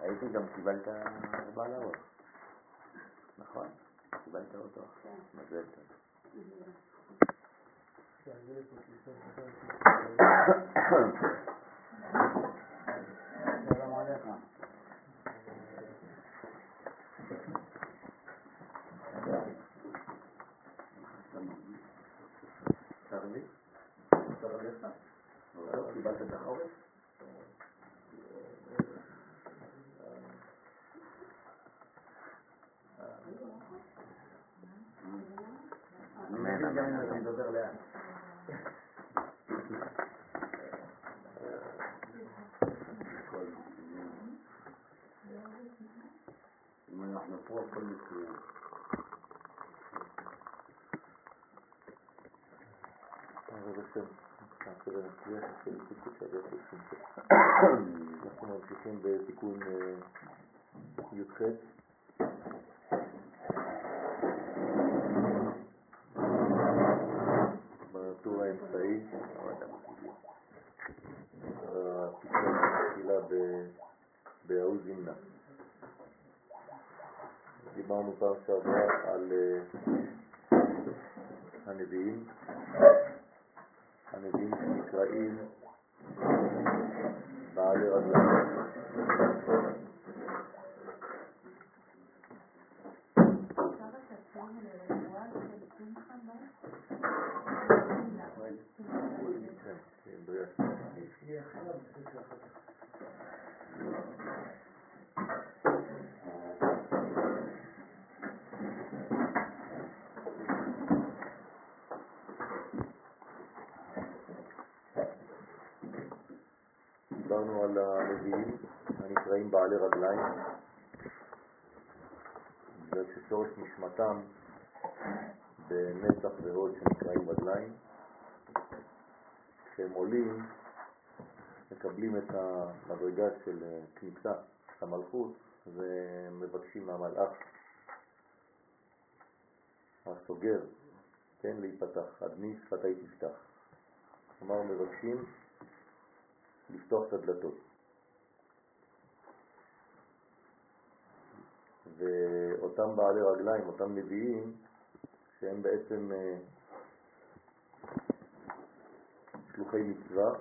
הייתי גם קיבלת בעל הראש, נכון? קיבלת אותו. מזל טוב. שלום עליך. תרבי? תרביך? לא, קיבלת את החורף? אני מבין גם אם אני מדבר לאט. אם אנחנו פה, הכל מצוין. אנחנו ממשיכים בתיקון אה, י"ח. בטור האמצעי, התיקון מתחילה בהוא זימנה. דיברנו פעם שעברה על אה, הנביאים, הנביאים שנקראים בעלי רגליים. כן, כן, בריאה. דיברנו על הנביאים הנקראים בעלי רגליים, בגלל ששורש נשמתם בנצח והוד שנקראים רגליים. כשהם עולים, מקבלים את המדרגה של כניסה למלכות ומבקשים מהמלאך הסוגר, כן, להיפתח, עדני שפתי תפתח. כלומר, מבקשים לפתוח את הדלתות. ואותם בעלי רגליים, אותם נביאים, שהם בעצם אה, שלוחי מצווה,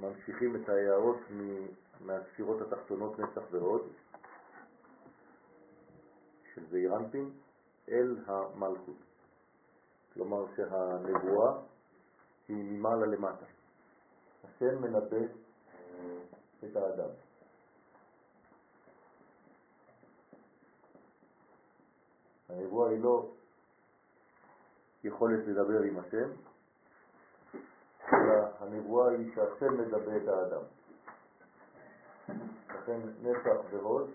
ממשיכים את ההערות מהספירות התחתונות נצח והוד של זעירנטין אל המלכות. כלומר שהנבואה היא ממעלה למטה. השם מנבא את האדם. הנבואה היא לא יכולת לדבר עם השם, אלא הנבואה היא שהשם מדבר את האדם. לכן נצח והוד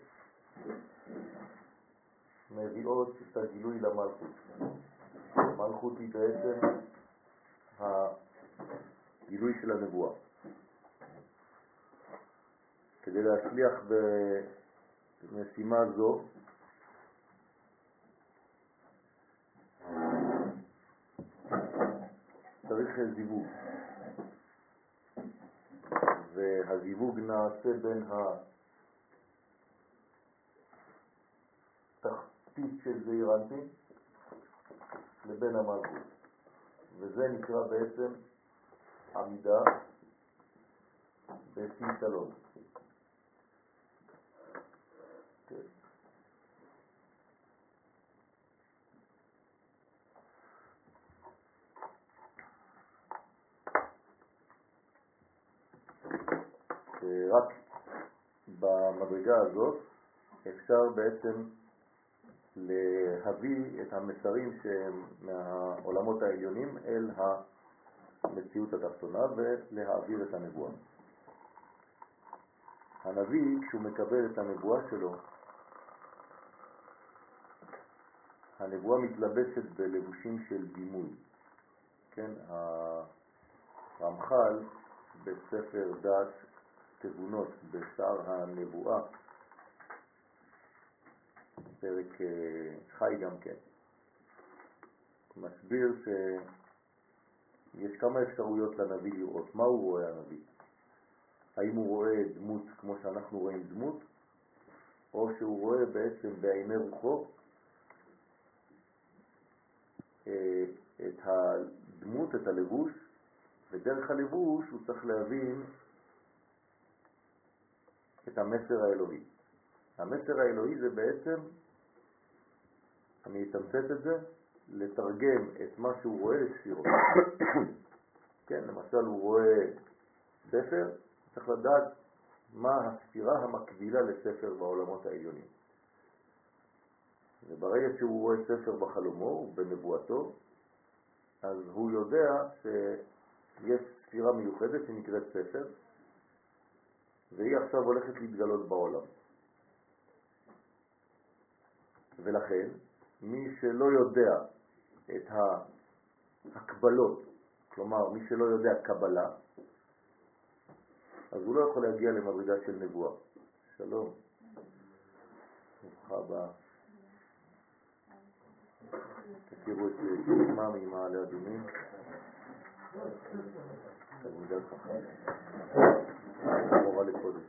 מביאות את הגילוי למלכות. המלכות היא בעצם הגילוי של הנבואה. כדי להצליח במשימה זו, צריך זיווג. והזיווג נעשה בין התחתית של זעירנטין לבין המלכות. וזה נקרא בעצם עמידה שלום. כן. רק במדרגה הזאת אפשר בעצם להביא את המסרים שהם מהעולמות העליונים אל המציאות התחתונה ולהעביר את הנבואה. הנביא, כשהוא מקבל את הנבואה שלו, הנבואה מתלבשת בלבושים של דימוי. כן, הרמח"ל בספר דת תבונות בשער הנבואה פרק אה, חי גם כן, מסביר שיש כמה אפשרויות לנביא לראות. מה הוא רואה הנביא? האם הוא רואה דמות כמו שאנחנו רואים דמות, או שהוא רואה בעצם בעיני רוחו אה, את הדמות, את הלבוש, ודרך הלבוש הוא צריך להבין את המסר האלוהי. המסר האלוהי זה בעצם, אני אתמצת את זה, לתרגם את מה שהוא רואה לספירות. כן, למשל הוא רואה ספר, צריך לדעת מה הספירה המקבילה לספר בעולמות העליונים. וברגע שהוא רואה ספר בחלומו, בנבואתו, אז הוא יודע שיש ספירה מיוחדת שנקראת ספר, והיא עכשיו הולכת להתגלות בעולם. ולכן, מי שלא יודע את ההקבלות, כלומר מי שלא יודע קבלה, אז הוא לא יכול להגיע למדרגה של נבואה. שלום. ברוכה הבאה. תכירו את שמע ממעלה אדומים. תלמידת חכם. מורה לקודש.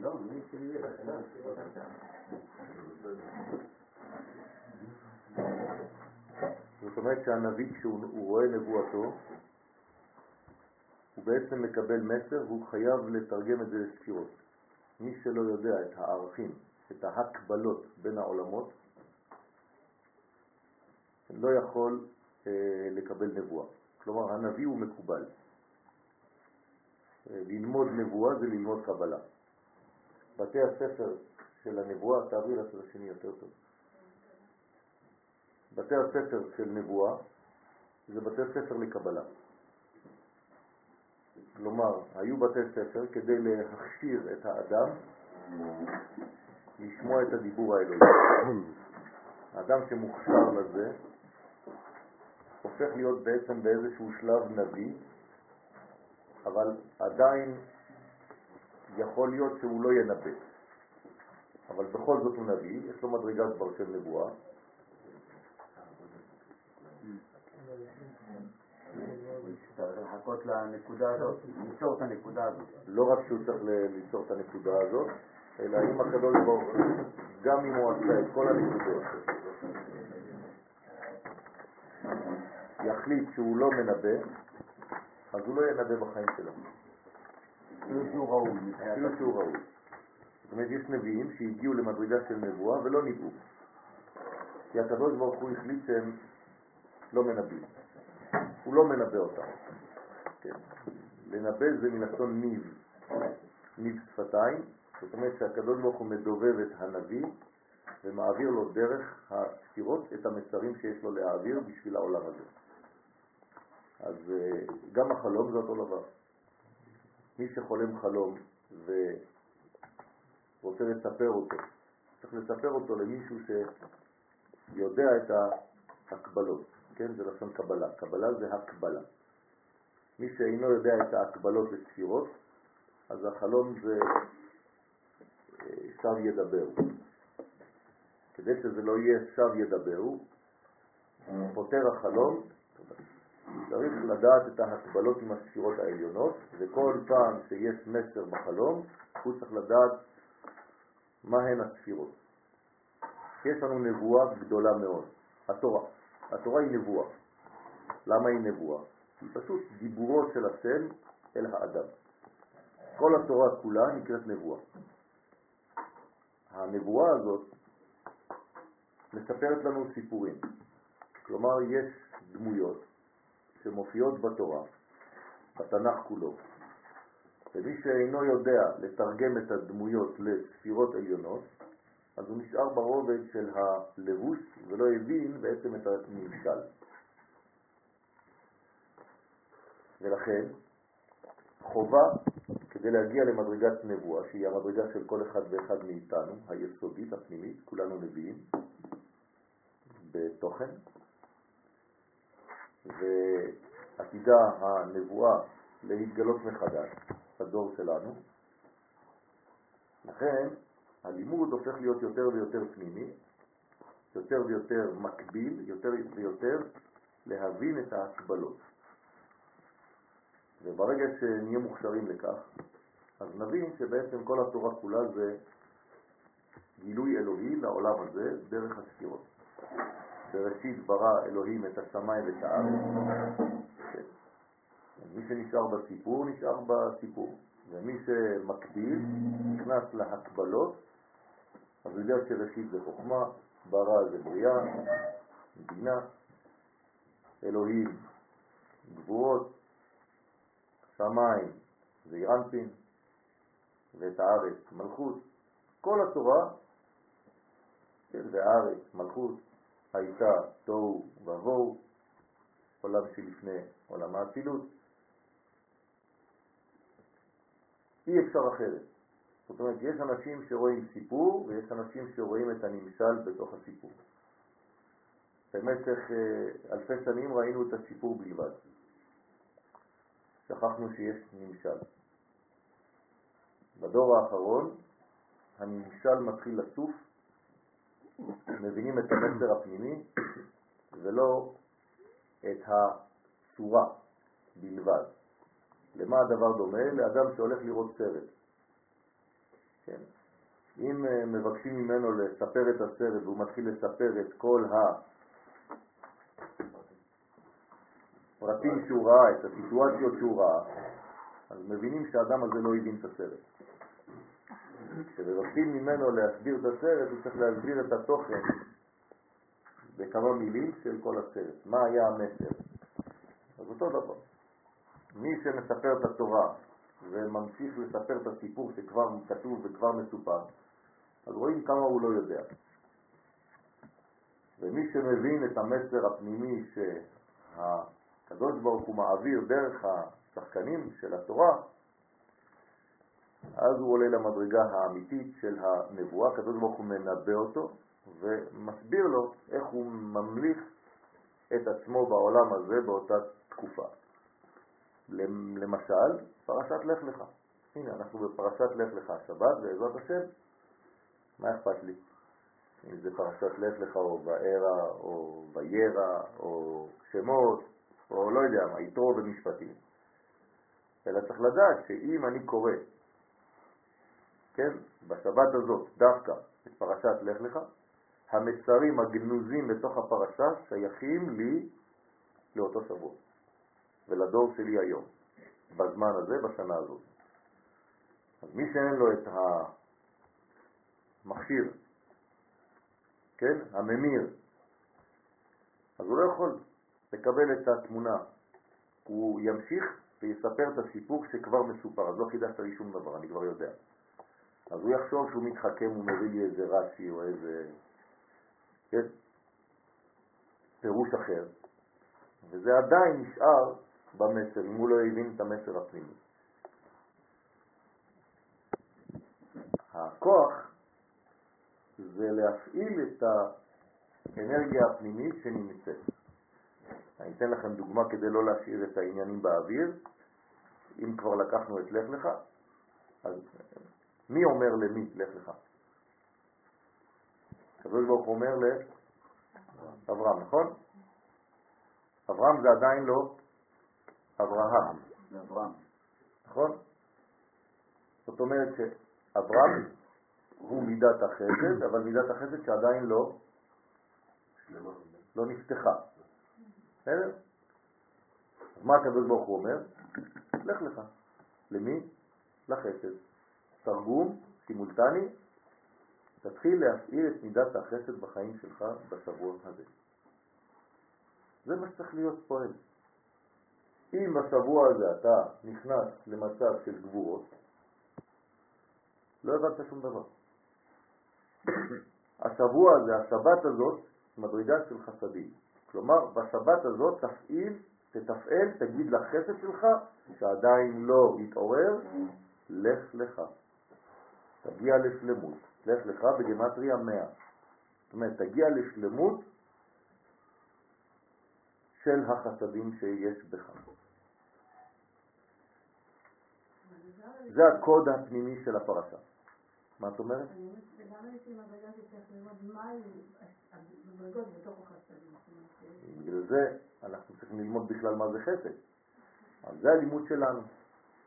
לא, מי שיהיה. זאת אומרת שהנביא כשהוא רואה נבואתו, הוא בעצם מקבל מסר והוא חייב לתרגם את זה לספירות. מי שלא יודע את הערכים, את ההקבלות בין העולמות, לא יכול אה, לקבל נבואה. כלומר, הנביא הוא מקובל. אה, ללמוד נבואה זה ללמוד קבלה. בתי הספר של הנבואה, תעביר לצד השני יותר טוב. בתי הספר של נבואה זה בתי ספר לקבלה. כלומר, היו בתי ספר כדי להכשיר את האדם לשמוע את הדיבור האלוהי. האדם שמוכשר לזה הופך להיות בעצם באיזשהו שלב נביא, אבל עדיין יכול להיות שהוא לא ינבא. אבל בכל זאת הוא נביא, יש לו מדרגה כבר של נבואה. צריך לחכות לנקודה הזאת, ליצור את הנקודה הזאת. לא רק שהוא צריך ליצור את הנקודה הזאת, אלא אם הקדוש ברוך הוא, גם אם הוא עשה את כל הנקודות, יחליט שהוא לא מנבא, אז הוא לא ינבא בחיים שלו. אפילו שהוא ראוי. אפילו שהוא ראוי. זאת אומרת, יש נביאים שהגיעו למדרגה של נבואה ולא ניבאו. כי הקדוש ברוך הוא החליט שהם לא מנבאים. הוא לא מנבא אותם. כן. לנבא זה מלשון ניב, ניב שפתיים, זאת אומרת שהקדוש ברוך הוא מדובב את הנביא ומעביר לו דרך הספירות את המסרים שיש לו להעביר בשביל העולם הזה. אז אה, גם החלום זה אותו דבר. מי שחולם חלום ורוצה לספר אותו, צריך לספר אותו למישהו שיודע את ההקבלות, כן? זה לשון קבלה. קבלה זה הקבלה. מי שאינו יודע את ההקבלות לספירות, אז החלום זה אה, שב ידבר. כדי שזה לא יהיה שב ידברו, פותר החלום, צריך לדעת את ההקבלות עם הספירות העליונות, וכל פעם שיש מסר בחלום, הוא צריך לדעת מה הן הספירות. יש לנו נבואה גדולה מאוד, התורה. התורה היא נבואה. למה היא נבואה? היא פשוט דיבורו של השם אל האדם. כל התורה כולה נקראת נבואה. הנבואה הזאת מספרת לנו סיפורים. כלומר, יש דמויות שמופיעות בתורה, בתנ"ך כולו, ומי שאינו יודע לתרגם את הדמויות לספירות עליונות, אז הוא נשאר ברובד של הלבוש ולא הבין בעצם את הנמשל. ולכן חובה כדי להגיע למדרגת נבואה, שהיא המדרגה של כל אחד ואחד מאיתנו, היסודית, הפנימית, כולנו נביאים בתוכן, ועתידה הנבואה להתגלות מחדש בדור שלנו. לכן הלימוד הופך להיות יותר ויותר פנימי, יותר ויותר מקביל, יותר ויותר להבין את ההקבלות. וברגע שנהיה מוכשרים לכך, אז נבין שבעצם כל התורה כולה זה גילוי אלוהי לעולם הזה דרך הספירות. בראשית ברא אלוהים את השמיים ואת הארץ. כן. מי שנשאר בסיפור, נשאר בסיפור. ומי שמקביל, נכנס להקבלות, אז יודע שראשית זה חוכמה, ברא זה בריאה, מדינה, אלוהים, גבורות, שמיים זה ירנפין, ואת הארץ מלכות. כל התורה, כן, זה הארץ, מלכות, הייתה תוהו ובוהו, עולם שלפני עולם האצילות. אי אפשר אחרת. זאת אומרת, יש אנשים שרואים סיפור ויש אנשים שרואים את הנמשל בתוך הסיפור. במשך אה, אלפי שנים ראינו את הסיפור בלבד. שכחנו שיש נמשל. בדור האחרון הנמשל מתחיל לצוף, מבינים את המסר הפנימי ולא את הצורה בלבד. למה הדבר דומה? לאדם שהולך לראות סרט. כן. אם אה, מבקשים ממנו לספר את הסרט והוא מתחיל לספר את כל הפרטים שהוא ראה, את הסיטואציות שהוא ראה, אז מבינים שהאדם הזה לא הבין את הסרט. כשמבקשים ממנו להסביר את הסרט, הוא צריך להסביר את התוכן בכמה מילים של כל הסרט. מה היה המסר? אז אותו דבר. מי שמספר את התורה וממשיך לספר את הסיפור שכבר כתוב וכבר מסופר, אז רואים כמה הוא לא יודע. ומי שמבין את המסר הפנימי שהקדוש ברוך הוא מעביר דרך השחקנים של התורה, אז הוא עולה למדרגה האמיתית של הנבואה, הקדוש ברוך הוא מנבא אותו ומסביר לו איך הוא ממליך את עצמו בעולם הזה באותה תקופה. למשל, פרשת לך לך. הנה, אנחנו בפרשת לך לך השבת, בעזרת השם, מה אכפת לי? אם זה פרשת לך לך או בערה או בירה או שמות או לא יודע מה, יתרו במשפטים. אלא צריך לדעת שאם אני קורא, כן, בשבת הזאת דווקא את פרשת לך לך, המסרים הגנוזים בתוך הפרשה שייכים לי לאותו שבוע. ולדור שלי היום, בזמן הזה, בשנה הזאת. אז מי שאין לו את המכשיר, כן, הממיר, אז הוא לא יכול לקבל את התמונה. הוא ימשיך ויספר את הסיפור שכבר מסופר, אז לא חידשת לי שום דבר, אני כבר יודע. אז הוא יחשוב שהוא מתחכם, הוא מביא לי איזה רש"י או איזה כן, פירוש אחר, וזה עדיין נשאר במסר, אם הוא לא הבין את המסר הפנימי. הכוח זה להפעיל את האנרגיה הפנימית שנמצאת. אני אתן לכם דוגמה כדי לא להשאיר את העניינים באוויר. אם כבר לקחנו את לך לך, אז מי אומר למי לך לך? הקדוש ברוך הוא אומר לאברהם, נכון? אברהם זה עדיין לא אברהם. אברהם. נכון? זאת אומרת שאברהם הוא מידת החסד, אבל מידת החסד שעדיין לא, לא נפתחה. בסדר? מה הקדוש ברוך הוא אומר? לך לך. למי? לחסד. תרגום סימולטני, תתחיל להפעיל את מידת החסד בחיים שלך בשבוע הזה. זה מה שצריך להיות פועל. אם בשבוע הזה אתה נכנס למצב של גבורות, לא הבנת שום דבר. השבוע הזה, השבת הזאת, מדרגה של חסדים. כלומר, בשבת הזאת תפעיל, תתפעל, תגיד לחסד שלך שעדיין לא התעורר, לך לך. תגיע לשלמות. לך לך בגמטריה 100. זאת אומרת, תגיע לשלמות של החסדים שיש בך. זה הקוד הפנימי של הפרשה. מה את אומרת? בגלל זה אנחנו צריכים ללמוד בכלל מה זה חסד. אז זה הלימוד שלנו.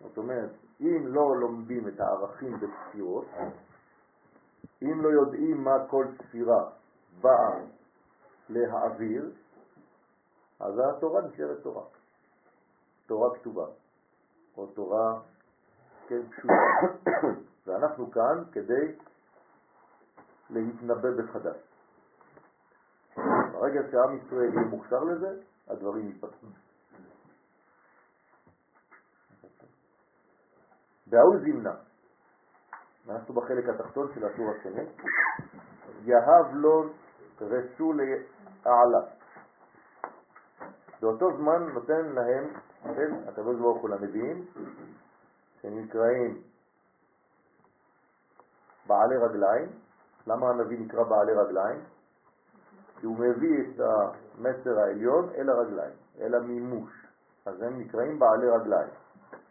זאת אומרת, אם לא לומדים את הערכים בספירות, אם לא יודעים מה כל ספירה באה להעביר, אז התורה נשארת תורה. תורה כתובה, או תורה כן, פשוטה. ואנחנו כאן כדי להתנבא בחדש. ברגע שעם ישראל יהיה מוכשר לזה, הדברים ייפתחו. בהוא זימנה, אנחנו בחלק התחתון של הטור השני, יהב לו רצו לעלה. באותו זמן נותן להם, כן, הקדוש ברוך הוא לנביאים, שנקראים בעלי רגליים. למה הנביא נקרא בעלי רגליים? כי הוא מביא את המסר העליון אל הרגליים, אל המימוש. אז הם נקראים בעלי רגליים.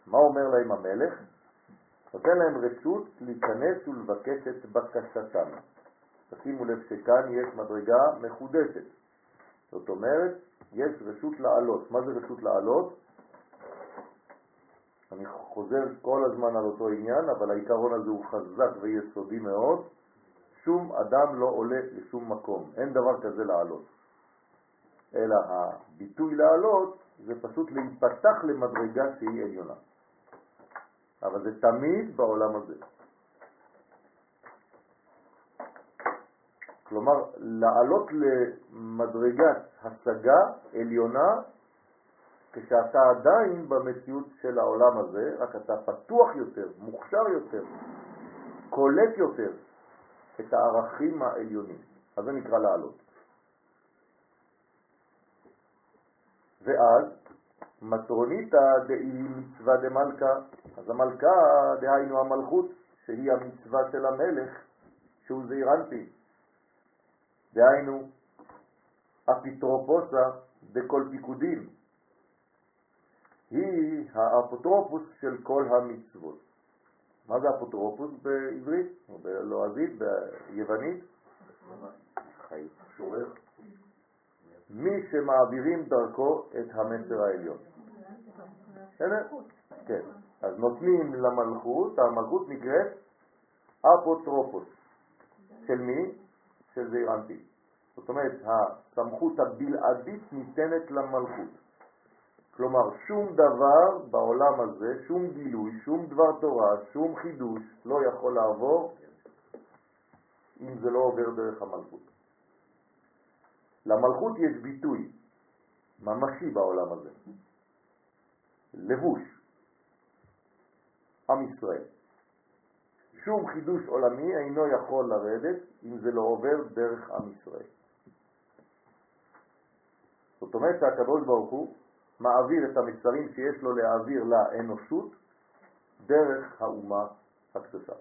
מה אומר להם המלך? נותן להם רשות להיכנס ולבקש את בקשתם. תשימו לב שכאן יש מדרגה מחודשת. זאת אומרת, יש רשות לעלות. מה זה רשות לעלות? אני חוזר כל הזמן על אותו עניין, אבל העיקרון הזה הוא חזק ויסודי מאוד. שום אדם לא עולה לשום מקום, אין דבר כזה לעלות. אלא הביטוי לעלות זה פשוט להיפתח למדרגה שהיא עליונה. אבל זה תמיד בעולם הזה. כלומר, לעלות למדרגת השגה עליונה כשאתה עדיין במציאות של העולם הזה, רק אתה פתוח יותר, מוכשר יותר, קולט יותר את הערכים העליונים. אז זה נקרא לעלות. ואז מטרוניתא דאי מצווה דמלכה, אז המלכה דהיינו המלכות, שהיא המצווה של המלך, שהוא זעירנטי. דהיינו אפיטרופוסה דכל פיקודים, היא האפוטרופוס של כל המצוות. מה זה אפוטרופוס בעברית? או בלועזית, ביוונית? מי שמעבירים דרכו את המסר העליון. בסדר? כן. אז נותנים למלכות, המלכות נקראת אפוטרופוס. של מי? של זעיר אנפי. זאת אומרת, הסמכות הבלעדית ניתנת למלכות. כלומר, שום דבר בעולם הזה, שום גילוי, שום דבר תורה, שום חידוש לא יכול לעבור אם זה לא עובר דרך המלכות. למלכות יש ביטוי ממשי בעולם הזה. לבוש, עם ישראל. שום חידוש עולמי אינו יכול לרדת אם זה לא עובר דרך עם ישראל. זאת אומרת שהקדוש ברוך הוא מעביר את המסרים שיש לו להעביר לאנושות דרך האומה הקדושה,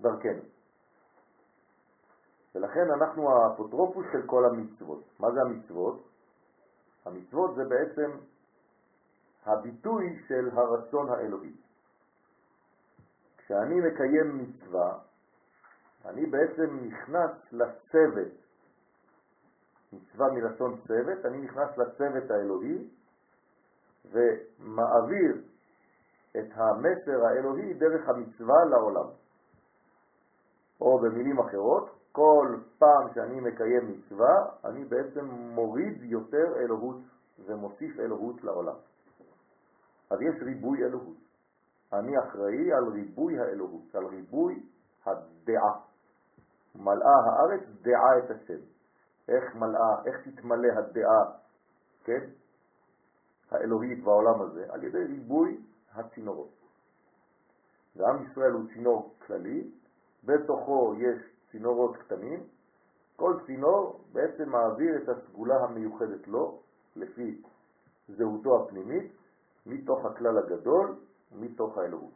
דרכנו. ולכן אנחנו האפוטרופוס של כל המצוות. מה זה המצוות? המצוות זה בעצם הביטוי של הרצון האלוהי. כשאני מקיים מצווה, אני בעצם נכנס לצוות, מצווה מלשון צוות, אני נכנס לצוות האלוהי ומעביר את המסר האלוהי דרך המצווה לעולם. או במילים אחרות, כל פעם שאני מקיים מצווה, אני בעצם מוריד יותר אלוהות ומוסיף אלוהות לעולם. אז יש ריבוי אלוהות. אני אחראי על ריבוי האלוהות, על ריבוי הדעה. מלאה הארץ דעה את השם. איך מלאה, איך תתמלא הדעה, כן? האלוהית בעולם הזה על ידי ריבוי הצינורות. ועם ישראל הוא צינור כללי, בתוכו יש צינורות קטנים, כל צינור בעצם מעביר את הסגולה המיוחדת לו, לפי זהותו הפנימית, מתוך הכלל הגדול, מתוך האלוהות.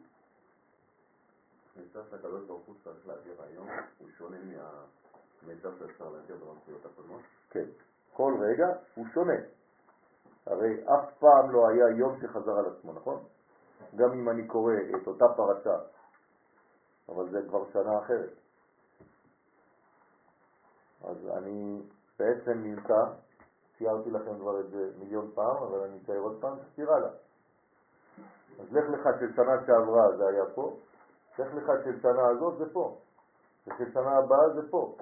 הכניסה של הקדוש ברוך הוא צריך להעביר היום, הוא שונה מהמידע שאפשר להעביר במלכויות הקודמות? כן, כל רגע הוא שונה. הרי אף פעם לא היה יום שחזר על עצמו, נכון? גם אם אני קורא את אותה פרשה, אבל זה כבר שנה אחרת. אז אני בעצם נמצא, ציירתי לכם כבר את זה מיליון פעם, אבל אני אצייר עוד פעם ספירלה. אז לך לך של שנה שעברה זה היה פה, לך לך של שנה הזאת זה פה, ושל שנה הבאה זה פה.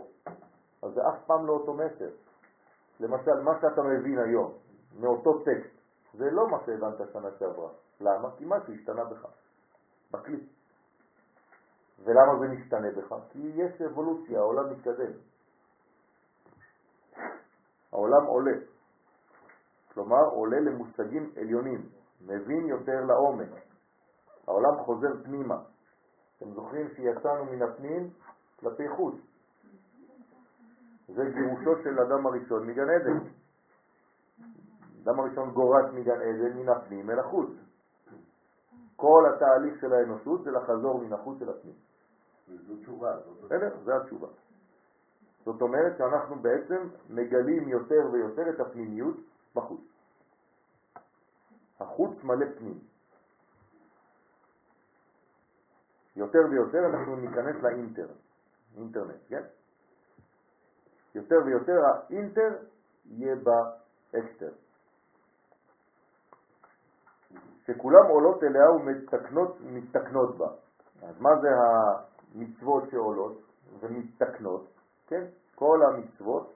אז זה אף פעם לא אותו מסר. למשל, מה שאתה מבין היום מאותו טקסט, זה לא מה שהבנת שנה שעברה. למה? כי משהו השתנה בך, בכלי. ולמה זה משתנה בך? כי יש אבולוציה, העולם מתקדם. העולם עולה. כלומר, עולה למושגים עליונים, מבין יותר לעומק. העולם חוזר פנימה. אתם זוכרים שיצאנו מן הפנים כלפי חוץ. זה גירושו של אדם הראשון מגן עדן. אדם הראשון גורש מגן עדן מן הפנים אל החוץ. כל התהליך של האנושות זה לחזור מן החוץ אל הפנים. וזו תשובה. בסדר? זה התשובה. זאת אומרת שאנחנו בעצם מגלים יותר ויותר את הפנימיות בחוץ. החוץ מלא פנים. יותר ויותר אנחנו ניכנס לאינטר, אינטרנט, כן? יותר ויותר האינטר יהיה ב exter. שכולם עולות אליה ומתקנות מתקנות בה. אז מה זה המצוות שעולות ומתקנות? כן? כל המצוות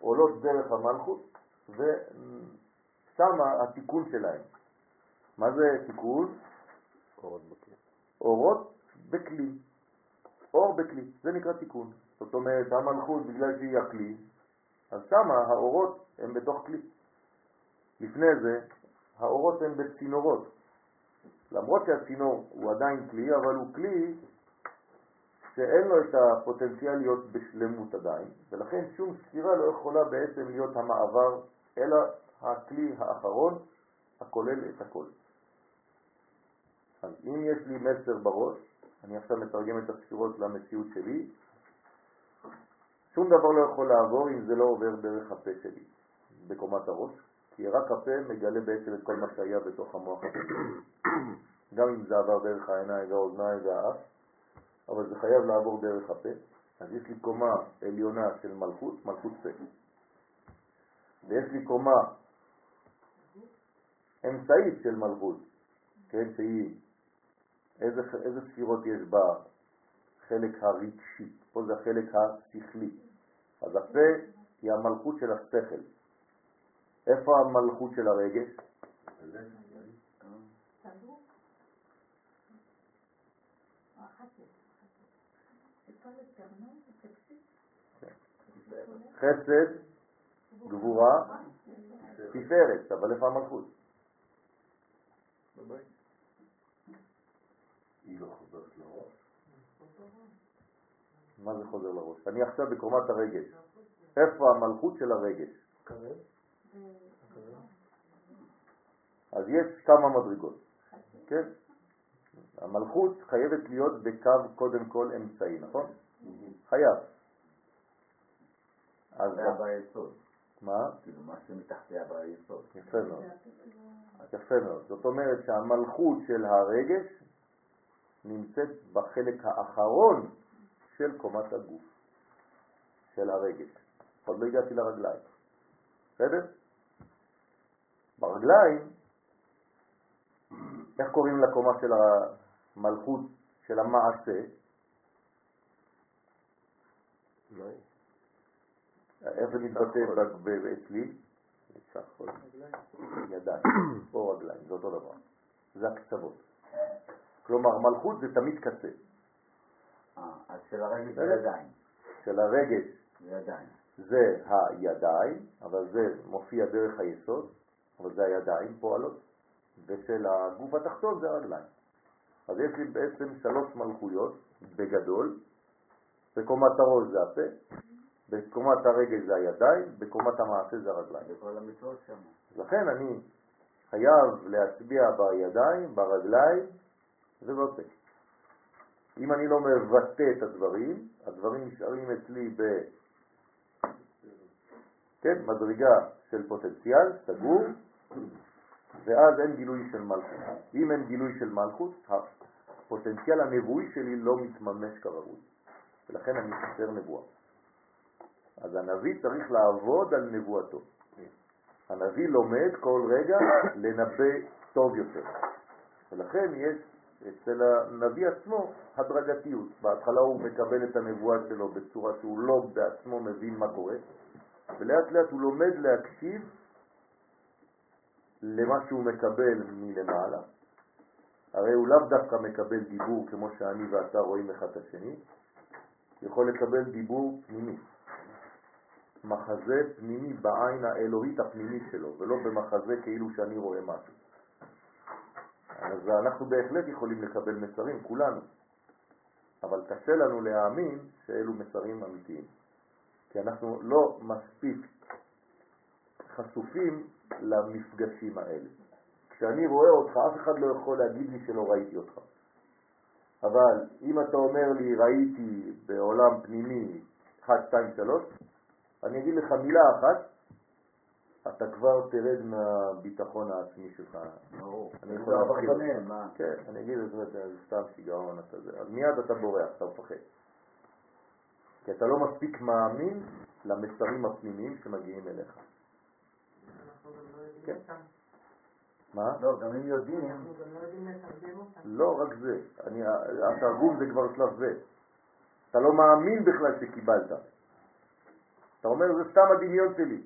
עולות דרך המלכות ושם התיקון שלהם. מה זה תיקון? אורות בכלי. אורות בכלי. אור בכלי, זה נקרא תיקון. זאת אומרת, המלכות, בגלל שהיא הכלי, אז שם האורות הם בתוך כלי. לפני זה, האורות הם בצינורות. למרות שהצינור הוא עדיין כלי, אבל הוא כלי שאין לו את הפוטנציאל להיות בשלמות עדיין, ולכן שום ספירה לא יכולה בעצם להיות המעבר, אלא הכלי האחרון הכולל את הכל. אז אם יש לי מסר בראש, אני עכשיו מתרגם את הספירות למציאות שלי, שום דבר לא יכול לעבור אם זה לא עובר דרך הפה שלי, בקומת הראש, כי רק הפה מגלה בעצם את כל מה שהיה בתוך המוח. גם אם זה עבר דרך העיניים והאוזניים והאף, אבל זה חייב לעבור דרך הפה. אז יש לי קומה עליונה של מלכות, מלכות פה. ויש לי קומה אמצעית של מלכות, כן, שהיא, איזה, איזה ספירות יש בה? חלק הרגשי, פה זה החלק השכלי. אז הפה היא המלכות של השכל. איפה המלכות של הרגש? חסד, גבורה, תפארת, אבל איפה המלכות? לא. מה זה חוזר לראש? אני עכשיו בקומת הרגש. איפה המלכות של הרגש? אז יש כמה מדרגות, כן? המלכות חייבת להיות בקו קודם כל אמצעי, נכון? חייב. אז זה ביסוד. מה? כאילו, מה שמתחתי היה ביסוד. יפה מאוד. יפה מאוד. זאת אומרת שהמלכות של הרגש נמצאת בחלק האחרון של קומת הגוף, של הרגש. עוד לא הגעתי לרגליים. בסדר? ברגליים, איך קוראים לקומה של המלכות של המעשה? איך זה מתבטא ב- אצלי? ידיים או רגליים, זה אותו דבר. זה הקצוות. כלומר, מלכות זה תמיד קצה. אה, אז של הרגש זה בסדר. ידיים. של הרגש זה ידיים. זה הידיים, אבל זה מופיע דרך היסוד, אבל זה הידיים פועלות, ושל הגוף התחתון זה הרגליים. אז יש לי בעצם שלוש מלכויות בגדול, בקומת הראש זה הפה, בקומת הרגל זה הידיים, בקומת המעשה זה הרגליים. המצוות שם. לכן אני חייב להצביע בידיים, ברגליים ובפה. אם אני לא מבטא את הדברים, הדברים נשארים אצלי ב... כן, מדרגה של פוטנציאל, סגור, ואז אין גילוי של מלכות. אם אין גילוי של מלכות, הפוטנציאל הנבואי שלי לא מתממש כראוי, ולכן אני חסר נבואה. אז הנביא צריך לעבוד על נבואתו. הנביא לומד כל רגע לנבא טוב יותר. ולכן יש אצל הנביא עצמו הדרגתיות. בהתחלה הוא מקבל את הנבואה שלו בצורה שהוא לא בעצמו מבין מה קורה, ולאט לאט הוא לומד להקשיב למה שהוא מקבל מלמעלה. הרי הוא לאו דווקא מקבל דיבור כמו שאני ואתה רואים אחד את השני, יכול לקבל דיבור פנימי. מחזה פנימי בעין האלוהית הפנימית שלו, ולא במחזה כאילו שאני רואה משהו. אז אנחנו בהחלט יכולים לקבל מסרים, כולנו, אבל קשה לנו להאמין שאלו מסרים אמיתיים, כי אנחנו לא מספיק חשופים למפגשים האלה. כשאני רואה אותך, אף אחד לא יכול להגיד לי שלא ראיתי אותך. אבל אם אתה אומר לי ראיתי בעולם פנימי 1, 2, 3, אני אגיד לך מילה אחת, אתה כבר תרד מהביטחון העצמי שלך. אני יכול להפחיד אותך. כן, אני אגיד את זה, זה סתם שיגעון. אז מיד אתה בורח, אתה מפחד. כי אתה לא מספיק מאמין למסרים הפנימיים שמגיעים אליך. כן. מה? לא, גם אם יודעים... לא, לא רק זה. התרגום זה כבר שלב זה. אתה לא מאמין בכלל שקיבלת. אתה אומר, זה סתם הדמיון שלי.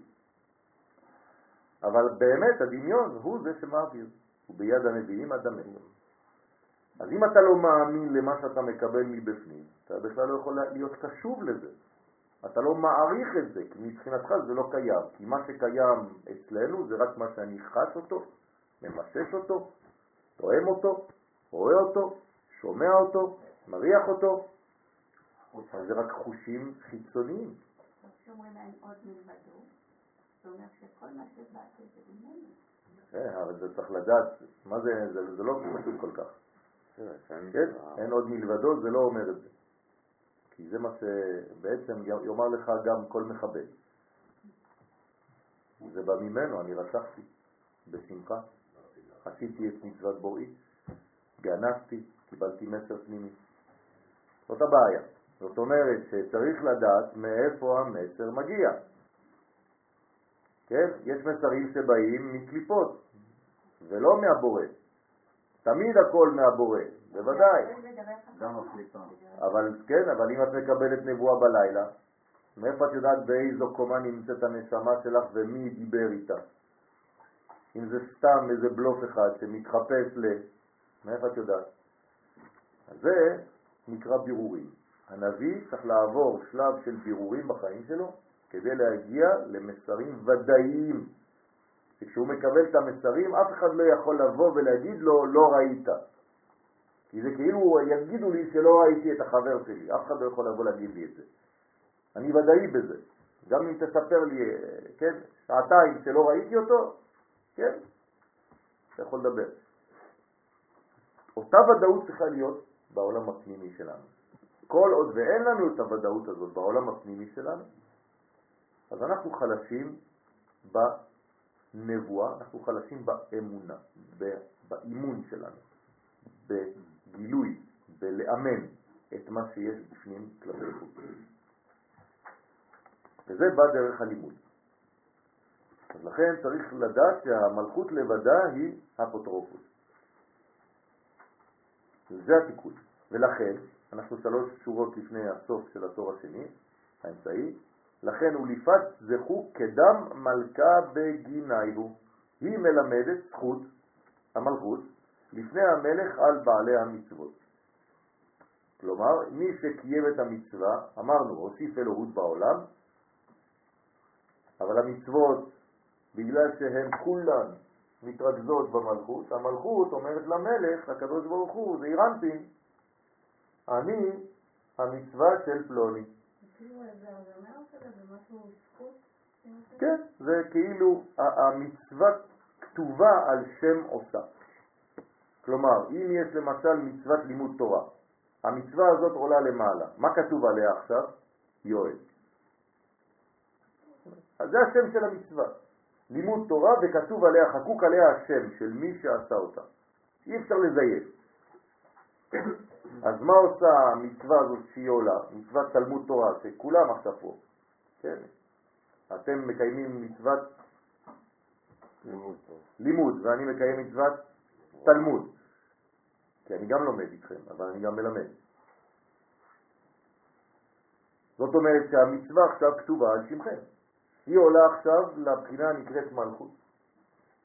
אבל באמת הדמיון הוא זה שמעביר, הוא ביד הנביאים אדם אז אם אתה לא מאמין למה שאתה מקבל מבפנים, אתה בכלל לא יכול להיות קשוב לזה. אתה לא מעריך את זה, כי מבחינתך זה לא קיים, כי מה שקיים אצלנו זה רק מה שאני חש אותו, ממשש אותו, תואם אותו, רואה אותו, שומע אותו, מריח אותו, אז זה רק חושים חיצוניים. כשאומרים אין עוד מלבדו, זה אומר שכל מה שבאתי זה ממנו. כן, אבל זה צריך לדעת, מה זה, זה, זה לא פשוט כל כך. כן, אין עוד מלבדו, זה לא אומר את זה. כי זה מה שבעצם יאמר לך גם כל מחבל. זה בא ממנו, אני רצחתי בשמחה, עשיתי את מצוות בוראי, גנבתי, קיבלתי מסר פנימי. זאת הבעיה. זאת אומרת שצריך לדעת מאיפה המסר מגיע. כן? יש מסרים שבאים מקליפות, ולא מהבורא. תמיד הכל מהבורא, בוודאי. אבל כן, אבל אם את מקבלת נבואה בלילה, מאיפה את יודעת באיזו קומה נמצאת הנשמה שלך ומי דיבר איתה? אם זה סתם איזה בלוף אחד שמתחפש ל... מאיפה את יודעת? אז זה נקרא בירורים. הנביא צריך לעבור שלב של בירורים בחיים שלו כדי להגיע למסרים ודאיים. שכשהוא מקבל את המסרים, אף אחד לא יכול לבוא ולהגיד לו, לא ראית. כי זה כאילו יגידו לי שלא ראיתי את החבר שלי, אף אחד לא יכול לבוא להגיד לי את זה. אני ודאי בזה. גם אם תספר לי, כן, שעתיים שלא ראיתי אותו, כן, אתה יכול לדבר. אותה ודאות צריכה להיות בעולם הפנימי שלנו. כל עוד ואין לנו את הוודאות הזאת בעולם הפנימי שלנו, אז אנחנו חלשים בנבואה, אנחנו חלשים באמונה, באימון שלנו, בגילוי, בלאמן את מה שיש בפנים כלפי חוץ. וזה בא דרך הלימוד. אז לכן צריך לדעת שהמלכות לבדה היא אפוטרופוס. זה התיקון. ולכן, אנחנו שלוש שורות לפני הסוף של התור השני, האמצעי, לכן ולפת זכו כדם מלכה בגיניהו. היא מלמדת זכות המלכות לפני המלך על בעלי המצוות. כלומר, מי שקיים את המצווה, אמרנו, הוסיף אלוהות בעולם, אבל המצוות, בגלל שהן כולן מתרכזות במלכות, המלכות אומרת למלך, לקדוש ברוך הוא, זה אירנטין, אני המצווה של פלוני. כן, זה כאילו המצווה כתובה על שם עושה. כלומר, אם יש למשל מצוות לימוד תורה, המצווה הזאת עולה למעלה, מה כתוב עליה עכשיו? יואל. אז זה השם של המצווה. לימוד תורה וכתוב עליה, חקוק עליה השם של מי שעשה אותה. אי אפשר לזייף. אז מה עושה המצווה הזאת שהיא עולה? מצוות תלמוד תורה, שכולם עכשיו פה, כן? אתם מקיימים מצוות לימוד, ואני מקיים מצוות תלמוד. כי אני גם לומד איתכם, אבל אני גם מלמד. זאת אומרת שהמצווה עכשיו כתובה על שמכם. היא עולה עכשיו לבחינה הנקראת מלכות,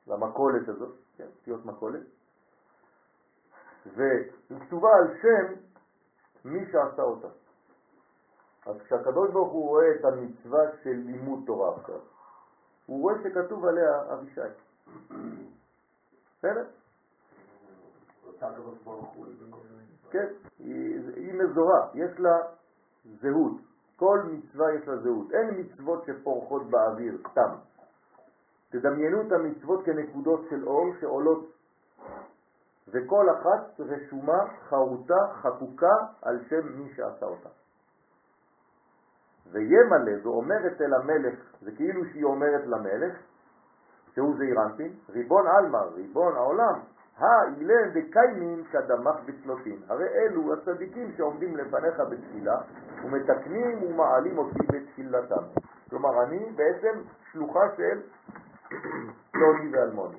למקולת הזאת, כן, אותיות מקולת, והיא כתובה על שם מי שעשה אותה. אז כשהקדוש ברוך הוא רואה את המצווה של לימוד תורה עכשיו, הוא רואה שכתוב עליה אבישי. בסדר? כן, היא מזורה, יש לה זהות. כל מצווה יש לה זהות. אין מצוות שפורחות באוויר, סתם. תדמיינו את המצוות כנקודות של אור שעולות, וכל אחת רשומה, חרוטה, חקוקה על שם מי שעשה אותה. וימלא ואומרת אל המלך, זה כאילו שהיא אומרת למלך, שהוא זעיר אנפין, ריבון עלמא, ריבון העולם, האילן וקיימים כדמך בצלוטין. הרי אלו הצדיקים שעומדים לפניך בתפילה ומתקנים ומעלים אותי בתפילתם. כלומר, אני בעצם שלוחה של פלוני ואלמוני.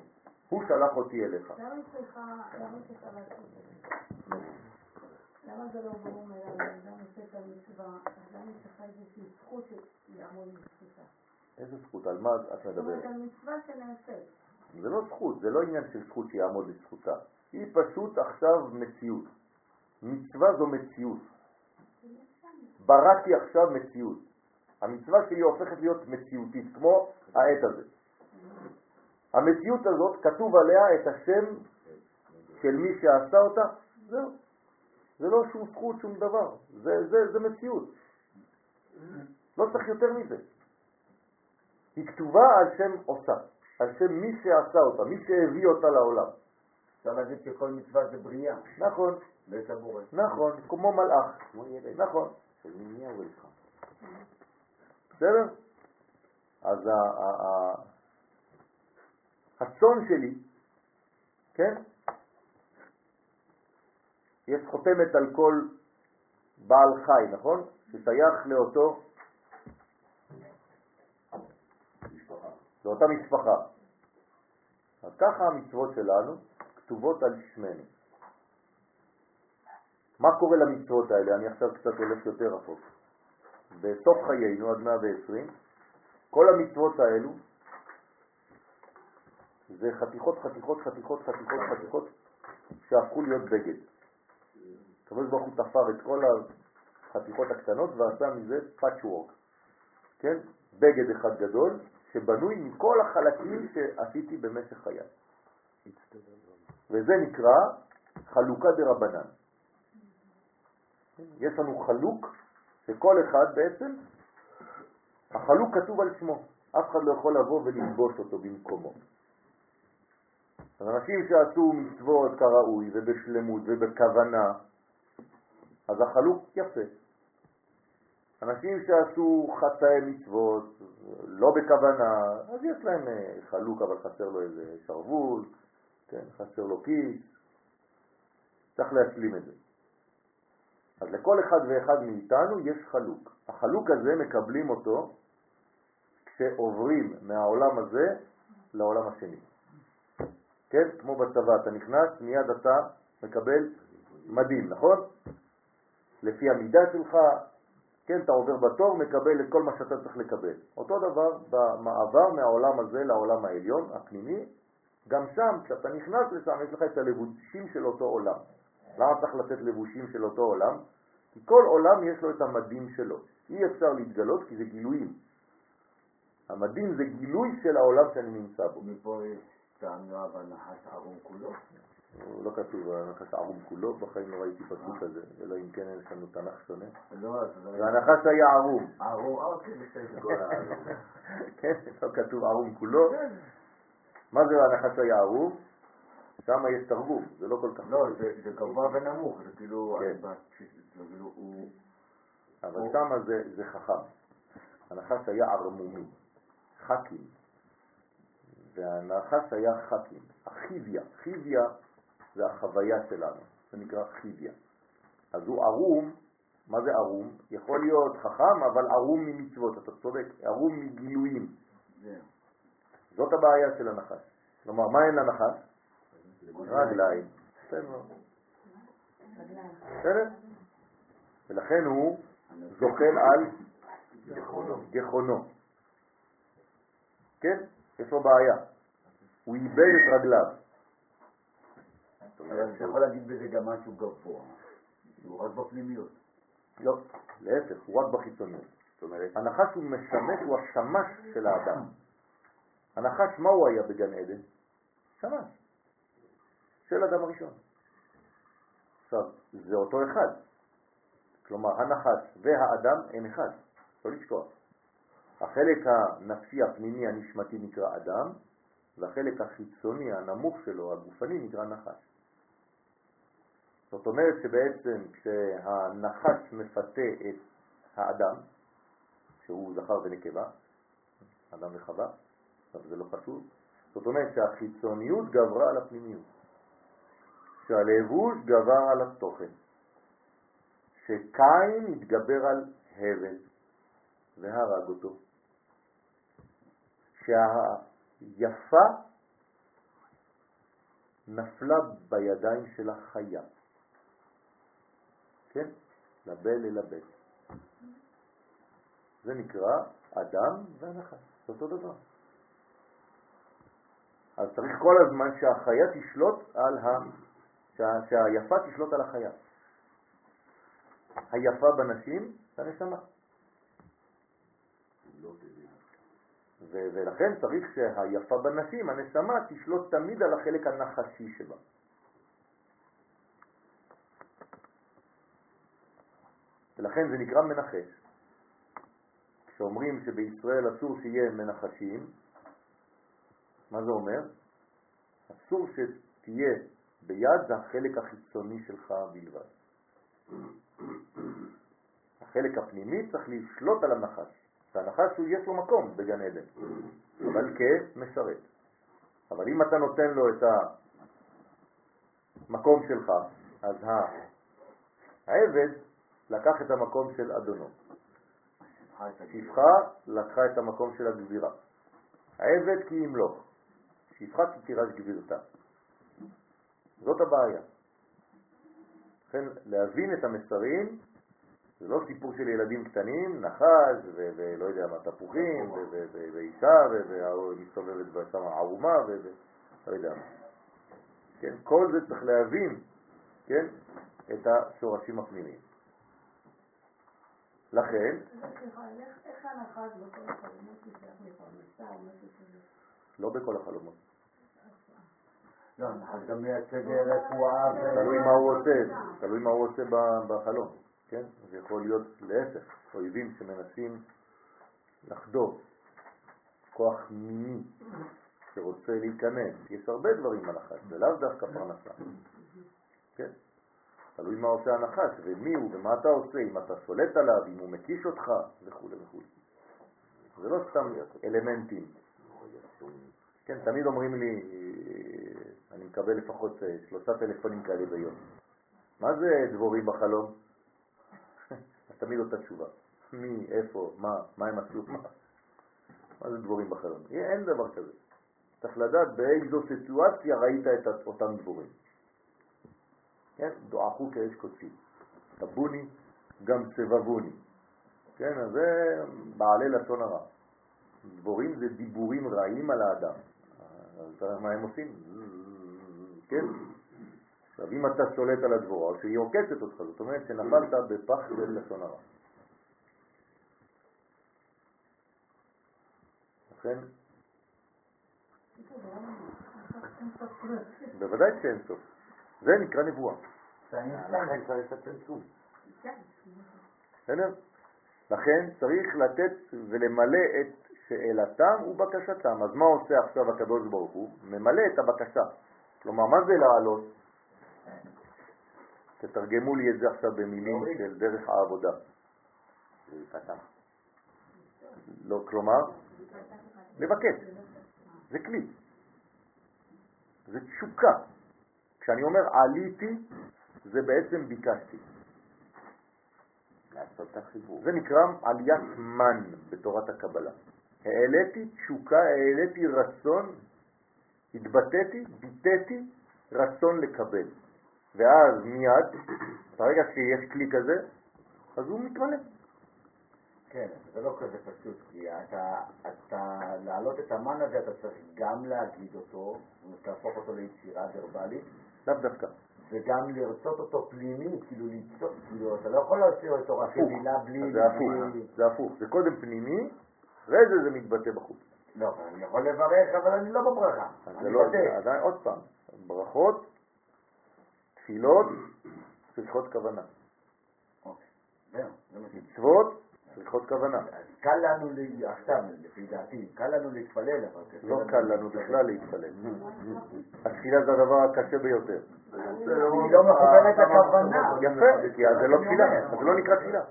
הוא שלח אותי אליך. למה צריכה לעשות את זה? למה זה לא ברור מאליו? אדם עושה את המצווה, למה צריכה איזושהי זכות שיעמוד בזכותה? איזה זכות? על מה את מדברת? זאת אומרת, המצווה שנעשית. זה לא זכות, זה לא עניין של זכות שיעמוד לזכותה. היא פשוט עכשיו מציאות. מצווה זו מציאות. בראתי עכשיו מציאות. המצווה שלי הופכת להיות מציאותית, כמו העת הזה. המציאות הזאת, כתוב עליה את השם של מי שעשה אותה, זהו. זה לא שום זכות, שום דבר. זה, זה, זה מציאות. לא צריך יותר מזה. היא כתובה על שם עושה. על שם מי שעשה אותה, מי שהביא אותה לעולם. אפשר להגיד שכל מצווה זה בריאה. נכון. בית הבורא. נכון, כמו מלאך. כמו ילד. נכון. בסדר? אז הצאן שלי, כן? יש חותמת על כל בעל חי, נכון? ששייך לאותו לאותה משפחה. אז ככה המצוות שלנו כתובות על שמנו. מה קורה למצוות האלה? אני עכשיו קצת הולך יותר רחוק. בסוף חיינו, עד 120, כל המצוות האלו זה חתיכות, חתיכות, חתיכות, חתיכות, חתיכות שהפכו להיות בגד. הקדוש ברוך הוא תפר את כל החתיכות הקטנות ועשה מזה פאצ'וורק, כן? בגד אחד גדול שבנוי מכל החלקים שעשיתי במשך חיי. וזה נקרא חלוקה דרבנן. יש לנו חלוק שכל אחד בעצם, החלוק כתוב על שמו, אף אחד לא יכול לבוא וללבוש אותו במקומו. אז אנשים שעשו מצוות כראוי ובשלמות ובכוונה, אז החלוק יפה. אנשים שעשו חטאי מצוות, לא בכוונה, אז יש להם אה, חלוק אבל חסר לו איזה שרוול, כן, חסר לו כיס, צריך להשלים את זה. אז לכל אחד ואחד מאיתנו יש חלוק. החלוק הזה מקבלים אותו כשעוברים מהעולם הזה לעולם השני. כן? כמו בצבא, אתה נכנס, מיד אתה מקבל מדים, נכון? לפי המידה שלך, כן, אתה עובר בתור, מקבל את כל מה שאתה צריך לקבל. אותו דבר במעבר מהעולם הזה לעולם העליון, הפנימי, גם שם, כשאתה נכנס לשם, יש לך את הלבושים של אותו עולם. למה צריך לתת לבושים של אותו עולם? כי כל עולם יש לו את המדים שלו. אי אפשר להתגלות כי זה גילויים. המדים זה גילוי של העולם שאני נמצא בו. מפה יש טענה והנחש ערום כולו? לא כתוב הנחש ערום כולו, בחיים לא ראיתי פסוק כזה, אלא אם כן יש לנו תנ"ך שונה. לא, והנחש היה ערום. ערום, אוקיי, בסדר. כן, לא כתוב ערום כולו. מה זה הנחש היה ערום? שם יש תרגום, זה לא כל כך... לא, זה גבוה ונמוך, זה כאילו... כן. כאילו. אבל שם זה חכם. הנחש היה ערמומי, חכים. והנחש היה חכים. החיביה, חיביה זה החוויה שלנו, זה נקרא חיביה. אז הוא ערום, מה זה ערום? יכול להיות חכם, אבל ערום ממצוות, אתה צודק, ערום מגילויים. זה. זאת הבעיה של הנחש. כלומר, מה אין לנחש? רגליים. בסדר. ולכן הוא זוחל על. גחונו. כן? יש לו בעיה. הוא איבד את רגליו. אבל אתה יכול להגיד בזה גם משהו גבוה. הוא רק בפנימיות. לא, להפך, הוא רק בחיצוניות. זאת אומרת, הנחש הוא משמש, הוא השמש של האדם. הנחש, מה הוא היה בגן עדן? שמש. של אדם הראשון. עכשיו, זה אותו אחד. כלומר, הנחש והאדם הם אחד, לא לשכוח. החלק הנפשי הפנימי הנשמתי נקרא אדם, והחלק החיצוני הנמוך שלו, הגופני, נקרא נחש. זאת אומרת שבעצם כשהנחש מפתה את האדם, שהוא זכר ונקבה, אדם וחווה, אבל זה לא חשוב, זאת אומרת שהחיצוניות גברה על הפנימיות, שהלבוש גבר על התוכן, שקין התגבר על הבל והרג אותו, שהיפה נפלה בידיים של החיה, כן? לבל אל הבל. זה נקרא אדם והנחש, זה אותו דבר. אז צריך כל הזמן שהחיה תשלוט על ה... שה... שהיפה תשלוט על החיה. היפה בנשים זה הנשמה. לא. ו- ולכן צריך שהיפה בנשים, הנשמה, תשלוט תמיד על החלק הנחשי שבה. ולכן זה נקרא מנחש. כשאומרים שבישראל אסור שיהיה מנחשים, מה זה אומר? אסור שתהיה ביד זה החלק החיצוני שלך בלבד. החלק הפנימי צריך לשלוט על הנחש. והנחש הוא יש לו מקום בגן עדן, אבל כמשרת. אבל אם אתה נותן לו את המקום שלך, אז העבד לקח את המקום של אדונו. שפחה לקחה את המקום של הגבירה. העבד כי ימלוך, שפחה כי תירש גבירתה. זאת הבעיה. לכן להבין את המסרים זה לא סיפור של ילדים קטנים, נחש ו- ולא יודע מה, תפוחים ו- ו- ו- ואישה ומסתובבת שם ערומה ולא יודע מה. כן, כל זה צריך להבין, כן, את השורשים הפנימיים. לכן, הנחש כזה? לא בכל החלומות, לא, אנחנו גם מייצג רפואה ו... תלוי מה הוא עושה, תלוי מה הוא עושה בחלום, כן? זה יכול להיות להפך, אויבים שמנסים לחדור, כוח מיני שרוצה להיכנס, יש הרבה דברים בנחש, זה לאו דווקא פרנסה, כן? תלוי מה עושה הנחש ומי הוא ומה אתה עושה, אם אתה שולט עליו, אם הוא מקיש אותך וכו' וכו'. זה לא סתם אלמנטים. כן, תמיד אומרים לי, אני מקבל לפחות אה, שלושה טלפונים כאלה ביום. מה זה דבורים בחלום? תמיד אותה תשובה. מי, איפה, מה, מה הם עשו, מה? מה זה דבורים בחלום? אין דבר כזה. צריך לדעת באיזו סיטואציה ראית את אותם דבורים. כן? דועכו כאש קודשי. טבוני, גם סבבוני. כן, אז זה בעלי לשון הרע. דבורים זה דיבורים רעים על האדם. אז מה הם עושים? כן? עכשיו, אם אתה שולט על הדבורה, או שהיא עוקצת אותך, זאת אומרת שנפלת בפח של לשון הרע. לכן, בוודאי שאין סוף. זה נקרא נבואה. לכן צריך את הצמצום. בסדר? לכן צריך לתת ולמלא את שאלתם ובקשתם. אז מה עושה עכשיו הקדוש ברוך הוא? ממלא את הבקשה. כלומר, מה זה לעלות? תתרגמו לי את זה עכשיו במילים של דרך העבודה. לא, כלומר, לבקש. זה כלי. זה תשוקה. כשאני אומר עליתי, זה בעצם ביקשתי. לעשות את החיבור. זה נקרא עליית מן בתורת הקבלה. העליתי תשוקה, העליתי רצון, התבטאתי, ביטאתי רצון לקבל. ואז מיד, ברגע שיש כלי כזה, אז הוא מתמלא. כן, זה לא כזה פשוט, כי אתה, אתה, להעלות את המן הזה, אתה צריך גם להגיד אותו, להפוך אותו ליצירה ורבלית, לאו דווקא. וגם לרצות אותו פנימי, כאילו ליצור, כאילו, אתה לא יכול להוציא אותו רק. כמילה בלי... זה הפוך, זה הפוך. זה קודם פנימי, אחרי זה זה מתבטא בחוץ. לא, אני יכול לברך, אבל אני לא בברכה. אני לא, בטא. זה עדיין, עוד פעם, ברכות, תפילות, צריכות כוונה. אוקיי. מצוות, צריכות כוונה. אז קל לנו, עכשיו, לפי דעתי, קל לנו להתפלל, אבל לא קל לנו בכלל להתפלל. התפילה זה הדבר הקשה ביותר. היא לא מכוונת הכוונה. יפה, כי אז זה לא תפילה, אז זה לא נקרא תפילה.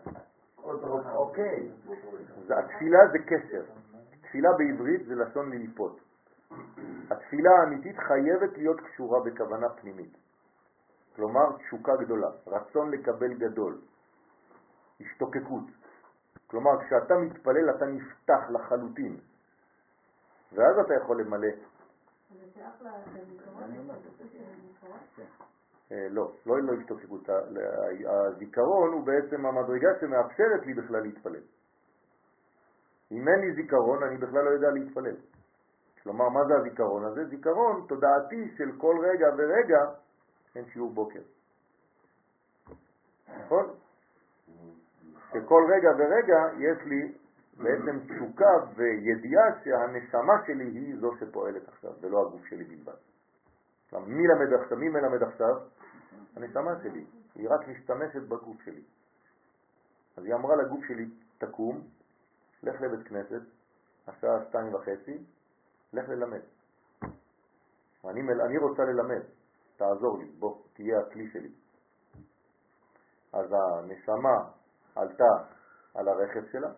אוקיי. התפילה זה קשר. תפילה בעברית זה לשון ללפות. התפילה האמיתית חייבת להיות קשורה בכוונה פנימית. כלומר, תשוקה גדולה, רצון לקבל גדול, השתוקקות. כלומר, כשאתה מתפלל אתה נפתח לחלוטין, ואז אתה יכול למלא. לזיכרון. אה, לא, לא לא השתוקקות. ה- ה- הזיכרון הוא בעצם המדרגה שמאפשרת לי בכלל להתפלל. אם אין לי זיכרון, אני בכלל לא יודע להתפלל. כלומר, מה זה הזיכרון הזה? זיכרון תודעתי של כל רגע ורגע, אין שיעור בוקר. נכון? שכל רגע ורגע יש לי בעצם תשוקה וידיעה שהנשמה שלי היא זו שפועלת עכשיו, ולא הגוף שלי בלבד. מי למד עכשיו? מי מלמד עכשיו? הנשמה שלי. היא רק משתמשת בגוף שלי. אז היא אמרה לגוף שלי, תקום, לך לבית כנסת, השעה שתיים וחצי, לך ללמד. אני, אני רוצה ללמד, תעזור לי, בוא, תהיה הכלי שלי. אז הנשמה עלתה על הרכב שלה,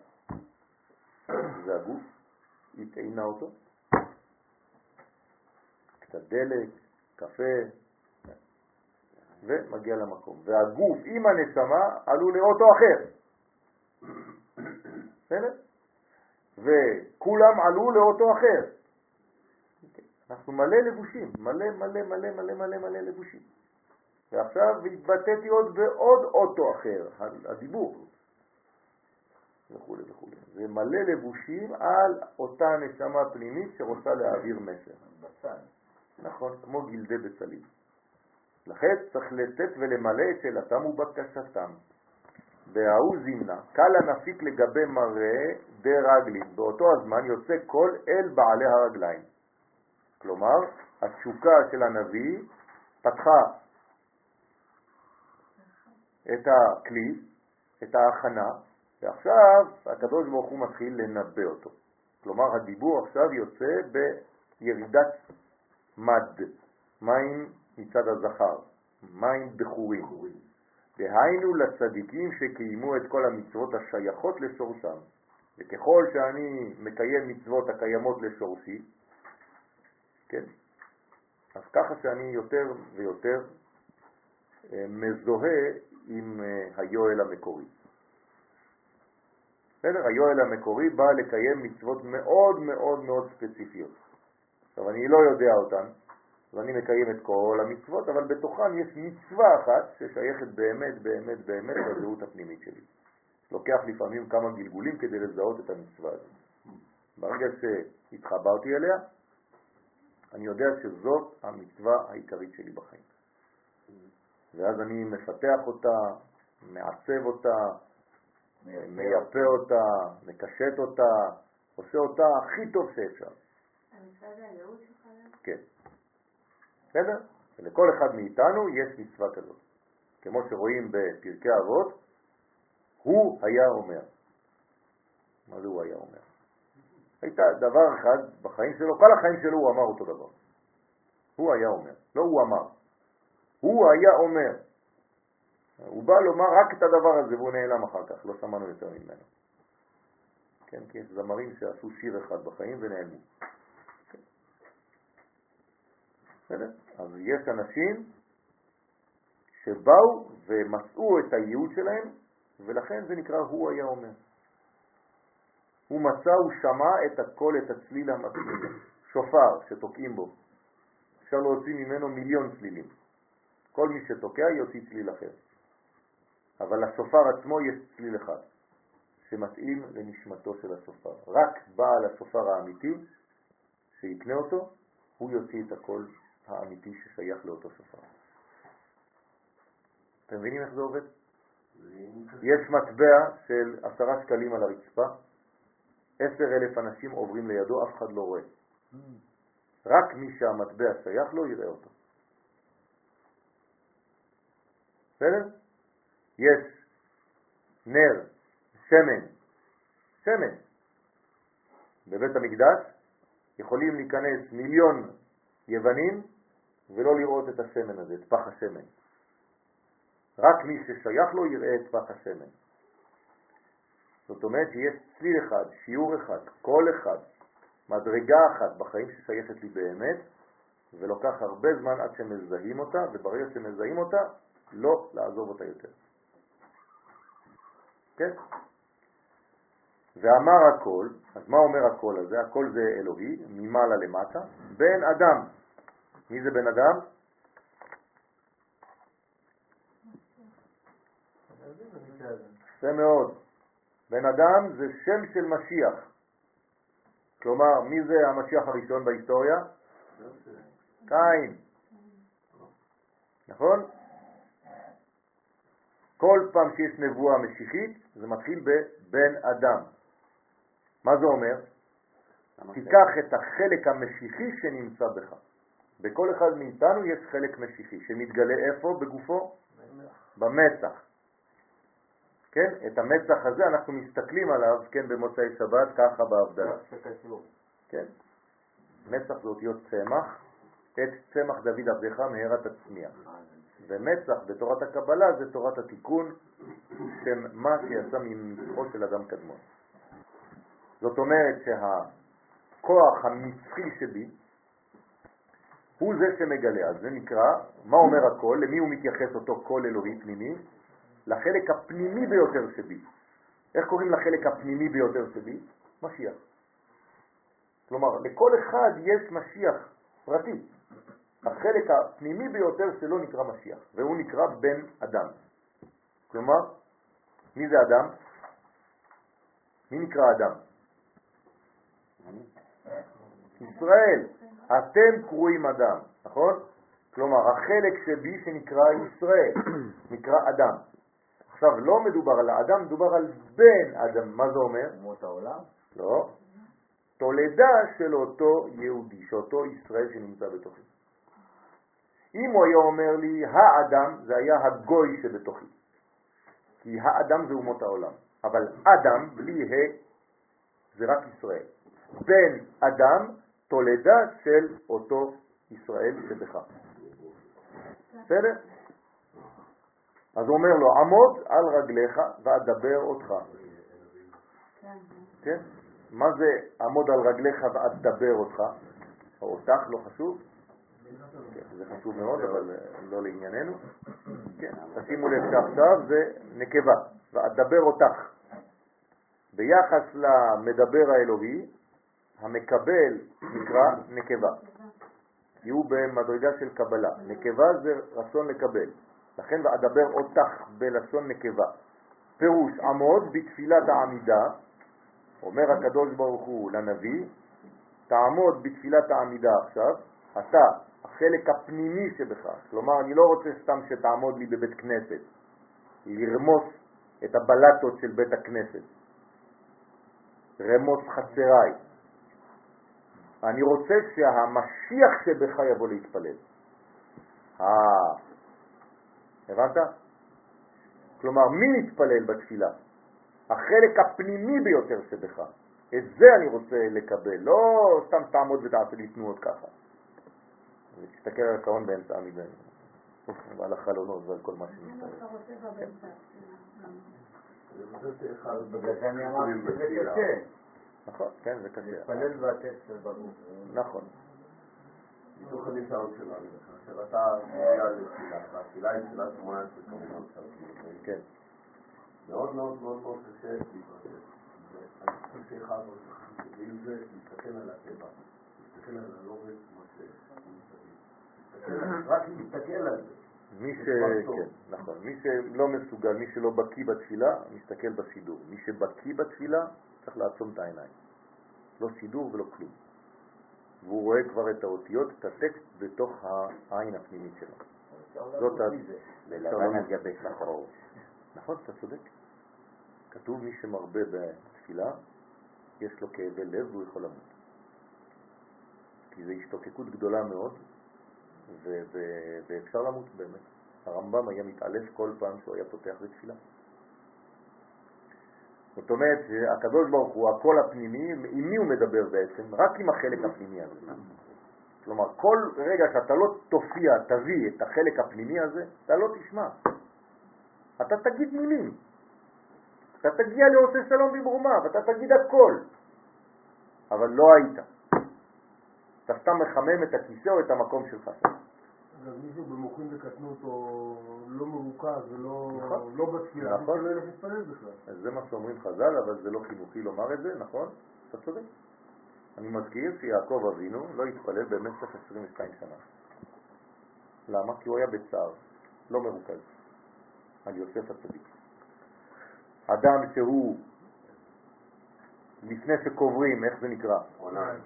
זה הגוף, היא טעינה אותו, קצת דלק, קפה, ומגיע למקום. והגוף עם הנשמה עלו לאוטו אחר. בסדר? וכולם עלו לאוטו אחר. אנחנו מלא לבושים, מלא מלא מלא מלא מלא מלא לבושים. ועכשיו התבטאתי עוד בעוד אוטו אחר, הדיבור, וכו' וכו'. זה מלא לבושים על אותה נשמה פנימית שרוצה להעביר מסר. נכון, כמו גלדי בצלים. לכן צריך לתת ולמלא את שאלתם ובקשתם. וההוא זימנה, קל הנפיק לגבי מראה דרגלין, באותו הזמן יוצא כל אל בעלי הרגליים. כלומר, התשוקה של הנביא פתחה את הכלי, את ההכנה, ועכשיו הקדוש ברוך הוא מתחיל לנבא אותו. כלומר, הדיבור עכשיו יוצא בירידת מד, מים מצד הזכר, מים בחורים. דהיינו לצדיקים שקיימו את כל המצוות השייכות לשורשם. וככל שאני מקיים מצוות הקיימות לשורשי, כן, אז ככה שאני יותר ויותר אה, מזוהה עם אה, היואל המקורי. בסדר? היואל המקורי בא לקיים מצוות מאוד מאוד מאוד ספציפיות. עכשיו, אני לא יודע אותן, ואני מקיים את כל המצוות, אבל בתוכן יש מצווה אחת ששייכת באמת, באמת, באמת לזהות הפנימית שלי. לוקח לפעמים כמה גלגולים כדי לזהות את המצווה הזאת. ברגע שהתחברתי אליה, אני יודע שזאת המצווה העיקרית שלי בחיים. ואז אני מפתח אותה, מעצב אותה, מייפה אותה, מקשט אותה, עושה אותה הכי טוב שאפשר. המצווה זה הייעוד שלך? כן. בסדר? ולכל אחד מאיתנו יש מצווה כזאת. כמו שרואים בפרקי אבות, הוא היה אומר. מה זה הוא היה אומר? הייתה דבר אחד בחיים שלו, כל החיים שלו הוא אמר אותו דבר. הוא היה אומר, לא הוא אמר. הוא היה אומר. הוא בא לומר רק את הדבר הזה והוא נעלם אחר כך, לא שמענו יותר ממנו. כן, כן, זמרים שעשו שיר אחד בחיים ונעלמו. בסדר? אז יש אנשים שבאו ומצאו את הייעוד שלהם, ולכן זה נקרא הוא היה אומר. הוא מצא, הוא שמע את הקול, את הצליל המתאים. שופר שתוקעים בו, אפשר להוציא ממנו מיליון צלילים. כל מי שתוקע יוציא צליל אחר. אבל לשופר עצמו יש צליל אחד, שמתאים לנשמתו של השופר. רק בעל השופר האמיתי, שיקנה אותו, הוא יוציא את הקול האמיתי ששייך לאותו שופר. אתם מבינים איך זה עובד? יש מטבע של עשרה שקלים על הרצפה, עשר אלף אנשים עוברים לידו, אף אחד לא רואה. רק מי שהמטבע שייך לו יראה אותו. בסדר? יש נר, שמן, שמן. בבית המקדש יכולים להיכנס מיליון יוונים ולא לראות את השמן הזה, את פח השמן. רק מי ששייך לו יראה את פח השמן. זאת אומרת שיש צליל אחד, שיעור אחד, קול אחד, מדרגה אחת בחיים ששייכת לי באמת, ולוקח הרבה זמן עד שמזהים אותה, וברגע שמזהים אותה, לא לעזוב אותה יותר. כן? ואמר הכל, אז מה אומר הכל הזה? הכל זה אלוהי, ממעלה למטה, בן אדם. מי זה בן אדם? יפה מאוד. בן אדם זה שם של משיח. כלומר, מי זה המשיח הראשון בהיסטוריה? קין. נכון? כל פעם שיש נבואה משיחית, זה מתחיל בבן אדם. מה זה אומר? תיקח את החלק המשיחי שנמצא בך. בכל אחד מאיתנו יש חלק משיחי, שמתגלה איפה בגופו? במצח. כן? את המצח הזה אנחנו מסתכלים עליו, כן, במוצאי שבת, ככה בהבדלה. כן? מצח זה אותיות צמח, את צמח דוד עבדך מהרת הצמיח. ומצח בתורת הקבלה זה תורת התיקון, שם מה שיצא ממצחו של אדם קדמון. זאת אומרת שהכוח המצחי שבי הוא זה שמגלה, אז זה נקרא, מה אומר הכל, למי הוא מתייחס אותו קול אלוהי פנימי? לחלק הפנימי ביותר שבי. איך קוראים לחלק הפנימי ביותר שבי? משיח. כלומר, לכל אחד יש משיח פרטי. החלק הפנימי ביותר שלו נקרא משיח, והוא נקרא בן אדם. כלומר, מי זה אדם? מי נקרא אדם? ישראל. אתם קרואים אדם, נכון? כלומר, החלק שבי שנקרא ישראל, נקרא אדם. עכשיו, לא מדובר על האדם, מדובר על בן אדם. מה זה אומר? אומות העולם? לא. תולדה של אותו יהודי, שאותו ישראל שנמצא בתוכי. אם הוא היה אומר לי האדם, זה היה הגוי שבתוכי. כי האדם זה אומות העולם. אבל אדם, בלי ה', זה רק ישראל. בן אדם, תולדה של אותו ישראל שבך. בסדר? אז הוא אומר לו, עמוד על רגליך ואדבר אותך. כן? מה זה עמוד על רגליך ואדבר אותך? או אותך, לא חשוב? כן, זה חשוב מאוד, אבל לא לענייננו. כן, תשימו לב שעכשיו זה נקבה, ואדבר אותך. ביחס למדבר האלוהי, המקבל נקרא נקבה, כי הוא במדרגה של קבלה. נקבה זה רצון לקבל. לכן ואדבר אותך בלשון נקבה. פירוש עמוד בתפילת העמידה, אומר הקדוש ברוך הוא לנביא, תעמוד בתפילת העמידה עכשיו, אתה, החלק הפנימי שבך, כלומר אני לא רוצה סתם שתעמוד לי בבית כנסת, לרמוס את הבלטות של בית הכנסת, רמוס חצריי. אני רוצה שהמשיח שבך יבוא להתפלל. אה, הבנת? כלומר, מי מתפלל בתפילה? החלק הפנימי ביותר שבך. את זה אני רוצה לקבל, לא סתם תעמוד ותעשה לי תנועות ככה. ותסתכל על השעון באמצע המדעים, ועל החלונות ועל כל מה באמצע. אני חושב שאחד בגלל זה אני אמרתי שזה. קשה. נכון, כן, זה קשה. להתפלל והטקסט ברור. נכון. מתוך הניסיון שלנו, כאשר אתה מגיע לתפילה, והתפילה היא תפילת 18 כמובן, כן. מאוד מאוד מאוד מאוד קשה להתרשם. ואני חושב שאחד מאוד חשוב, ועם זה להסתכל על הטבע, להסתכל על הלורד, מה שמסביב. רק להסתכל על זה. מי ש... כן, נכון. מי שלא מסוגל, מי שלא בקיא בתפילה, מסתכל בסידור. מי שבקיא בתפילה, צריך לעצום את העיניים. לא סידור ולא כלום. והוא רואה כבר את האותיות, את הטקסט, בתוך העין הפנימית שלו. זאת ה-. ולבן על גבי שחור. נכון, אתה צודק. כתוב מי שמרבה בתפילה, יש לו כאבי לב והוא יכול למות. כי זו השתוקקות גדולה מאוד, ואפשר למות באמת. הרמב"ם היה מתעלף כל פעם שהוא היה פותח בתפילה. זאת אומרת שהקדוש ברוך הוא, הקול הפנימי, עם מי הוא מדבר בעצם? רק עם החלק הפנימי הזה. כלומר, כל רגע שאתה לא תופיע, תביא את החלק הפנימי הזה, אתה לא תשמע. אתה תגיד מילים. אתה תגיע לעושה שלום במרומה, ואתה תגיד הכל. אבל לא היית. אתה סתם מחמם את הכיסא או את המקום שלך. אגב, מישהו במוחין וקטנות או לא מרוכז ולא נכון. לא בתפילה, נכון. לא ילך להתפלל בכלל. אז זה מה שאומרים חז"ל, אבל זה לא חינוכי לומר את זה, נכון? אתה צודק. אני מזכיר שיעקב אבינו לא התפלל במשך 22 שנה. למה? כי הוא היה בצער, לא מרוכז, על יוסף הצדיק. אדם שהוא, לפני שקוברים, איך זה נקרא? עונן.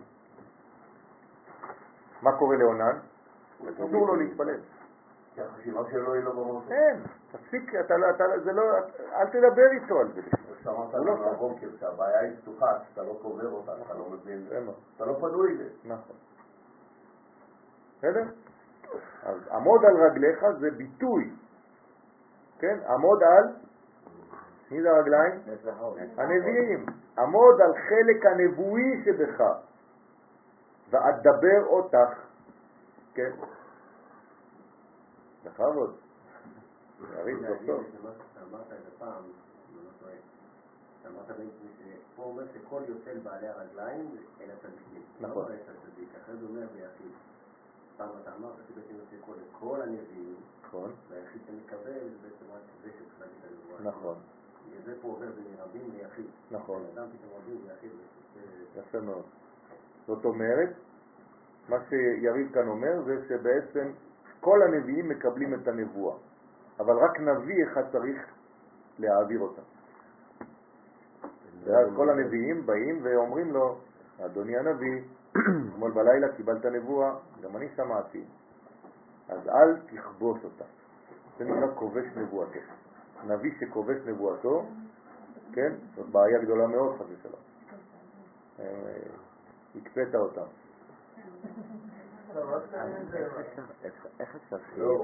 מה קורה לעונן? אסור לו להתפלל. כי החשיבה שלו היא לא. אין, תפסיק, אתה, לא- אתה, זה לא, אל תדבר איתו על זה. שאמרת הוא לא לנו שם. הבוקר שהבעיה היא פתוחה, שאתה לא קובר אותה, אתה לא מבין, מה. אתה לא פנוי לזה. נכון. בסדר? אז עמוד על רגליך זה ביטוי, כן? עמוד על, מי זה הרגליים? הנביאים. עמוד על חלק הנבואי שבך, ואדבר אותך, כן? בכבוד. אמרת את זה פעם, אני לא טועה. אמרת בעצם שפה אומר שכל יוצא לבעלי הרגליים אל הצדיקים. נכון. לא הצדיק, אחרי זה אומר ביחיד. פעם אתה אמרת שבעצם יוצא כל הנביאים, נכון, והיחיד שמקבל זה בעצם רק זה שצריך להגיד את. נכון, וזה פה עובר בין רבים ליחיד. נכון. אדם פתאום רבים ויחיד. זה- יפה מאוד. זאת אומרת, מה שיריב כאן אומר זה שבעצם כל הנביאים מקבלים את הנבואה, אבל רק נביא אחד צריך להעביר אותה. ואז כל הנביאים באים ואומרים לו, אדוני הנביא, אתמול בלילה קיבלת נבואה, גם אני שמעתי, אז אל תכבוש אותה. זה נקרא כובש נבואתו. נביא שכובש נבואתו, כן, זאת בעיה גדולה מאוד חס ושלום. אה, הקפאת אותם. איך אפשר לא,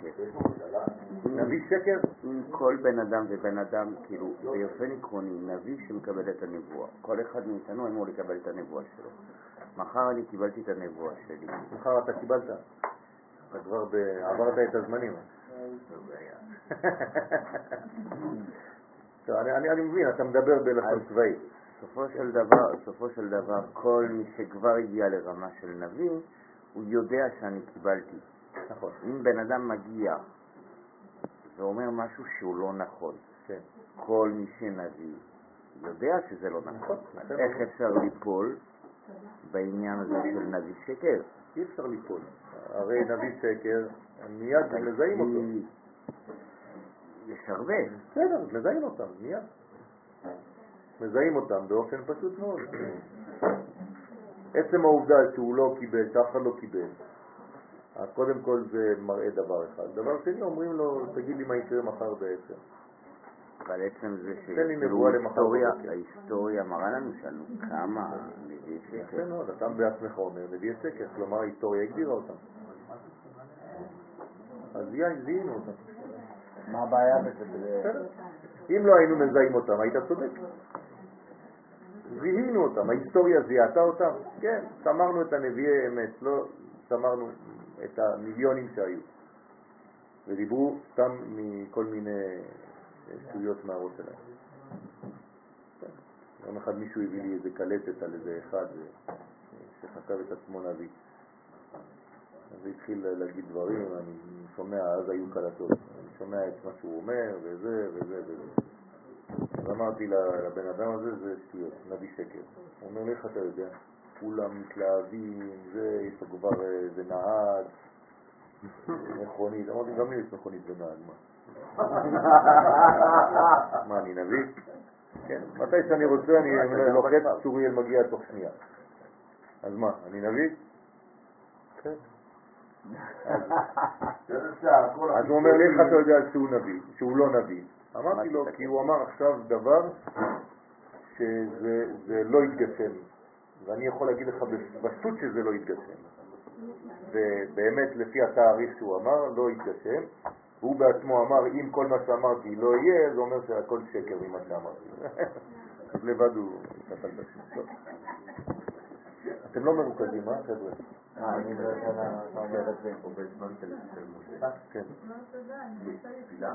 שיהיה נביא שקר? נביא שקר? אם כל בן אדם ובן אדם, כאילו, באופן עקרוני, נביא שמקבל את הנבואה. כל אחד מאיתנו אמור לקבל את הנבואה שלו. מחר אני קיבלתי את הנבואה שלי. מחר אתה קיבלת. אתה כבר עברת את הזמנים. אני, מבין, אתה מדבר בלשון צבאי. בסופו של דבר, בסופו של דבר, כל מי שכבר הגיע לרמה של נביא, הוא יודע שאני קיבלתי. נכון, אם בן אדם מגיע ואומר משהו שהוא לא נכון, כן. כל מי שנביא יודע שזה לא נכון. נכון. איך אפשר ליפול בעניין הזה של נביא שקר? אי אפשר ליפול. הרי נביא שקר, מיד מזהים אותו. יש הרבה. בסדר, מזהים אותם, מיד. מזהים אותם באופן פשוט מאוד. עצם העובדה שהוא לא קיבל, שאף אחד לא קיבל, אז קודם כל זה מראה דבר אחד. דבר שני, אומרים לו, תגיד לי מה יקרה מחר בעצם. אבל עצם זה תן לי שכאילו נבואה למחר ההיסטוריה, בבוקר. ההיסטוריה מראה לנו שאנו כמה נביאי יפה שקר. מאוד, אתה בעצמך אומר נביאי שקר, כלומר ההיסטוריה הגדירה אותם. אז יין, זיהינו אותם. מה הבעיה בזה? אם לא היינו מזהים אותם, היית צודק. זיהינו אותם, ההיסטוריה זיהתה אותם, כן, שמרנו את הנביאי אמת, לא שמרנו את המיליונים שהיו, ודיברו סתם מכל מיני שטויות מהראש שלהם. כן. יום אחד מישהו הביא לי איזה קלטת על איזה אחד שחשב את עצמו נביא. אז התחיל להגיד דברים, אני שומע, אז היו קלטות, אני שומע את מה שהוא אומר, וזה, וזה, וזה. אז אמרתי לבן אדם הזה, זה שטויות, נביא שקר. הוא אומר לי, איך אתה יודע? כולם מתלהבים, זה, יש לו כבר איזה נהג, מכונית. אמרתי, גם לי יש מכונית ונהג, מה? מה, אני נביא? כן, מתי שאני רוצה אני לוחץ, צוריאל מגיע תוך שנייה. אז מה, אני נביא? כן. אז הוא אומר לי, איך אתה יודע שהוא נביא, שהוא לא נביא? אמרתי לו, כי הוא אמר עכשיו דבר שזה לא יתגשם, ואני יכול להגיד לך בפשטות שזה לא יתגשם. ובאמת, לפי התאריך שהוא אמר, לא יתגשם. והוא בעצמו אמר, אם כל מה שאמרתי לא יהיה, זה אומר שהכל שקר ממה שאמרתי. אז לבד הוא נפל בשביל. אתם לא מרוכזים, אה, חבר'ה? אה, אני לא אומר את זה. הוא בזמן של משה. כן. תפילה?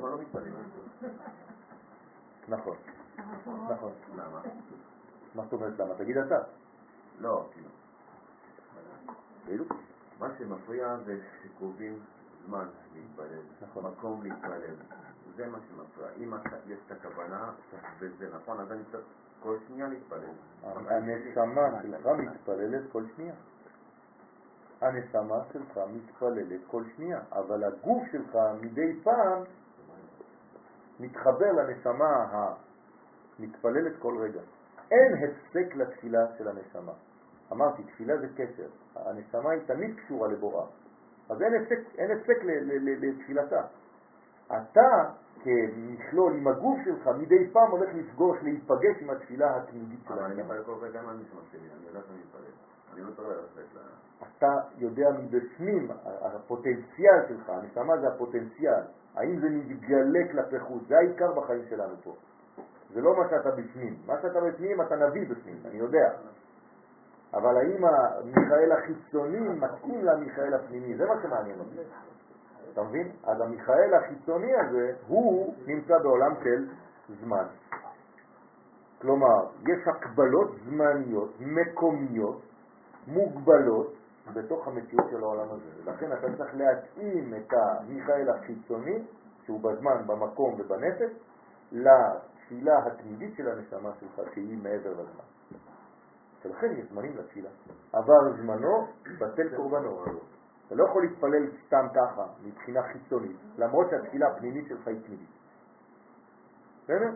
לא, לא מתפללים. נכון, נכון. למה? מה זאת אומרת למה? תגיד אתה. לא, כאילו. כאילו, מה שמפריע זה שקובעים זמן להתפלל, נכון. מקום להתפלל. זה מה שמפריע. אם יש את הכוונה, וזה נכון, אז אני צריך כל שנייה להתפלל. הנשמה שלך מתפללת כל שנייה. הנשמה שלך מתפללת כל שנייה, אבל הגוף שלך מדי פעם מתחבר לנשמה המתפללת כל רגע. אין הפסק לתפילה של הנשמה. אמרתי, תפילה זה קשר. הנשמה היא תמיד קשורה לבוראה. אז אין הפסק, אין הפסק לתפילתה. אתה כמכלול עם הגוף שלך מדי פעם הולך לפגוש, להיפגש עם התפילה התמידית של אבל אני הנשמה. מתפלל כל רגע מהנשמה שלי, אני יודע שאני מתפלל. לא. אתה יודע מבפנים, הפוטנציאל שלך, הנשמה זה הפוטנציאל, האם זה מתגלה כלפי חוץ, זה העיקר בחיים שלנו פה. זה לא מה שאתה בפנים, מה שאתה בפנים אתה נביא בפנים, אני יודע. אבל האם המיכאל החיצוני מתאים למיכאל הפנימי, זה מה שמעניין אותי. אתה מבין? אז המיכאל החיצוני הזה, הוא נמצא בעולם של זמן. כלומר, יש הקבלות זמניות, מקומיות, מוגבלות, בתוך המציאות של העולם הזה. ולכן אתה צריך להתאים את המיכאל החיצוני, שהוא בזמן, במקום ובנפש, לתפילה התמידית של הנשמה שלך, שהיא מעבר לזמן. ולכן יש זמנים לתפילה. עבר זמנו, בטל קורבנו. אתה לא יכול להתפלל סתם ככה, מבחינה חיצונית, למרות שהתפילה הפנימית שלך היא תמידית. בסדר?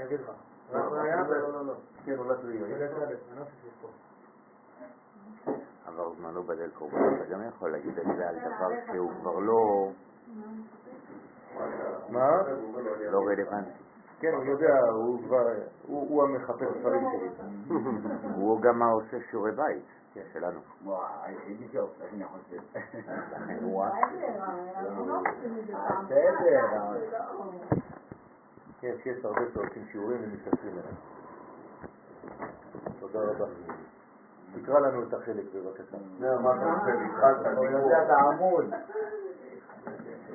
אני אגיד לך. לא, היה לא, לא, לא. כן, לא. עבר זמנו בליל קורבן, אתה גם יכול להגיד את זה על דבר שהוא כבר לא מה? לא רלוונטי. כן, הוא יודע, הוא כבר, הוא הוא המחפש ספרים שלי. הוא גם עושה שיעורי בית שלנו. וואי, איזה יופי, אני לא. בסדר, כן, שיש הרבה שעושים שיעורים ומתקשרים אליהם. תודה רבה. תקרא לנו את החלק בבקשה. זהו, מה אתה רוצה? התחלת הוא. יודע את העמוד.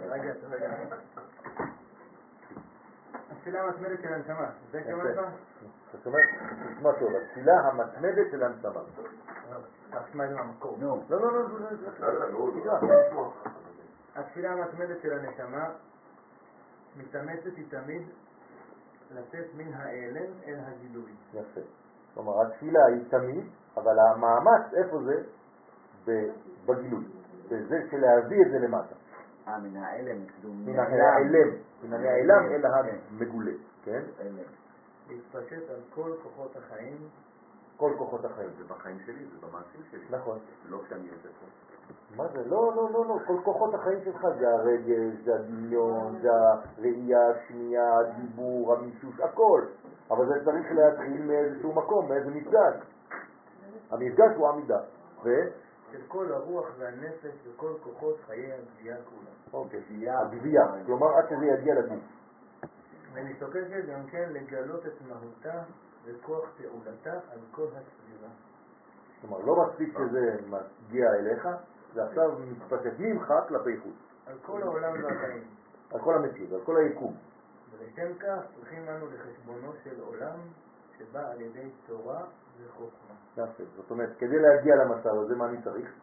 רגע, רגע. התפילה המתמדת של הנשמה, זה התכוונת? אתה שומע? תשמע טוב, התפילה המתמדת של הנשמה. לא, לא, לא, לא, לא, לא, לא. לא. התפילה המתמדת של הנשמה מתאמצת היא תמיד לתת מן ההיעלם אל הגילוי. יפה. כלומר, התפילה היא תמיד, אבל המאמץ, איפה זה? בגילוי. בזה של להביא את זה למטה. אה, מן ההלם, כאילו מן ההיעלם, מן הנעלם אל המגולה, כן? ההלם. להתפשט על כל כוחות החיים כל כוחות החיים. זה בחיים שלי, זה במעשים שלי. נכון. לא כשאני יוצא פה. מה זה? לא, לא, לא, לא, כל כוחות החיים שלך זה הרגש, זה הדמיון, זה הראייה, השמיעה, הדיבור, המישוש, הכל. אבל זה צריך להתחיל מאיזשהו מקום, מאיזה מפגש. המפגש הוא עמידה. ו... של כל הרוח והנפש וכל כוחות חיי הגבייה כולם. אוקיי, גבייה. הגבייה, כלומר עד שזה יגיע לגוף. ונשתוקקת גם כן לגלות את מהותה וכוח פעולתה על כל הסביבה. כלומר, לא מספיק שזה מגיע אליך, זה עכשיו מתפשט ממך כלפי חוץ, על כל העולם והחיים. על כל המציאות, על כל היקום. ולשם כך צריכים אנו לחשבונו של עולם שבא על ידי תורה וחוכמה. יפה. זאת אומרת, כדי להגיע למצב הזה, מה אני צריך?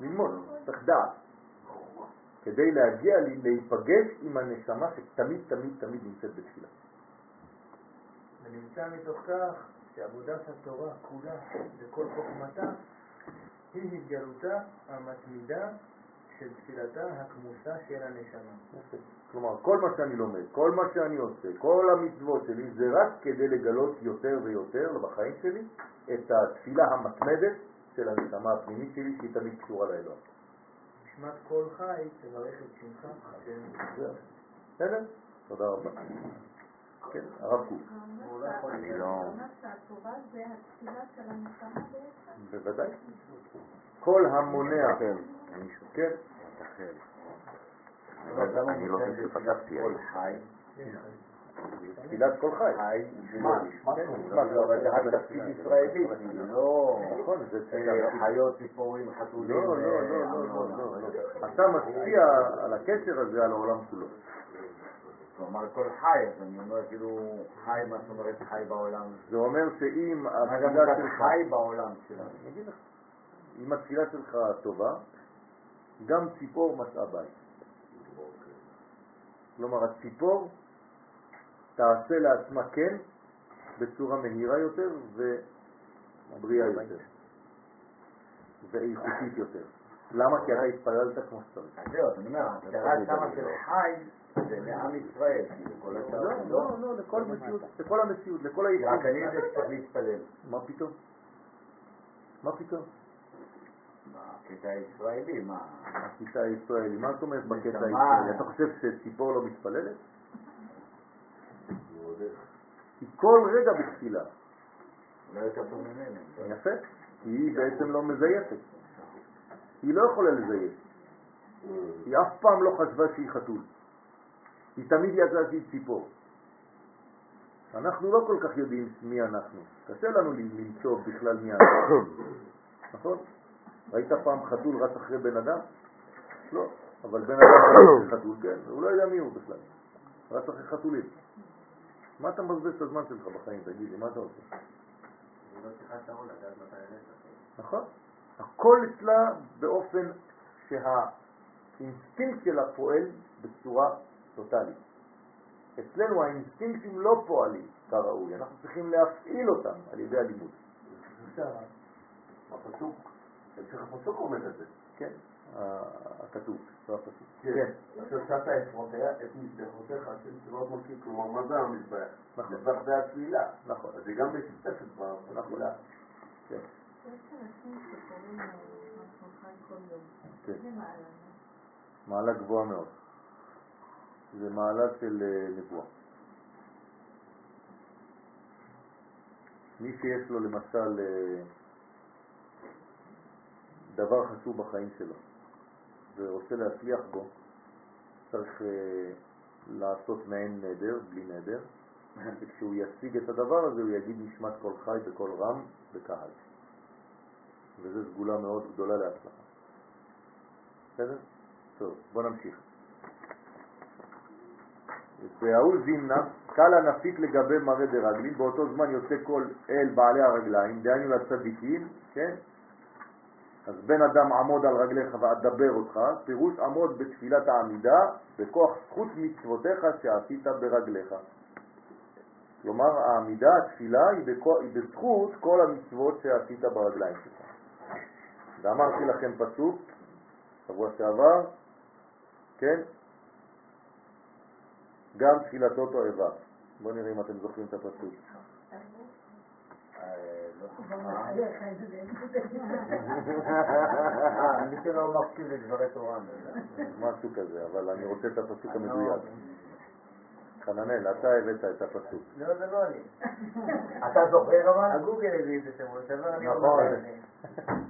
ללמוד, צריך דעת. כדי להגיע, להיפגש עם הנשמה שתמיד תמיד תמיד נמצאת בתפילה. ונמצא מתוך כך שעבודת התורה כולה וכל חוכמתה היא התגלותה המתמידה של תפילתה הכמוסה של הנשמה. כלומר, כל מה שאני לומד, כל מה שאני עושה, כל המצוות שלי, זה רק כדי לגלות יותר ויותר בחיים שלי את התפילה המתמדת של הנשמה הפנימית שלי, שהיא תמיד קשורה לאלוהים. נשמת כל חי תברך את שמך. בסדר? תודה רבה. כן, הרב קוק. אני לא-? בוודאי. כל המונע, כן, אני שואל. כן, למה אני לא חושב שפתחתי כל היום. חי? תפילת כל חי. חי, נשמע, כן, נשמע. אבל זה רק תפקיד ישראלי, לא נכון, זה אה, חיות, ציפורים, חתולים. לא, לא, אה, לא, לא, לא, אה, לא. אתה משפיע על הקשר הזה על העולם כולו. כלומר כל חי, אז אני אומר כאילו חי, מה זאת אומרת חי בעולם? זה אומר שאם התפילה שלך, חי בעולם שלנו? אני אגיד לך, אם התפילה שלך טובה, גם ציפור מצאה בית. כלומר, הציפור תעשה לעצמה כן בצורה מהירה יותר ובריאה יותר ואיכותית יותר. למה? כי אתה התפללת כמו שצריך. אז זהו, אני אומר, ההגדרה שמה של חי זה לעם ישראל, כל השאר לא, לא, לא, לכל מציאות, לכל המציאות, לכל היישוב. רק אני זה שצריך להתפלל. מה פתאום? מה פתאום? בקטע הישראלי, מה? הקטע הישראלי, מה זאת אומרת בקטע. הישראלי? אתה חושב שציפור לא מתפללת? היא כל רגע בתפילה. לא יותר טוב ממני. יפה. כי היא בעצם לא מזייפת. היא לא יכולה לזייף. היא אף פעם לא חשבה שהיא חתול. היא תמיד ידעה שהיא ציפור. אנחנו לא כל כך יודעים מי אנחנו. קשה לנו למצוא בכלל מי אנחנו. נכון? ראית פעם חתול רץ אחרי בן אדם? לא. אבל בן אדם רץ אחרי חתול, כן, הוא לא יודע מי הוא בכלל. רץ אחרי חתולים. מה אתה מבזבז את הזמן שלך בחיים, תגיד לי, מה אתה עושה? לא. נכון? הכל אצלה באופן שהאינסטינקט שלה פועל בצורה טוטאלית. אצלנו האינסטינקטים לא פועלים כראוי, אנחנו צריכים להפעיל אותם על ידי הלימוד. הפסוק, המשך הפסוק אומר את זה. כן, הכתוב, זה הפסוק. כן. אשר שת אפרותיה את מזבחותיך של צבאות מלכים, כלומר מה זה המזבח? נכון. מזבח זה התפילה. נכון. אז היא גם משותפת בתפילה. כן, יום. כן. זה מעלה. מעלה גבוהה מאוד. זה מעלה של אה, נבואה. מי שיש לו למשל אה, דבר חשוב בחיים שלו ורוצה להצליח בו, צריך אה, לעשות מעין נדר, בלי נדר, וכשהוא ישיג את הדבר הזה הוא יגיד נשמת כל חי בכל רם בקהל. וזו סגולה מאוד גדולה להצלחה. בסדר? טוב, בוא נמשיך. וההוא זימנה, קלה נפיק לגבי מראה דרגלים, באותו זמן יוצא כל אל בעלי הרגליים, דהיינו לצדיקים, כן? אז בן אדם עמוד על רגליך ואדבר אותך, פירוש עמוד בתפילת העמידה, בכוח זכות מצוותיך שעשית ברגליך. כלומר, העמידה, התפילה, היא, בכוח, היא בזכות כל המצוות שעשית ברגליים שלך. ואמרתי לכם פסוק, שבוע שעבר, כן? גם תפילתו תועבה. בואו נראה אם אתם זוכרים את הפסוק. לא מי שלא מקשיב לדברי תורה. משהו כזה, אבל אני רוצה את הפסוק המדויק. חננאל, אתה הבאת את הפסוק. לא, זה לא אני. אתה זוכר אבל? הגוגל הביא את אני לא נכון.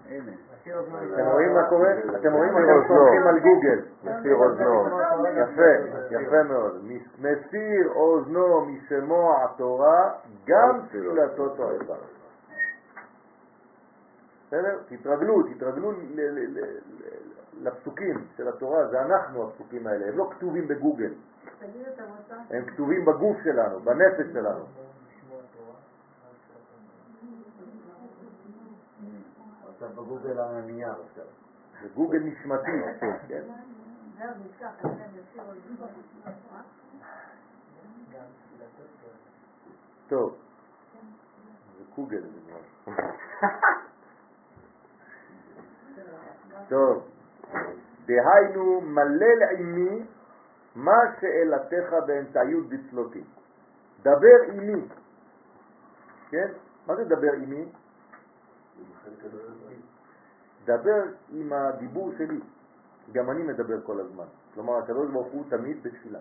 הנה. השיר אוזנו אתם רואים מה קורה? אתם רואים מה אוזנו. סומכים על גוגל. מסיר אוזנו. יפה, יפה מאוד. מס- מסיר אוזנו משמוע התורה, גם תפילתו תועבה. בסדר? תתרגלו, תתרגלו ל- ל- ל- ל- לפסוקים של התורה, זה אנחנו הפסוקים האלה, הם לא כתובים בגוגל. הם כתובים בגוף שלנו, בנפש שלנו. עכשיו בגוגל על הנייר עכשיו. זה גוגל נשמתי, כן? טוב. זה קוגל. זה נראה. טוב. דהיינו מלל עימי מה שאלתך באמצעיות בצלותי. דבר עימי. כן? מה זה דבר עימי? דבר עם הדיבור שלי. גם אני מדבר כל הזמן. כלומר, הקדוש ברוך הוא תמיד בתפילה.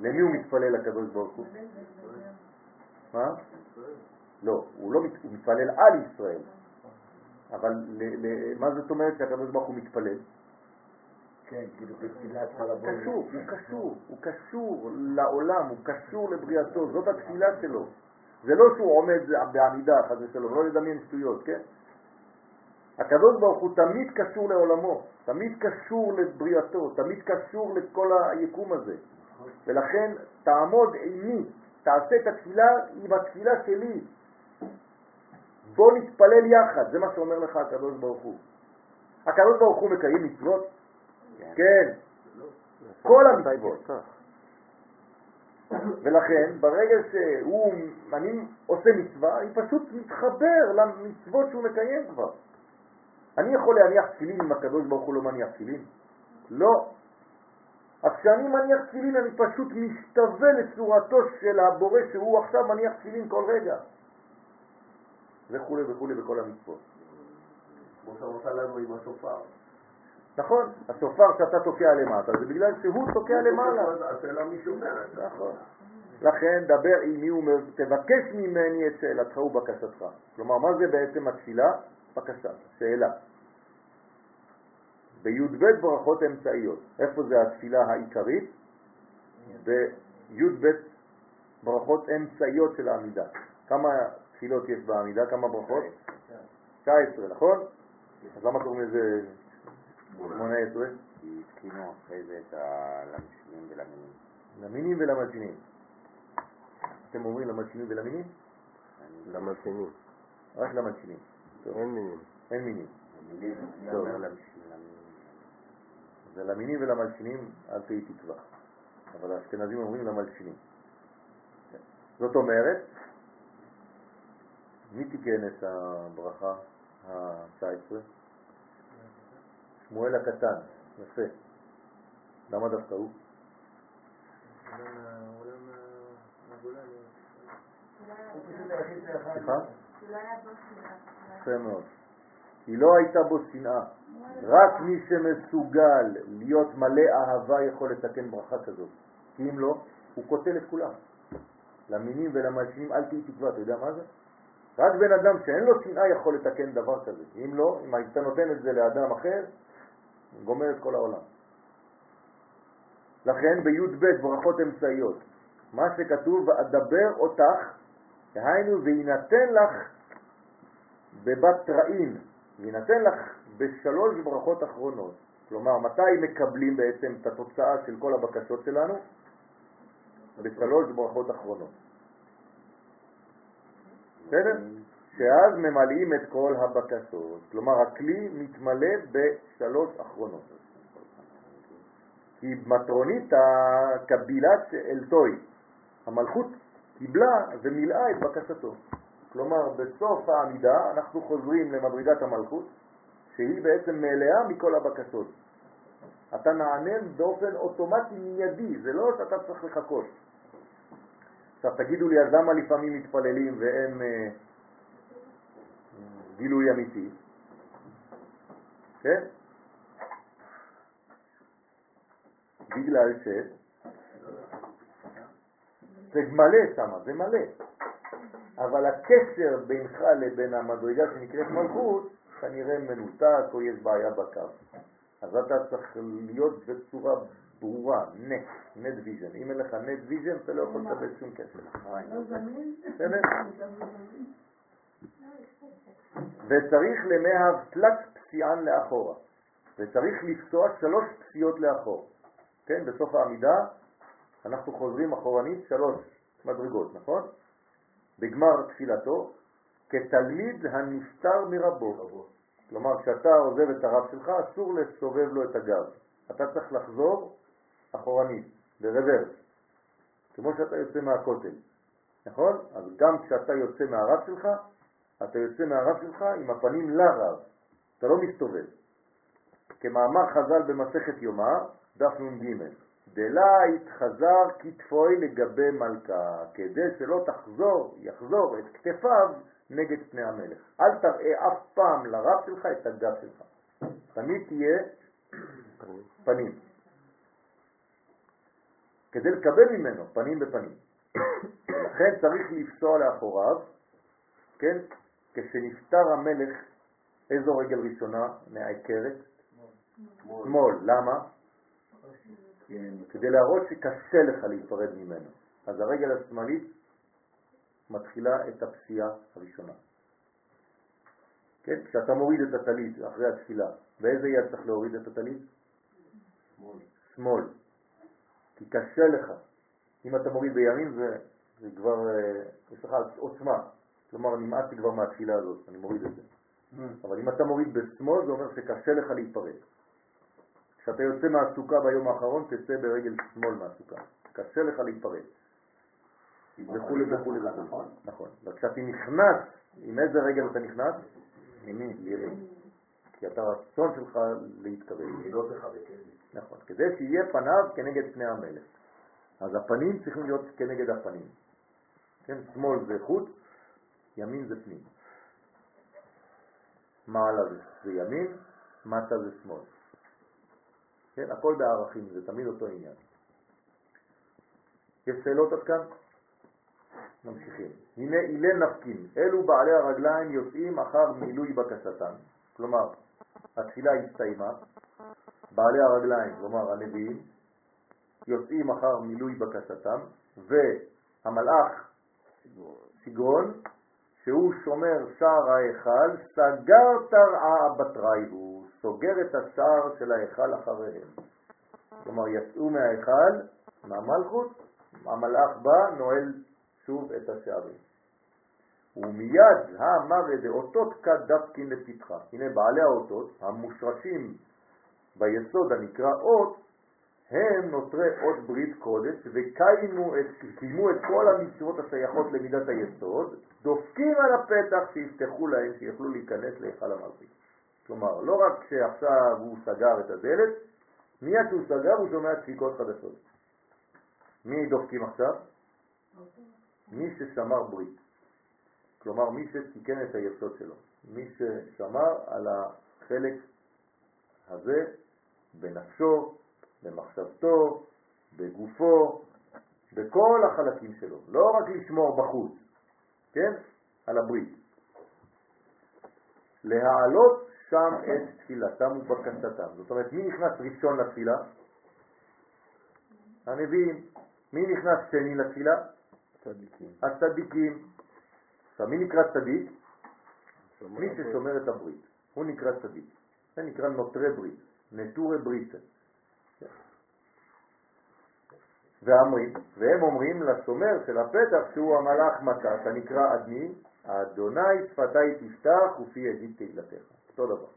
למי הוא מתפלל הקדוש ברוך הוא? מה? לא, הוא לא מתפלל על ישראל. אבל מה זאת אומרת שהקדוש ברוך הוא מתפלל? כן, כאילו בתפילת חלבון. קשור, הוא קשור, הוא קשור לעולם, הוא קשור לבריאתו, זאת התפילה שלו. זה לא שהוא עומד בעמידה, חס ושלום, לא לדמיין שטויות, כן? הקדוש ברוך הוא תמיד קשור לעולמו, תמיד קשור לבריאתו, תמיד קשור לכל היקום הזה. ולכן תעמוד עימי, תעשה את התפילה עם התפילה שלי. בוא נתפלל יחד, זה מה שאומר לך הקדוש ברוך הוא. הקדוש ברוך הוא מקיים מצוות? כן. כל המצוות. ולכן, ברגע שהוא, אני עושה מצווה, אני פשוט מתחבר למצוות שהוא מקיים כבר. אני יכול להניח תפילין אם הקדוש ברוך הוא לא מניח תפילין? לא. אז כשאני מניח תפילין אני פשוט משתווה לצורתו של הבורא שהוא עכשיו מניח תפילין כל רגע. וכו' וכו' בכל המצוות. כמו שאמרת לנו עם השופר. נכון, השופר שאתה תוקע למטה זה בגלל שהוא תוקע למעלה. השאלה מי שומרת. נכון. לכן דבר עמי ותבקש ממני את שאלתך ובקשתך. כלומר, מה זה בעצם התפילה? בקשה, שאלה. בי"ב ברכות אמצעיות. איפה זה התפילה העיקרית? בי"ב ברכות אמצעיות של העמידה. כמה תפילות יש בעמידה? כמה ברכות? 19, נכון? אז למה קוראים לזה 18? כי התקינו אחרי זה את הלמשנים ולמינים. למינים ולמלשינים. אתם אומרים למלשינים ולמינים? למלשינים. רק למלשינים. אין מינים. אין מינים. זה למינים ולמלשינים, אל תהי תקווה. אבל האשכנזים אומרים למלשינים. זאת אומרת, מי תיקן את הברכה ה-19? שמואל הקטן, יפה. למה דווקא הוא? סליחה? יפה מאוד. כי לא הייתה בו שנאה. רק מי שמסוגל להיות מלא אהבה יכול לתקן ברכה כזאת. כי אם לא, הוא קוטל את כולם. למינים ולמלשינים אל תהי תקווה, אתה יודע מה זה? רק בן אדם שאין לו שנאה יכול לתקן דבר כזה. אם לא, אם היית נותן את זה לאדם אחר, גומר את כל העולם. לכן בי"ב ברכות אמצעיות, מה שכתוב, ואדבר אותך, דהיינו, ויינתן לך בבת רעים, ויינתן לך בשלוש ברכות אחרונות. כלומר, מתי מקבלים בעצם את התוצאה של כל הבקשות שלנו? בשלוש ברכות אחרונות. בסדר? שאז ממלאים את כל הבקשות. כלומר, הכלי מתמלא בשלוש אחרונות. כי מטרונית הקבילת אל תוי, המלכות קיבלה ומילאה את בקשתו. כלומר, בסוף העמידה אנחנו חוזרים למדרגת המלכות, שהיא בעצם מלאה מכל הבקשות. אתה נענה באופן אוטומטי מיידי, זה לא שאתה צריך לחכות. עכשיו תגידו לי, אז למה לפעמים מתפללים אה, גילוי אמיתי? כן? בגלל ש... זה מלא שם, זה מלא. אבל הקשר בינך לבין המדרגה שנקראת מלכות כנראה מנותק או יש בעיה בקו. אז אתה צריך להיות בצורה ברורה, נט, נט ויז'ן. אם אין לך נט ויז'ן, אתה לא יכול לקבל שום קשר. לא זמין? בסדר? וצריך למיהב תלת פסיען לאחורא. וצריך לפסוע שלוש פסיעות לאחור. כן, בסוף העמידה אנחנו חוזרים אחורנית שלוש מדרגות, נכון? בגמר תפילתו, כתלמיד הנפטר מרבו. כלומר, כשאתה עוזב את הרב שלך, אסור לסובב לו את הגב. אתה צריך לחזור אחורנית, ברוורס, כמו שאתה יוצא מהכותל, נכון? אז גם כשאתה יוצא מהרב שלך, אתה יוצא מהרב שלך עם הפנים לרב, אתה לא מסתובב. כמאמר חז"ל במסכת יומא, דף נ"ג, דלית חזר כתפוי לגבי מלכה, כדי שלא תחזור, יחזור את כתפיו נגד פני המלך. אל תראה אף פעם לרב שלך את הגב שלך. תמיד תהיה פנים. כדי לקבל ממנו פנים בפנים. לכן צריך לפסוע לאחוריו, כן? כשנפטר המלך, איזו רגל ראשונה נעקרת? שמאל. למה? כדי להראות שקשה לך להיפרד ממנו. אז הרגל השמאלית מתחילה את הפסיעה הראשונה. כן? כשאתה מוריד את הטלית אחרי התפילה, באיזה יד צריך להוריד את הטלית? שמאל. שמאל. כי קשה לך. אם אתה מוריד בימין זה, זה כבר, אה, יש לך עוצמה. כלומר, נמאסתי כבר מהתפילה הזאת, אני מוריד את זה. אבל אם אתה מוריד בשמאל, זה אומר שקשה לך להיפרד. כשאתה יוצא מהסוכה ביום האחרון, תצא ברגל שמאל מהסוכה. קשה לך להיפרד. וכולי וכולי וכולי. נכון. וכשאתה נכנס, עם איזה רגל אתה נכנס? ימין, ימין. כי אתה רצון שלך להתקרב. נכון. כדי שיהיה פניו כנגד פני המלך. אז הפנים צריכים להיות כנגד הפנים. כן, שמאל זה חוץ, ימין זה פנים. מעלה זה ימין, מטה זה שמאל. כן, הכל בערכים, זה תמיד אותו עניין. יש שאלות עד כאן? ממשיכים. הנה אילן נפקין, אלו בעלי הרגליים יוצאים אחר מילוי בקשתם. כלומר, התפילה הסתיימה, בעלי הרגליים, כלומר הנביאים, יוצאים אחר מילוי בקשתם, והמלאך סגרון, שהוא שומר שער ההיכל, סגר תרעה בתראי, הוא סוגר את השער של ההיכל אחריהם. כלומר, יצאו מההיכל, מהמלכות, המלאך בא, נועל שוב את השערים. ומיד האמר דאותות כדפקין לפתחה. הנה בעלי האותות, המושרשים ביסוד הנקרא אות, הם נותרי אות ברית קודש וקיימו את, קיימו את כל המצוות השייכות למידת היסוד, דופקים על הפתח שיפתחו להם, שיוכלו להיכנס להיכל המלכות. כלומר, לא רק שעכשיו הוא סגר את הדלת, מיד שהוא סגר הוא שומע דפיקות חדשות. מי דופקים עכשיו? מי ששמר ברית. כלומר, מי שתיקן את היסוד שלו. מי ששמר על החלק הזה בנפשו, במחשבתו, בגופו, בכל החלקים שלו. לא רק לשמור בחוץ, כן? על הברית. להעלות שם את תפילתם ובקשתם. זאת אומרת, מי נכנס ראשון לתפילה? הנביאים. מי נכנס שני לתפילה? צדיקים. הצדיקים. עכשיו, מי נקרא צדיק? מי ששומר את הברית. הוא נקרא צדיק. זה נקרא נוטרי ברית, נטורי ברית. ואמרים, והם אומרים לשומר של הפתח שהוא המלאך מתת, הנקרא אדני, אדוני שפתי תפתח ופי יגיד תהילתך. אותו דבר.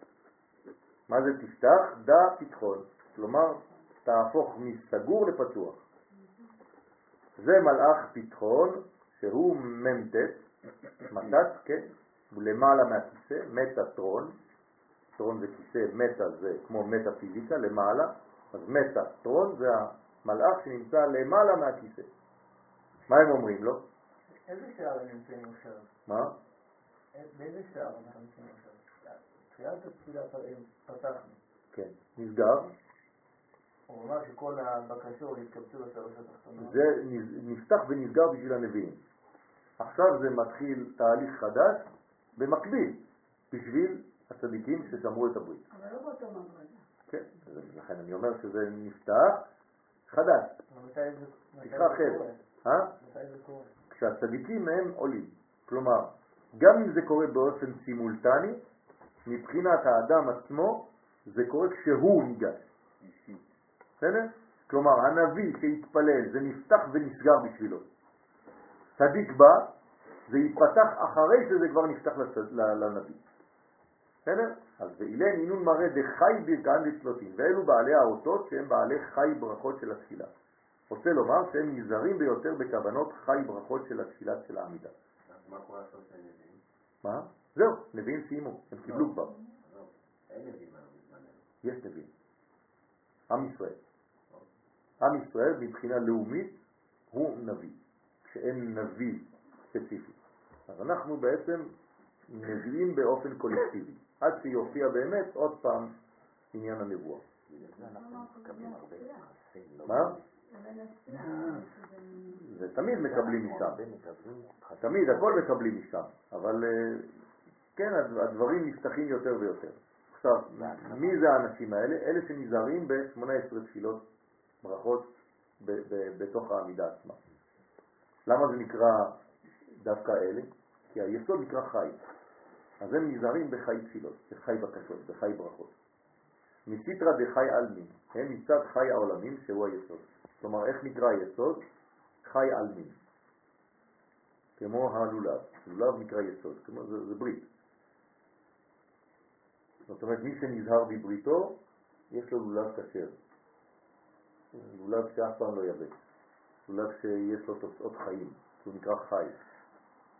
מה זה תפתח? דע פתחון. כלומר, תהפוך מסגור לפתוח. זה מלאך פתחון, שהוא מ"ט, מתת, כן, למעלה מהכיסא, מטה-טרון, טרון זה כיסא, מטה זה כמו מטה-פיזיקה, למעלה, אז מטה-טרון זה המלאך שנמצא למעלה מהכיסא. מה הם אומרים לו? איזה שער הם נמצאים עכשיו? מה? באיזה שער אנחנו נמצאים עכשיו? תחילת התפילה פתחנו. כן, נסגר, הוא אמר שכל הבקשות יתקבצו לשלוש התחתונות. זה נפתח ונסגר בשביל הנביאים. עכשיו זה מתחיל תהליך חדש במקביל בשביל הצדיקים ששמרו את הברית. אבל לא באותו מדרגה. כן, לכן אני אומר שזה נפתח חדש. תקרא חטא. אה? כשהצדיקים הם עולים. כלומר, גם אם זה קורה באופן סימולטני, מבחינת האדם עצמו, זה קורה כשהוא ניגש. בסדר? כלומר, הנביא שהתפלל, זה נפתח ונסגר בשבילו. צדיק בא, זה ייפתח אחרי שזה כבר נפתח לנביא. בסדר? אז ואילן עינון מראה דחי ברכן דצלוטין, ואלו בעלי האותות שהם בעלי חי ברכות של התפילה. רוצה לומר שהם נזהרים ביותר בכוונות חי ברכות של התפילה של העמידה. אז מה קורה עכשיו שהם נביאים? מה? זהו, נביאים סיימו, הם קיבלו כבר. אין נביאים. יש נביאים. עם ישראל. עם ישראל מבחינה לאומית הוא נביא, כשאין נביא ספציפי. אז אנחנו בעצם נביאים באופן קולקטיבי, עד שיופיע באמת עוד פעם עניין הנבואה. לא מה? זה תמיד מקבלים משם. תמיד, הכל מקבלים משם, אבל אה, כן, הד- הדברים נפתחים יותר ויותר. עכשיו, מי זה האנשים האלה? אלה שנזהרים ב-18 תפילות ברכות בתוך העמידה עצמה. למה זה נקרא דווקא אלה? כי היסוד נקרא חי. אז הם נזהרים בחי תפילות, בחי בקשות, בחי ברכות. מסיטרא דחי עלמין, הם מצד חי העולמים שהוא היסוד. כלומר, איך נקרא היסוד? חי עלמין. כמו הלולב. לולב נקרא יסוד, כמו זה, זה ברית. זאת אומרת, מי שנזהר בבריתו, יש לו לולב כשר. לולב שאף פעם לא יבש. לולב שיש לו תוצאות חיים, שהוא נקרא חי.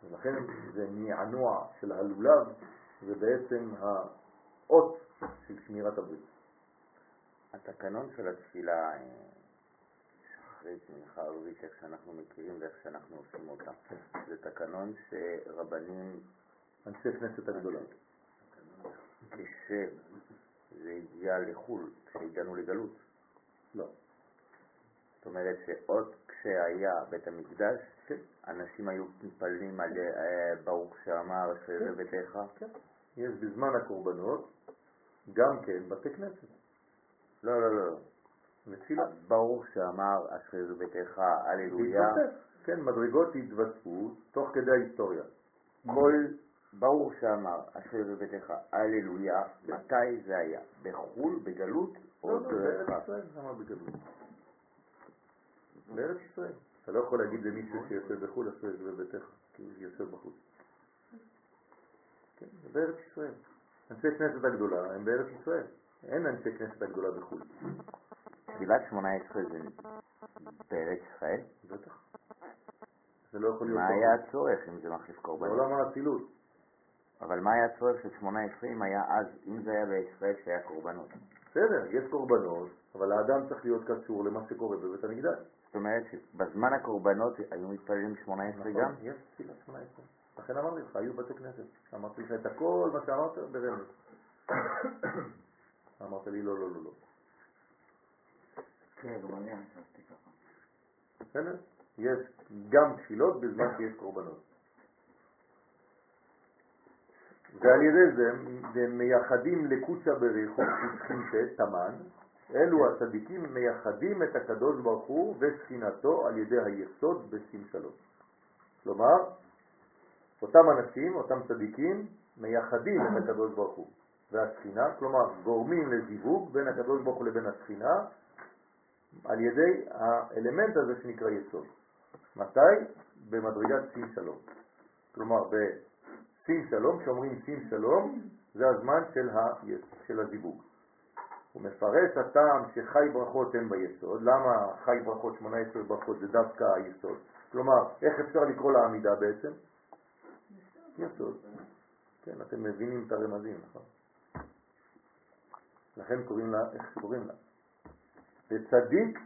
ולכן זה מענוע של הלולב, זה בעצם האות של שמירת הברית. התקנון של התפילה, שחרית, מנחה, ערבית, איך שאנחנו מכירים ואיך שאנחנו עושים אותה, זה תקנון שרבנים, אנשי כנסת הגדולה. כשזה הגיע לחו"ל, כשהגענו לגלות, לא. זאת אומרת שעוד כשהיה בית המקדש, כן. אנשים היו מתפללים על אה, ברוך שאמר כן. ביתך, כן. יש בזמן הקורבנות גם כן בתי כנסת לא, לא, לא, ותפילה. ברוך שאמר אשר ביתך, הללויה. כן, מדרגות התווספו תוך כדי ההיסטוריה. כל ברוך שאמר אשר בביתך, הללויה, מתי זה היה? בחו"ל, בגלות, לא, לא, בארץ ישראל, למה בגלות? בארץ ישראל. אתה לא יכול להגיד למישהו שיושב בחו"ל, עשה את זה בביתך, כי הוא יושב בחוץ. כן, זה בארץ ישראל. אנשי כנסת הגדולה הם בארץ ישראל. אין אנשי כנסת הגדולה בחו"ל. תפילת שמונה עשרה זה בארץ ישראל? בטח. זה לא יכול להיות מה היה הצורך אם זה מחליף קורבנות? בעולם האצילות. אבל מה היה הצורך של שמונה עשרה אם היה אז, אם זה היה בישראל שהיה קורבנות? בסדר, יש קורבנות, אבל האדם צריך להיות קשור למה שקורה בבית המקדש. זאת אומרת שבזמן הקורבנות היו מתפללים שמונה עשרה נכון, גם? יש תפילת 18. לכן אמרתי לך, היו בתי כנסת. אמרתי לך את הכל מה שאמרת ברמז. אמרת לי לא, לא, לא, לא. כן, גם אני חשבתי ככה. בסדר? יש גם תפילות בזמן שיש קורבנות. ועל ידי זה הם מייחדים לקוצה בריחו ושכינתה תמן, אלו הצדיקים מייחדים את הקדוש ברוך הוא ושכינתו על ידי היסוד שלום. כלומר, אותם אנשים, אותם צדיקים, מייחדים את הקדוש ברוך הוא והשכינה, כלומר גורמים לזיווג בין הקדוש ברוך הוא לבין השכינה על ידי האלמנט הזה שנקרא יסוד. מתי? במדרגת שים שלום. כלומר, בשים שלום, כשאומרים שים שלום, זה הזמן של, ה... של הזיווג. הוא מפרש הטעם שחי ברכות הם ביסוד. למה חי ברכות, 18 ברכות, זה דווקא היסוד? כלומר, איך אפשר לקרוא לעמידה בעצם? יסוד. כן, אתם מבינים את הרמזים, נכון? לכן קוראים לה, איך קוראים לה? וצדיק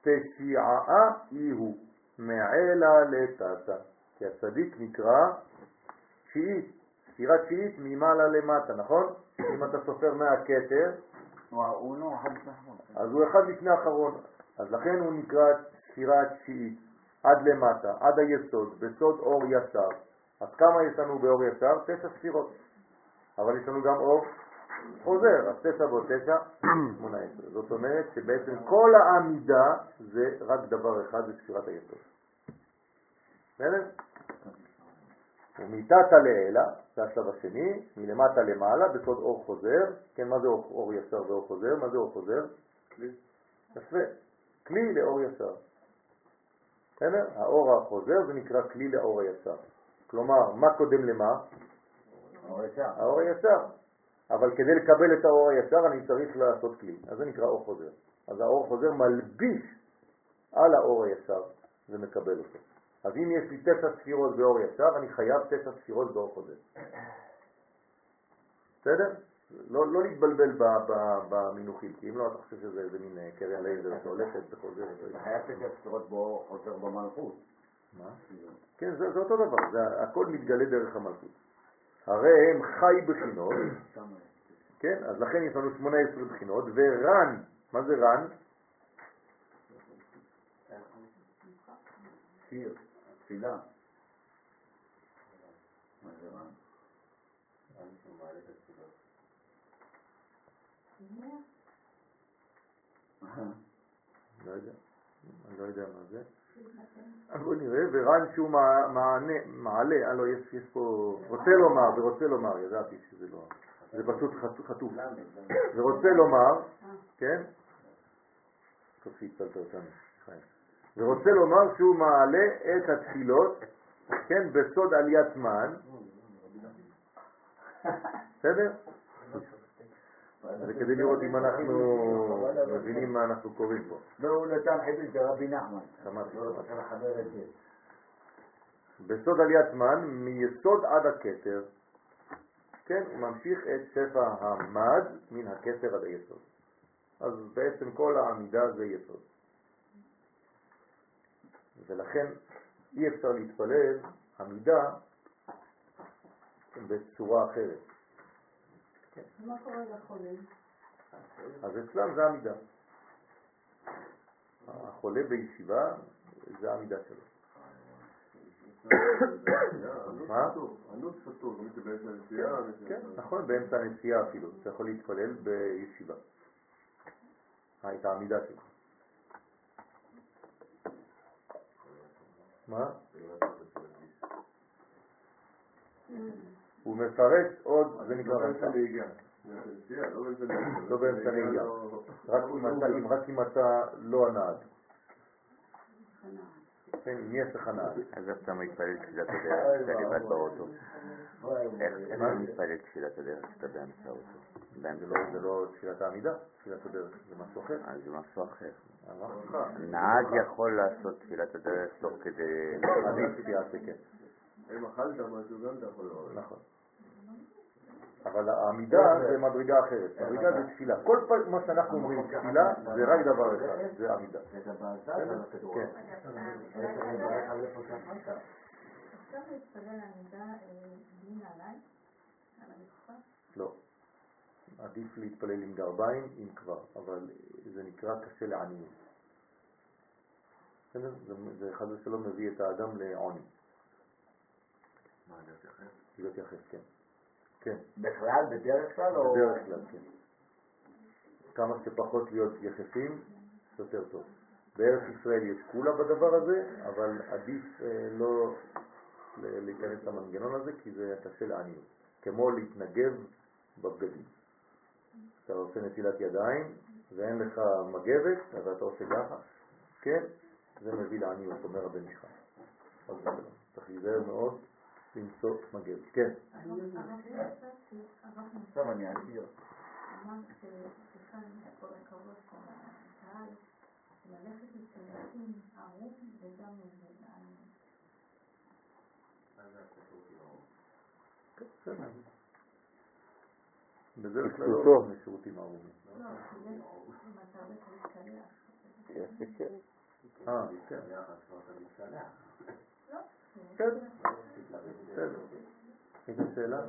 תשיעה היא הוא, מעלה לטאטה. כי הצדיק נקרא תשיעית, ספירה תשיעית ממעלה למטה, נכון? אם אתה סופר מהכתר, לא. אז הוא אחד לפני האחרון, אז לכן הוא נקרא ספירה התשיעית, עד למטה, עד היסוד, בסוד אור ישר. אז כמה יש לנו באור ישר? תשע ספירות. אבל יש לנו גם אור חוזר, אז תשע ועוד תשע, שמונה עשרה. זאת אומרת שבעצם כל העמידה זה רק דבר אחד, זה ספירת היסוד. בסדר? ומתתא לעילה, זה השלב השני, מלמטה למעלה, בסוד אור חוזר. כן, מה זה אור, אור ישר ואור חוזר? מה זה אור חוזר? כלי. יפה. כלי לאור ישר. בסדר? האור החוזר זה נקרא כלי לאור הישר. כלומר, מה קודם למה? האור ישר. האור הישר. אבל כדי לקבל את האור הישר אני צריך לעשות כלי. אז זה נקרא אור חוזר. אז האור חוזר מלביש על האור הישר ומקבל אותו. אז אם יש לי תשע ספירות באור ישר, אני חייב תשע ספירות באור חוזר. בסדר? לא, לא להתבלבל ב- ב- במינוחים, כי אם לא, אתה חושב שזה איזה מין קרן לייזר שהולכת וחוזרת. חייב תשע ספירות בו חוזר במלכות. מה? כן, זה, זה אותו דבר, זה, הכל מתגלה דרך המלכות. הרי הם חי בחינות, כן? אז לכן יש לנו 18 בחינות, ורן, מה זה רן? שיר, תפילה. מה זה רע? לא יודע, אני לא יודע מה זה. אז בוא נראה, ורן שהוא מעלה, אה לא, יש, יש פה, רוצה לומר, ורוצה לומר, ידעתי שזה לא, זה פשוט חט- חטוף. ורוצה לומר, כן? טוב שהצלת אותנו, חיים. ורוצה לומר שהוא מעלה את התפילות, כן, בסוד עליית מן, בסדר? זה כדי לראות אם אנחנו מבינים מה אנחנו קוראים פה. והוא נתן חידוש לרבי נחמן. שמעתי. לא. בסוד עליית מן, מיסוד עד הכתר, כן, הוא ממשיך את שפע המד מן הכתר עד היסוד. אז בעצם כל העמידה זה יסוד. ולכן אי אפשר להתפלל עמידה בצורה אחרת. מה קורה לחולים? אז אצלם זה עמידה. החולה בישיבה זה העמידה שלו. מה? ענות באמצע הנסיעה? זה- כן, נכון, באמצע הנסיעה אפילו, אתה יכול להתפלל בישיבה. אה, את העמידה שלך. מה? הוא מפרש עוד, זה נקרא לא באמצע. נהיגה. לא באמצע נהיגה. לא באמצע נהיגה. לא- רק אם אתה- לא הנהג. כן, אם יש לך נהג. אז אתה מתפלל כשאתה לבד באוטו? איך? אתה מתפלל תפילת הדרך כשאתה באמצע האוטו? זה לא- זה לא תפילת העמידה, תפילת הדרך, זה משהו אחר. אז זה משהו אחר. לך. נהג יכול לעשות תפילת הדרך תוך כדי... עדיף שיעשה כן. אם אכלת משהו גם אתה יכול לראות. נכון. אבל העמידה זה מדרגה אחרת, מדרגה זה תפילה. כל פעם מה שאנחנו אומרים תפילה זה רק דבר אחד, זה עמידה. כן. אה, בלי נעליים? על המכחה? לא. עדיף להתפלל עם גרביים, אם כבר, אבל זה נקרא קשה לעניות. בסדר? זה, זה חד ושלום מביא את האדם לעוני. מה, אני אתייחס? להיות יחס, כן. כן, בכלל, בדרך כלל, או... בדרך כלל, כן. כמה שפחות להיות יחסים, יותר טוב. בארץ ישראל יש כולה בדבר הזה, אבל עדיף אה, לא להיכנס למנגנון הזה, כי זה קשה לעניות. כמו להתנגב בבגדים. אתה עושה נטילת ידיים, ואין לך מגבת, אז אתה עושה ככה, כן? זה מביא לעניות, אומר הבן איש ושלום. צריך להיזהר מאוד למצוא מגבת. כן. עכשיו אני אסביר. אמר שכאן כל הכבוד של הקהל, ללכת לצלחים ערום וגם לעניים. בסדר. בדרך כלל פשוטו. לא לשירותים ערומים. לא, כי יש, אם אתה הולך להתקלח, יפה, כן. אה, כן. לא, בסדר. שאלה?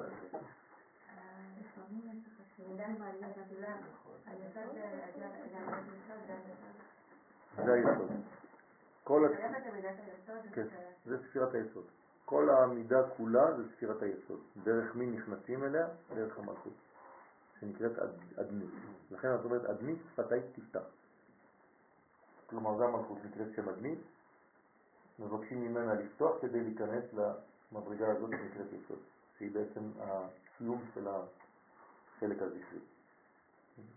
יש זה היסוד. כל כן, זה ספירת היסוד. כל העמידה כולה זה ספירת היסוד. דרך מי נכנסים אליה? דרך המלכות, שנקראת אד- אדנית. לכן את אומרת אדנית שפתיי תפתח. כלומר זה המלכות נקראת שם אדנית, מבקשים ממנה לפתוח כדי להיכנס למדרגה הזאת שנקראת יסוד, שהיא בעצם הקיום של החלק הזכרי.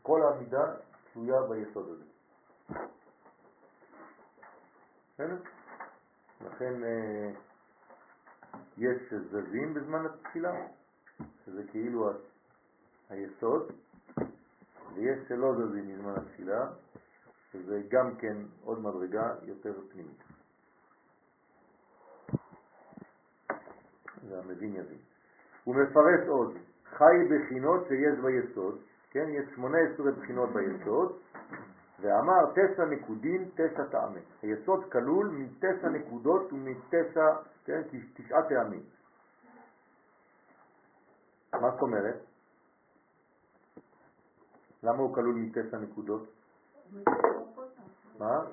כל העמידה תלויה ביסוד הזה. בסדר? לכן אה, יש זזים בזמן התפילה, שזה כאילו היסוד, ויש שלא זזים בזמן התפילה, שזה גם כן עוד מדרגה יותר פנימית. והמבין יבין. הוא מפרש עוד, חי בחינות שיש ביסוד, כן, יש 18 בחינות ביסוד, ואמר תשע נקודין, תשע טעמים. היסוד כלול מתשע נקודות ומתשע, כן, תשעה טעמים. מה זאת אומרת? למה הוא כלול מתשע נקודות? מה?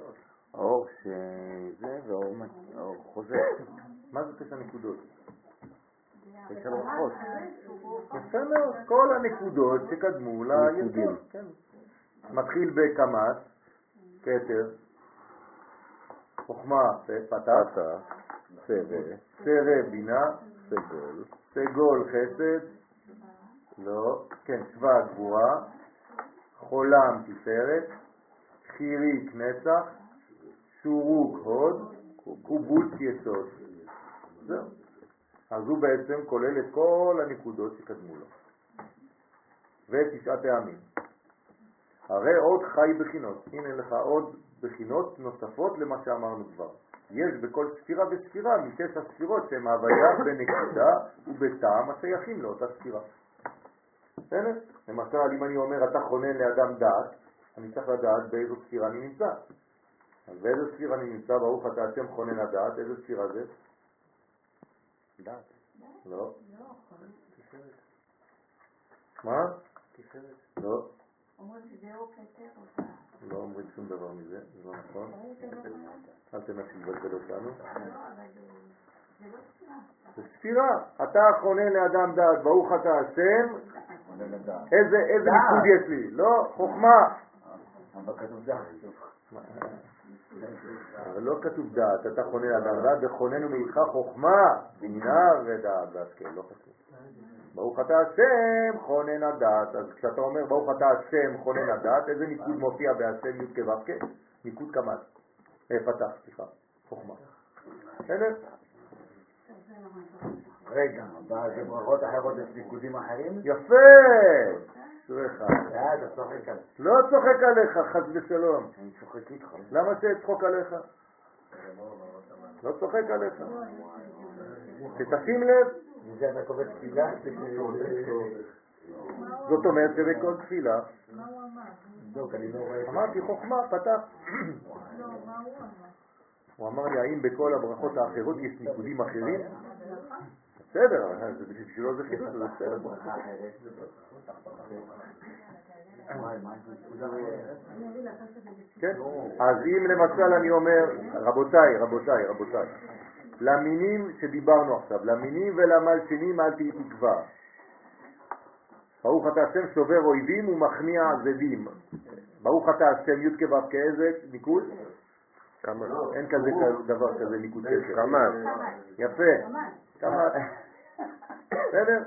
אור שזה ואור מ- אור חוזר. מה זה תשע נקודות? תשע רוחות. יפה מאוד, כל הנקודות שקדמו. ליסוד, כן. מתחיל בקמץ, כתר, חוכמה, פתח, צבע, סרא, בינה, סגול, סגול, חסד, לא, כן, שבא, גבורה, חולם, תפארת, חיריק, נצח, שורוק, הוד, קובוץ, יסוד. זהו. אז הוא בעצם כולל את כל הנקודות שקדמו לו. ותשעה טעמים. הרי עוד חי בחינות. הנה לך עוד בחינות נוספות למה שאמרנו כבר. יש בכל ספירה וספירה מתשע ספירות שהן הוויה בנקודה ובטעם השייכים לאותה ספירה. בסדר? למשל, אם אני אומר אתה חונן לאדם דעת, אני צריך לדעת באיזו ספירה אני נמצא. אז באיזו ספירה אני נמצא, ברוך אתה השם חונן הדעת, איזו ספירה זה? דעת. לא. מה? לא. אומרים כתר אותה. לא אומרים שום דבר מזה, זה לא נכון. אל תנסי לבלבל אותנו. זה ספירה. אתה חונן לאדם דעת, ברוך אתה השם. איזה. ניקוד יש לי? לא, חוכמה. אבל כתוב דעת. אבל לא כתוב דעת, אתה חונן לאדם דעת, וחוננו מאיתך חוכמה, בינה ודעת והשכל, לא חשוב. ברוך אתה השם חונן הדעת, אז כשאתה אומר ברוך אתה השם חונן הדעת, איזה ניקוד מופיע בהשם י' כו' כ'? ניקוד קמ"ט, אה, פתח, סליחה, חוכמה. בסדר? רגע, בברכות אחרות יש ניקודים אחרים? יפה! אשריך. אה, אתה צוחק. לא צוחק עליך, חס ושלום. אני צוחק איתך. למה שאצחוק עליך? לא צוחק עליך. שתשים לב, מזה אתה קובע תפילה? זאת אומרת שבכל תפילה, מה הוא אמר? בדיוק, אני לא. אמרתי חוכמה, פתח. לא? הוא אמר לי, האם בכל הברכות האחרות יש ניקודים אחרים? בסדר, בשבילו זה חידוש, זה בסדר. כן? אז אם למשל אני אומר, רבותיי, רבותיי, רבותיי, למינים שדיברנו עכשיו, למינים ולמלשינים אל תהי תקווה. ברוך אתה השם שובר אויבים ומכניע זדים. ברוך אתה השם י' כו' כאיזה ניקוד? כמה? אין כזה דבר כזה ניקוד קשר. כמה? יפה. כמה? בסדר?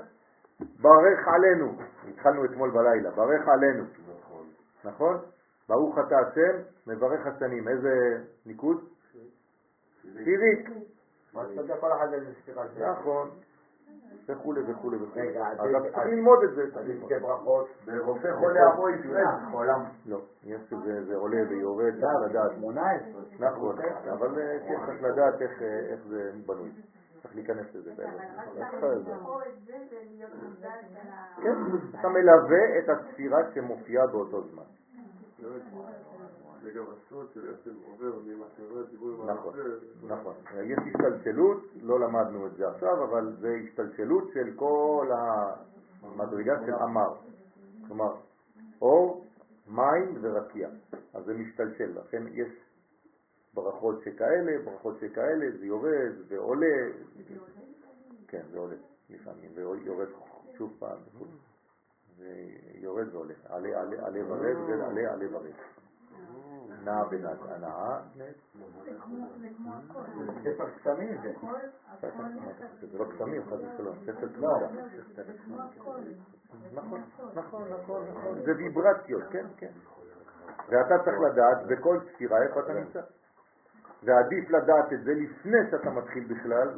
ברך עלינו. התחלנו אתמול בלילה. ברך עלינו. נכון? ברוך אתה השם, מברך השנים. איזה ניקוד? חיריק. זה? נכון. וכולי וכולי וכולי. רגע, אז זה- צריך ללמוד את זה. שתי ברכות. ברופא חולה עמו ישראל. חולם. לא, יש שזה זה עולה ויורד, צריך לדעת. 18. נכון, אבל אה, כן, צריך לדעת איך אה, איך זה בנוי. צריך להיכנס לזה אבל באמת. רק צריך צריך. לבחור את זה ולהיות מודע של ה... כן, אתה מלווה את הספירה שמופיעה באותו זמן. זה גם של איך עובר ממחשבה דיבור נכון. נכון. יש השתלשלות, לא למדנו את זה עכשיו, אבל זה השתלשלות של כל המדרגה של אמר. כלומר, אור, מים ורקיע. אז זה משתלשל, לכן יש ברכות שכאלה, ברכות שכאלה, זה יורד ועולה, כן, זה עולה לפעמים, ויורד שוב פעם, ויורד ועולה, עלה, עלה, עלה ורד, ועלה, עלה ורד. נעה ונעה, הנעה, זה כמו הכל. זה ספר קסמים זה. הכל זה לא קסמים, חס ושלום, ספר לא. זה כמו הכל. נכון, נכון, נכון, נכון, זה ויברציות, כן, כן. ואתה צריך לדעת בכל ספירה איפה אתה נמצא. ועדיף לדעת את זה לפני שאתה מתחיל בכלל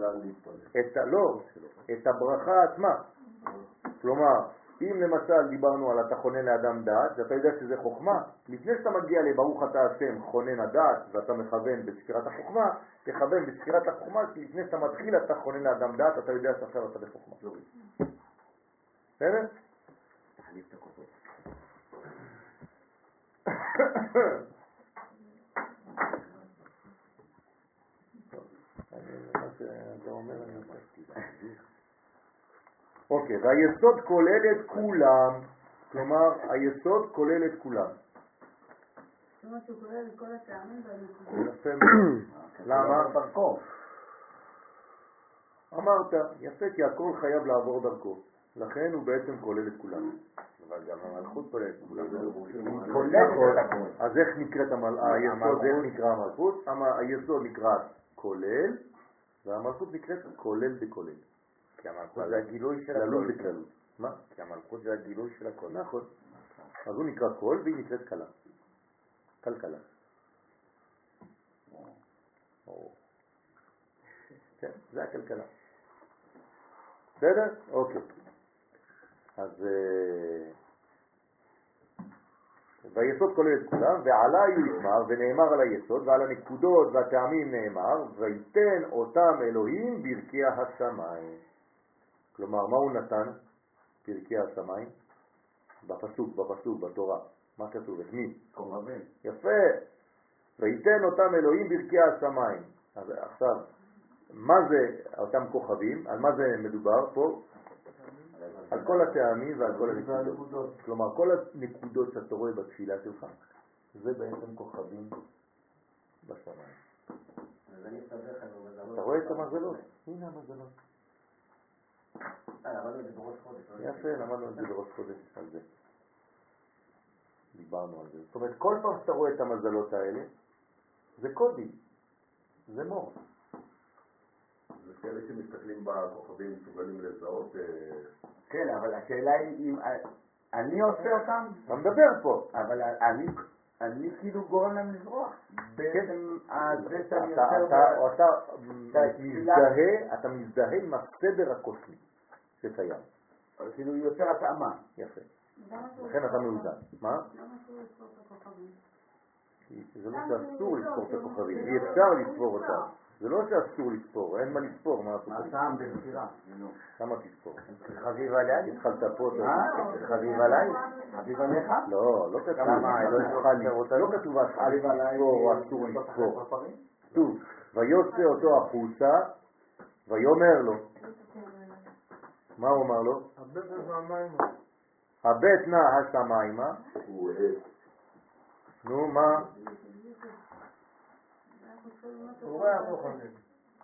את, ה, לא, את הברכה עצמה. כלומר, אם למשל דיברנו על אתה חונן לאדם דעת, ואתה יודע שזה חוכמה, לפני שאתה מגיע לברוך אתה השם חונן הדעת ואתה מכוון בספירת החוכמה, תכוון בספירת החוכמה, כי לפני שאתה מתחיל אתה חונן לאדם דעת, אתה יודע שעכשיו אתה בחוכמה. בסדר? תחליף את הכוחות. מה שאתה אומר, אני עושה. אוקיי, והיסוד כולל את כולם, כלומר היסוד כולל את כולם. למה? דרכו. אמרת, יפה, כי הכל חייב לעבור דרכו. לכן הוא בעצם כולל את כולם. אבל גם המלכות כוללת כולם. כולל את הכל. אז איך נקראת. היסוד, איך נקרא המלכות? המ- היסוד נקרא כולל, והמלכות נקראת כולל בכולל. כי המלכות זה הגילוי של כללות הכל. בכללות. מה? כי המלכות זה הגילוי של הכל. נכון. אז הוא נקרא קול והיא נקראת כלה. כלכלה. כן, זה הכלכלה. בסדר? אוקיי. אז והיסוד כולל את כולם, ועלי הוא ישמר, ונאמר על היסוד, ועל הנקודות והטעמים נאמר, ויתן אותם אלוהים ברכי השמיים. כלומר, מה הוא נתן? פרקי השמיים? בפסוק, בפסוק, בתורה. מה כתוב? את מי? כוכבים. יפה. ויתן אותם אלוהים ברכי השמיים. אז עכשיו, מה זה אותם כוכבים? על מה זה מדובר פה? על כל הטעמים ועל כל הנקודות. כלומר, כל הנקודות שאתה רואה בתפילה שלך, זה בעצם כוכבים בשמיים. אתה רואה את המזלות? הנה המזלות. אה, למדנו את זה בראש חודש. לא יפה, למדנו את זה בראש חודש על זה. דיברנו על זה. זאת אומרת, כל פעם שאתה רואה את המזלות האלה, זה קודים, זה מור. זה כאלה שמסתכלים בכוכבים מסוגלים לזהות אה, כן, אבל השאלה היא אם אני עושה אותם, אתה מדבר פה. אבל אני, אני כאילו גורם להם לזרוח. בעצם זה שאני אתה, יוצר... אתה מזדהה עם הסדר הקוסמי שקיים. כאילו יוצר התאמה. יפה. לכן אתה יספור מאוזן. מה? למה שהוא יספור את הכוכבים? כי זה לא שאסור לספור את הכוכבים, אי אפשר לספור אותם. זה לא שאסור לספור, אין מה לספור, מה? הטעם בספירה? נו. למה תספור? חביב עליי? התחלת פה, אתה-? חביב עליי? חביב עליך? לא, לא כתוב. למה, לא? לא כתוב אסור. לספור או אסור לספור. כתוב, ויוצא אותו החוצה, ויאמר לו, מה הוא אמר לו? הבטן והמים. הבט נא השמיימה, הוא אה, נו מה?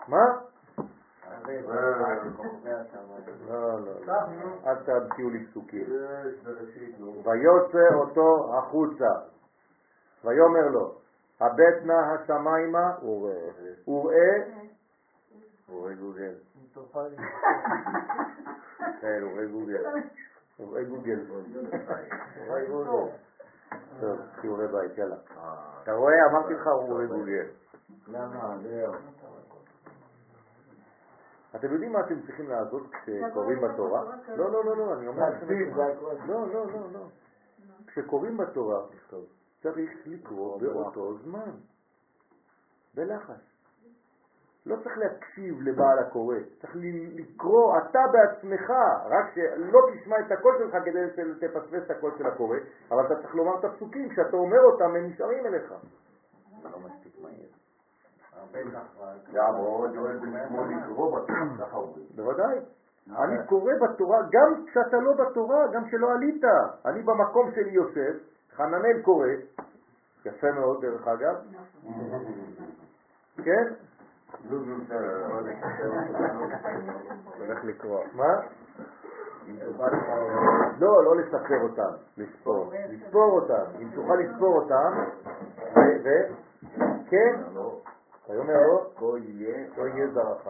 מה? לא, לא, לא. כך, נו. אל תמציאו לי פסוקים. ויוצא אותו החוצה, ויאמר לו, הבט נא השמיימה, וראה, הוא רואה גוגל. אם תוכל לי. כן, הוא רואה גוגל. וראה גוגל. רואה גוגל. טוב, שיעורי בית, יאללה. אתה רואה? אמרתי לך, הוא רואה גוגל. למה? זהו. אתם יודעים מה אתם צריכים לעשות כשקוראים בתורה? לא, לא, לא, לא, אני אומר לכם... לא, לא, לא, לא. כשקוראים בתורה, צריך לקרוא באותו זמן, בלחש. לא צריך להקשיב לבעל הקורא, צריך לקרוא אתה בעצמך, רק שלא תשמע את הקול שלך כדי שתפספס את הקול של הקורא, אבל אתה צריך לומר את הפסוקים, כשאתה אומר אותם הם נשארים אליך. זה לא מספיק מהיר. הרבה נחמן. זה אברהם יואל בן שמואל לקרוא בתורה, ככה אומרים. בוודאי. אני קורא בתורה, גם כשאתה לא בתורה, גם כשלא עלית. אני במקום שלי יושב, חננאל קורא, יפה מאוד דרך אגב, כן? הולך לקרוא. מה? לא, לא לספר אותם, לספור. לספור אותם. אם תוכל לספור אותם, ו... כן, ויאמר לו, כה יהיה, לא יהיה זרעך.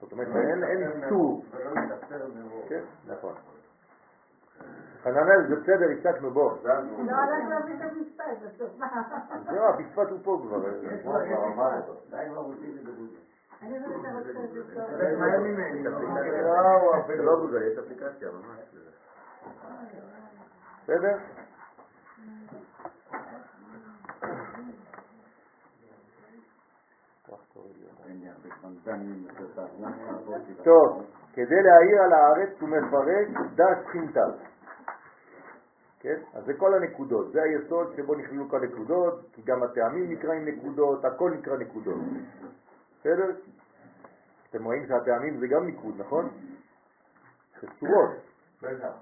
זאת אומרת, אין איסור. מראש. כן, נכון. חננאל, זה בסדר, הפסקנו בו. לא הלך להביא את המשפט, בסוף? זהו, הפספת הוא פה כבר. יש לו, יש. לא, לא אפליקציה ממש. בסדר? טוב, כדי להעיר על הארץ הוא מפרק דש שכינתה. כן? אז זה כל הנקודות, זה היסוד שבו נכללו כל הנקודות, כי גם הטעמים נקראים נקודות, הכל נקרא נקודות. בסדר? אתם רואים שהטעמים זה גם ניקוד, נכון? זה צורות. בטח.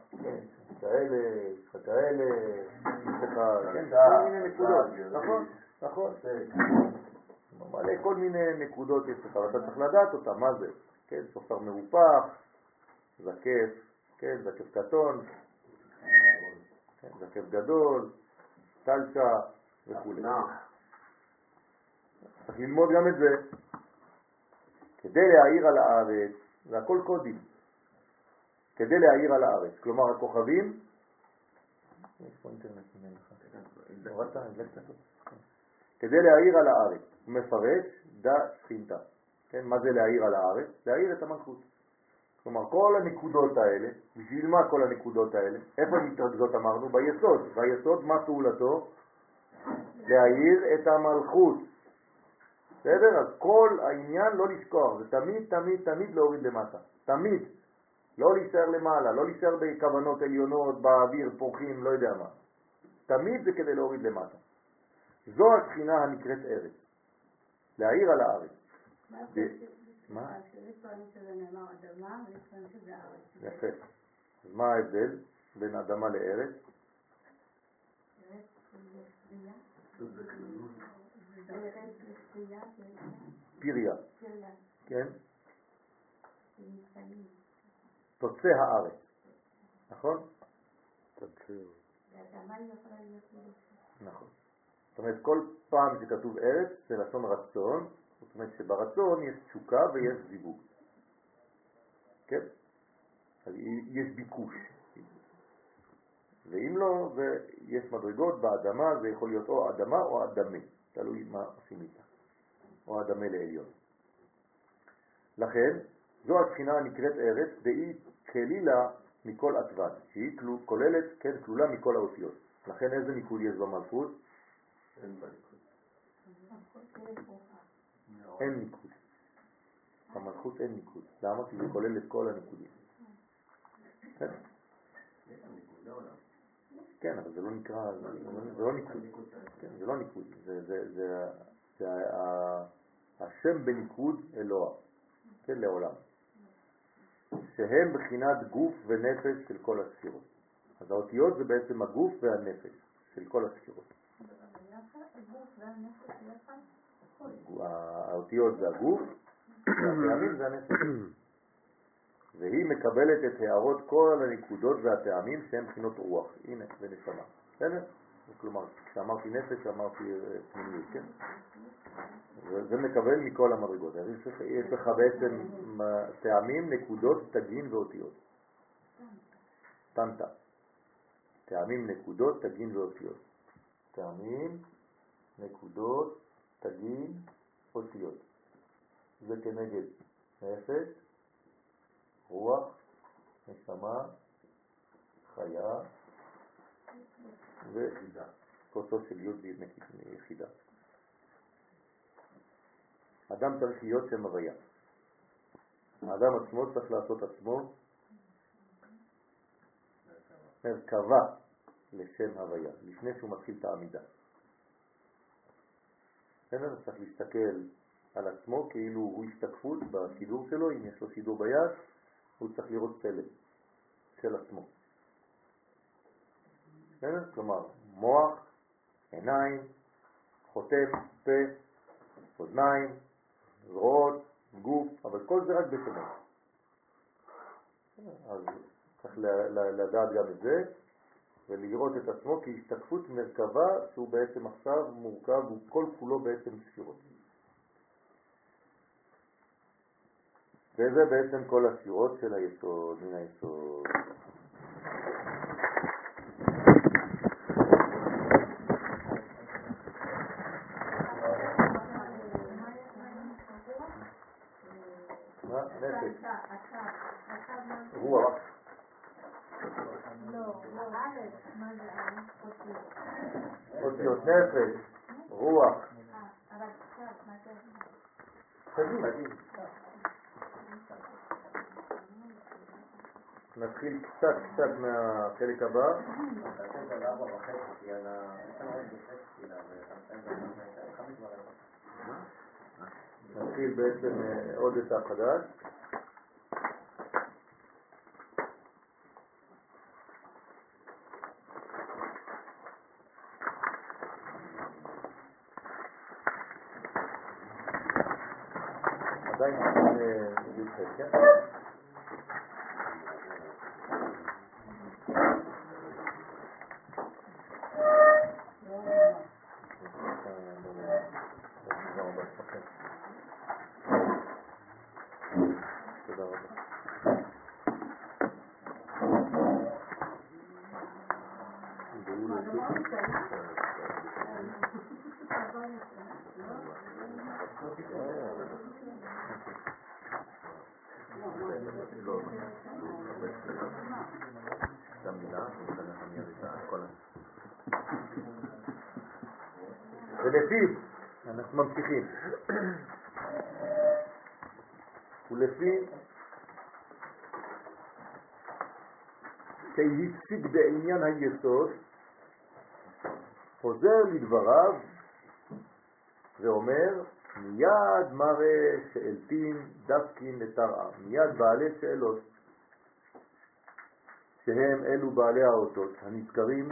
כאלה, כאלה, כן, כל מיני נקודות, נכון, נכון. מלא כל מיני נקודות יש לך, ואתה צריך לדעת אותם, מה זה? כן, סופר מרופח, זקף, כן, זקף קטון, כן, זקף גדול, טלצ'ה וכו'. צריך ללמוד גם את זה. כדי להעיר על הארץ, זה הכל קודים. כדי להעיר על הארץ. כלומר, הכוכבים, אותו? כן. כדי להעיר על הארץ, הוא מפרש דה שכינתה. כן, מה זה להעיר על הארץ? להעיר את המלכות. כלומר, כל הנקודות האלה, בשביל מה כל הנקודות האלה? איפה הן מתרכזות אמרנו? ביסוד. ביסוד, מה פעולתו? להעיר את המלכות. בסדר? אז כל העניין לא לשכוח, זה תמיד, תמיד, תמיד להוריד למטה. תמיד. לא להישאר למעלה, לא להישאר בכוונות עליונות, באוויר, פורחים, לא יודע מה. תמיד זה כדי להוריד למטה. זו השכינה הנקראת ארץ. להעיר על הארץ. מה? פעמים שזה נאמר אדמה, ויש פעמים שזה ארץ. יפה. אז מה ההבדל בין אדמה לארץ? פיריה, כן? תוצא הארץ. נכון? נכון. זאת אומרת, כל פעם שכתוב ארץ זה לשון רצון, זאת אומרת שברצון יש תשוקה ויש זיווג. כן? אז יש ביקוש. ואם לא, ויש מדרגות באדמה, זה יכול להיות או אדמה או אדמה, תלוי מה עושים איתה, או אדמה לעליון. לכן, זו השכינה הנקראת ארץ, דאי כלילה מכל עטבן, שהיא כוללת, כן, כלולה מכל האותיות. לכן איזה ניקוד יש במלכות? אין ניקוד. במלכות אין ניקוד. למה? כי זה כולל את כל הניקודים. כן? כן, אבל זה לא נקרא, זה לא- זה לא ניקוד. כן, זה לא ניקוד. זה, השם בניקוד אלוה, כן, לעולם. שהם בחינת גוף ונפש של כל הספירות. אז האותיות זה בעצם הגוף והנפש של כל הספירות. האותיות זה הגוף, והטעמים זה הנפש. והיא מקבלת את הערות כל הנקודות והטעמים שהם בחינות רוח. הנה, זה נשמה. בסדר? כלומר, כשאמרתי נפש, אמרתי אה, פנימיות, כן? זה מקבל מכל המדרגות. אז יש לך- יש לך בעצם אה, טעמים, נקודות, תגין ואותיות. טנטה. טעמים, נקודות, תגין ואותיות. טעמים, נקודות, תגין, אותיות. זה כנגד נפש, רוח, נשמה, חיה ויחידה. כוסו של י' יחידה. אדם צריך להיות שם הוויה. האדם עצמו צריך לעשות עצמו מרכבה לשם הוויה, לפני שהוא מתחיל את העמידה. בסדר? צריך להסתכל על עצמו כאילו הוא השתקפות בסידור שלו, אם יש לו סידור ביד, הוא צריך לראות צלם של עצמו. בסדר? כלומר, מוח, עיניים, חותם, פה, אוזניים, זרועות, גוף, אבל כל זה רק בשמות. אז צריך לדעת גם את זה, ולראות את עצמו כהשתקפות מרכבה שהוא בעצם עכשיו מורכב, הוא כל כולו בעצם ספירות. וזה בעצם כל השירות של היסוד, מן היסוד. רוח. אותיות נפש, רוח. תגיד. נתחיל קצת קצת מהחלק הבא. נתחיל בעצם אה, עוד את החדש. עדיין ולפיו, אנחנו ממשיכים, ולפיו שהפסיק בעניין היסוד, חוזר לדבריו ואומר, מיד מראה שאלתין דווקין לתרעה, מיד בעלי שאלות, שהם אלו בעלי האותות הנזכרים,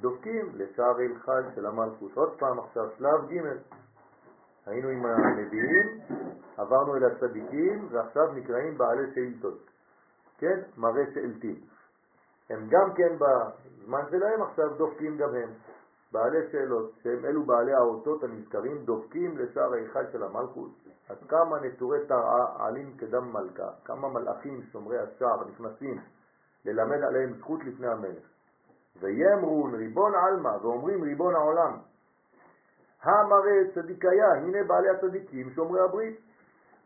דופקים לשער אלחד של המלכות. עוד פעם עכשיו, שלב ג' היינו עם הנביאים, עברנו אל הצדיקים, ועכשיו נקראים בעלי שאילתות. כן? מראה שאלתים. הם גם כן בזמן שלהם עכשיו דופקים גם הם. בעלי שאלות, שהם אלו בעלי האותות הנזכרים, דופקים לשער ההיכל של המלכות. אז כמה נטורי תרעה עלים כדם מלכה, כמה מלאכים שומרי השער נכנסים ללמד עליהם זכות לפני המלך. ויאמרון ריבון עלמא, ואומרים ריבון העולם. המראה צדיקיה, הנה בעלי הצדיקים שומרי הברית.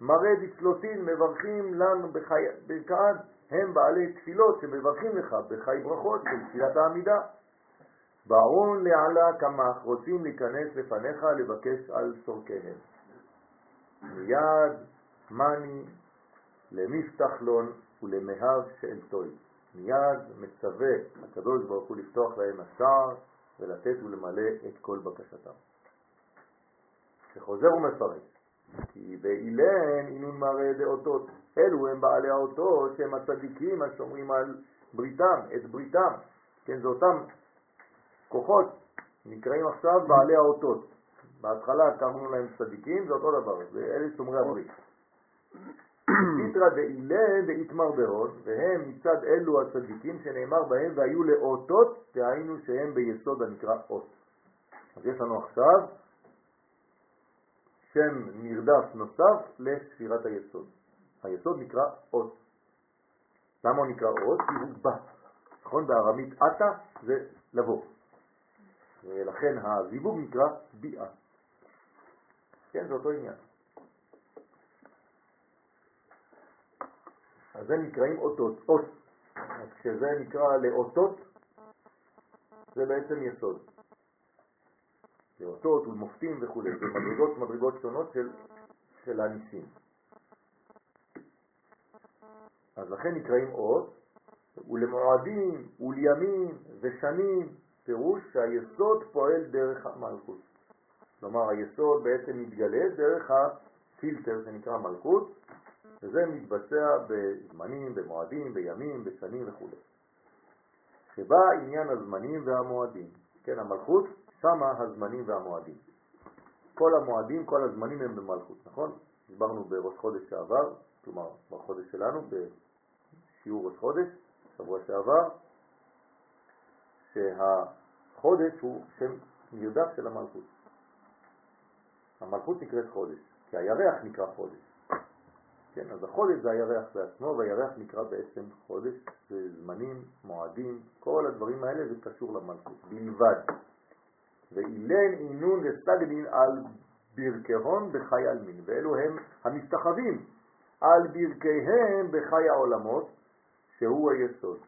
מראה דצלותין מברכים לנו בחי... בכעד, הם בעלי תפילות שמברכים לך בחי ברכות של תפילת העמידה. בארון לעלה כמך רוצים להיכנס לפניך לבקש על צורכיהם. מיד מני למפתח לון ולמהב שאלתוי. מיד מצווה הקדוש ברוך הוא לפתוח להם השער ולתת ולמלא את כל בקשתם. שחוזר ומפרט, כי באילן אינון מראה דאותות, אלו הם בעלי האותות שהם הצדיקים השומרים על בריתם, את בריתם, כן, זה אותם כוחות, נקראים עכשיו בעלי האותות. בהתחלה קראנו להם צדיקים, זה אותו דבר, זה אלה שומרי הברית. סיטרא דאילן דאיתמר בהוד, והם מצד אלו הצדיקים שנאמר בהם והיו לאותות, דהיינו שהם ביסוד הנקרא אות. אז יש לנו עכשיו שם נרדף נוסף לספירת היסוד. היסוד נקרא אות. למה הוא נקרא אות? כי הוא בא. נכון? בארמית עתה זה לבוא. ולכן הזיווג נקרא ביאה. כן, זה אותו עניין. אז זה נקראים אותות, אות. אז כשזה נקרא לאותות, זה בעצם יסוד. זה אותות ומופתים וכו', זה מדרגות מדרגות שונות של, של הניסים. אז לכן נקראים אות, ולמועדים ולימים ושנים, פירוש שהיסוד פועל דרך המלכות. כלומר, היסוד בעצם מתגלה דרך הפילטר שנקרא מלכות, וזה מתבצע בזמנים, במועדים, בימים, בשנים וכו'. שבא עניין הזמנים והמועדים. כן, המלכות, שמה הזמנים והמועדים. כל המועדים, כל הזמנים הם במלכות, נכון? דיברנו בראש חודש שעבר, כלומר בחודש שלנו, בשיעור ראש חודש, שבוע שעבר, שהחודש הוא שם נרדף של המלכות. המלכות נקראת חודש, כי הירח נקרא חודש. כן, אז החודש זה הירח בעצמו, והירח נקרא בעצם חודש, זה זמנים, מועדים, כל הדברים האלה זה קשור למלכות, בלבד. ואילן אינון וסגנין על ברכהון בחי עלמין, ואלו הם המסתחווים על ברכיהם בחי העולמות, שהוא היסוד.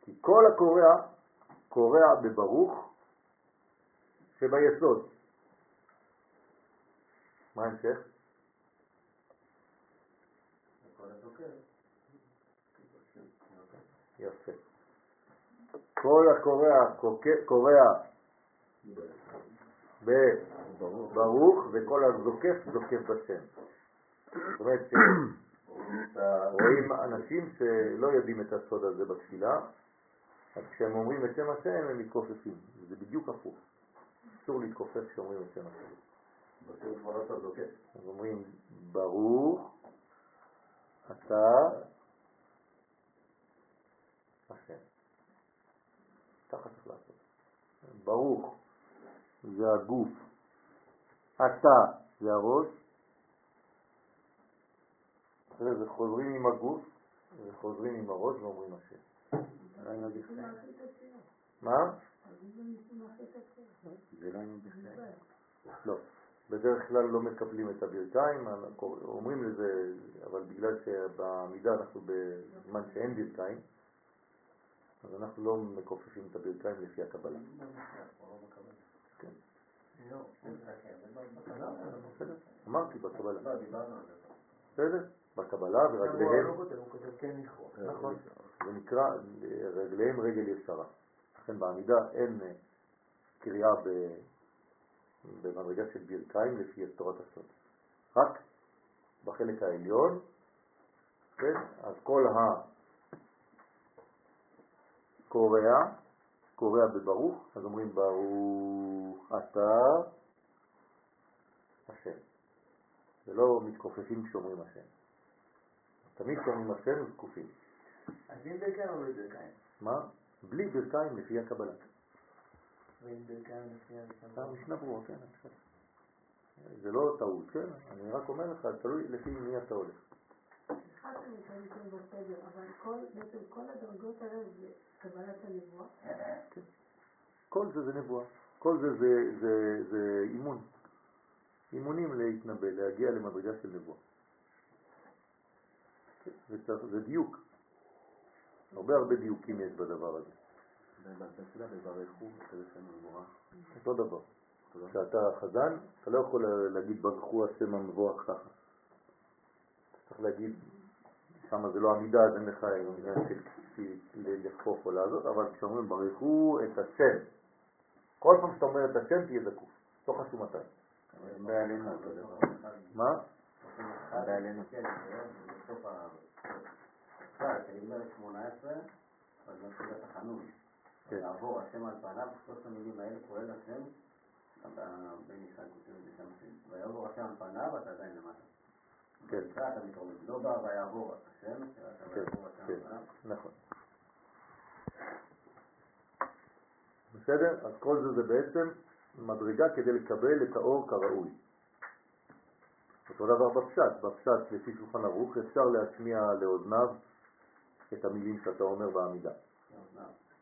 כי כל הקורע קורע בברוך שביסוד. מה ההמשך? יפה. כל הקורע קורע בברוך וכל הזוקף זוקף בשם. זאת אומרת רואים אנשים שלא יודעים את הסוד הזה בתפילה, אז כשהם אומרים את שם השם הם מתכופפים, זה בדיוק הפוך. אסור להתכופף כשאומרים את שם השם. אז אומרים ברוך אתה השם. ככה צריך לעשות. ברוך זה הגוף, אתה זה הראש, אחרי זה חוזרים עם הגוף וחוזרים עם הראש ואומרים השם. מה? זה לא עניין בכלל. לא. בדרך כלל לא מקבלים את הברכיים, אומרים לזה, אבל בגלל שבעמידה אנחנו בזמן שאין ברכיים, אז אנחנו לא מכופפים את הברכיים לפי הקבלה. כן. בסדר, אמרתי בקבלה. בסדר? בקבלה ורגליהם, נכון, זה נקרא רגליהם רגל ישרה. לכן בעמידה אין קריאה ב... במדרגה של ברכיים לפי תורת הסוד. רק בחלק העליון, כן? אז כל הקורע, קורע בברוך, אז אומרים ברוך אתה השם. ולא מתכופפים כשאומרים השם. תמיד כשאומרים השם זקופים. אז עם ברכיים או בלי ברכיים? מה? בלי ברכיים לפי הקבלה. ועם ברכיים לפי המשנה משנה ברורה, כן. זה לא טעות, כן? אני רק אומר לך, תלוי לפי מי אתה הולך. אבל כל, הדרגות האלה זה קבלת הנבואה. כל זה זה נבואה. כל זה זה, זה, זה אימון. אימונים להתנבא, להגיע למדרגה של נבואה. זה, זה דיוק. הרבה הרבה דיוקים יש בדבר הזה. אותו דבר. כשאתה חזן, אתה לא יכול להגיד ברכו השם המבורך ככה. צריך להגיד, שם זה לא עמידה, אז אין לך עניין של לחפוף או לעזות, אבל כשאומרים ברכו את השם, כל פעם שאתה אומר את השם תהיה זקוף, לא חשוב מתי. אותו דבר. מה? כן, בסוף ה... בכלל, כשנגמרת 18, אז מתחיל החנון. כן. לעבור השם על פניו, שלושת המילים האלה, כולל השם, אתה בן ישראל כותב את זה שם השם. ויעבור השם על פניו, אתה עדיין למטה. כן, אתה מתרומם, לא בא ויעבור השם, אלא אתה כן, ויעבור השם כן, על פניו. נכון. בסדר? אז כל זה זה בעצם מדרגה כדי לקבל את האור כראוי. אותו דבר בפשט, בפשט לפי שולחן ערוך אפשר להשמיע לאוזניו את המילים שאתה אומר בעמידה.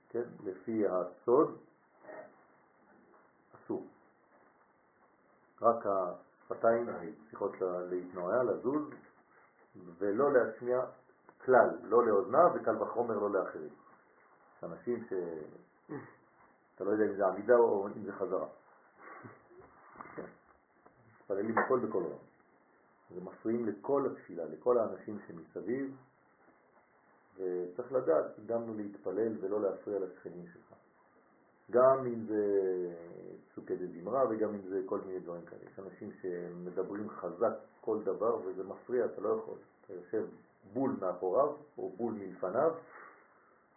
כן? לפי הסוד אסור. רק השפתיים צריכות לה- להתנועע, לזוז, ולא להשמיע כלל, לא לאוזניו וקל וחומר לא לאחרים. אנשים ש... אתה לא יודע אם זה עמידה או אם זה חזרה. כן. מתפללים הכל בכל רם. זה מפריעים לכל התפילה, לכל האנשים שמסביב, וצריך לדעת גם להתפלל ולא להפריע לשכנים שלך. גם אם זה פסוקי דזמרה וגם אם זה כל מיני דברים כאלה. יש אנשים שמדברים חזק כל דבר וזה מפריע, אתה לא יכול. אתה יושב בול מאחוריו או בול מלפניו,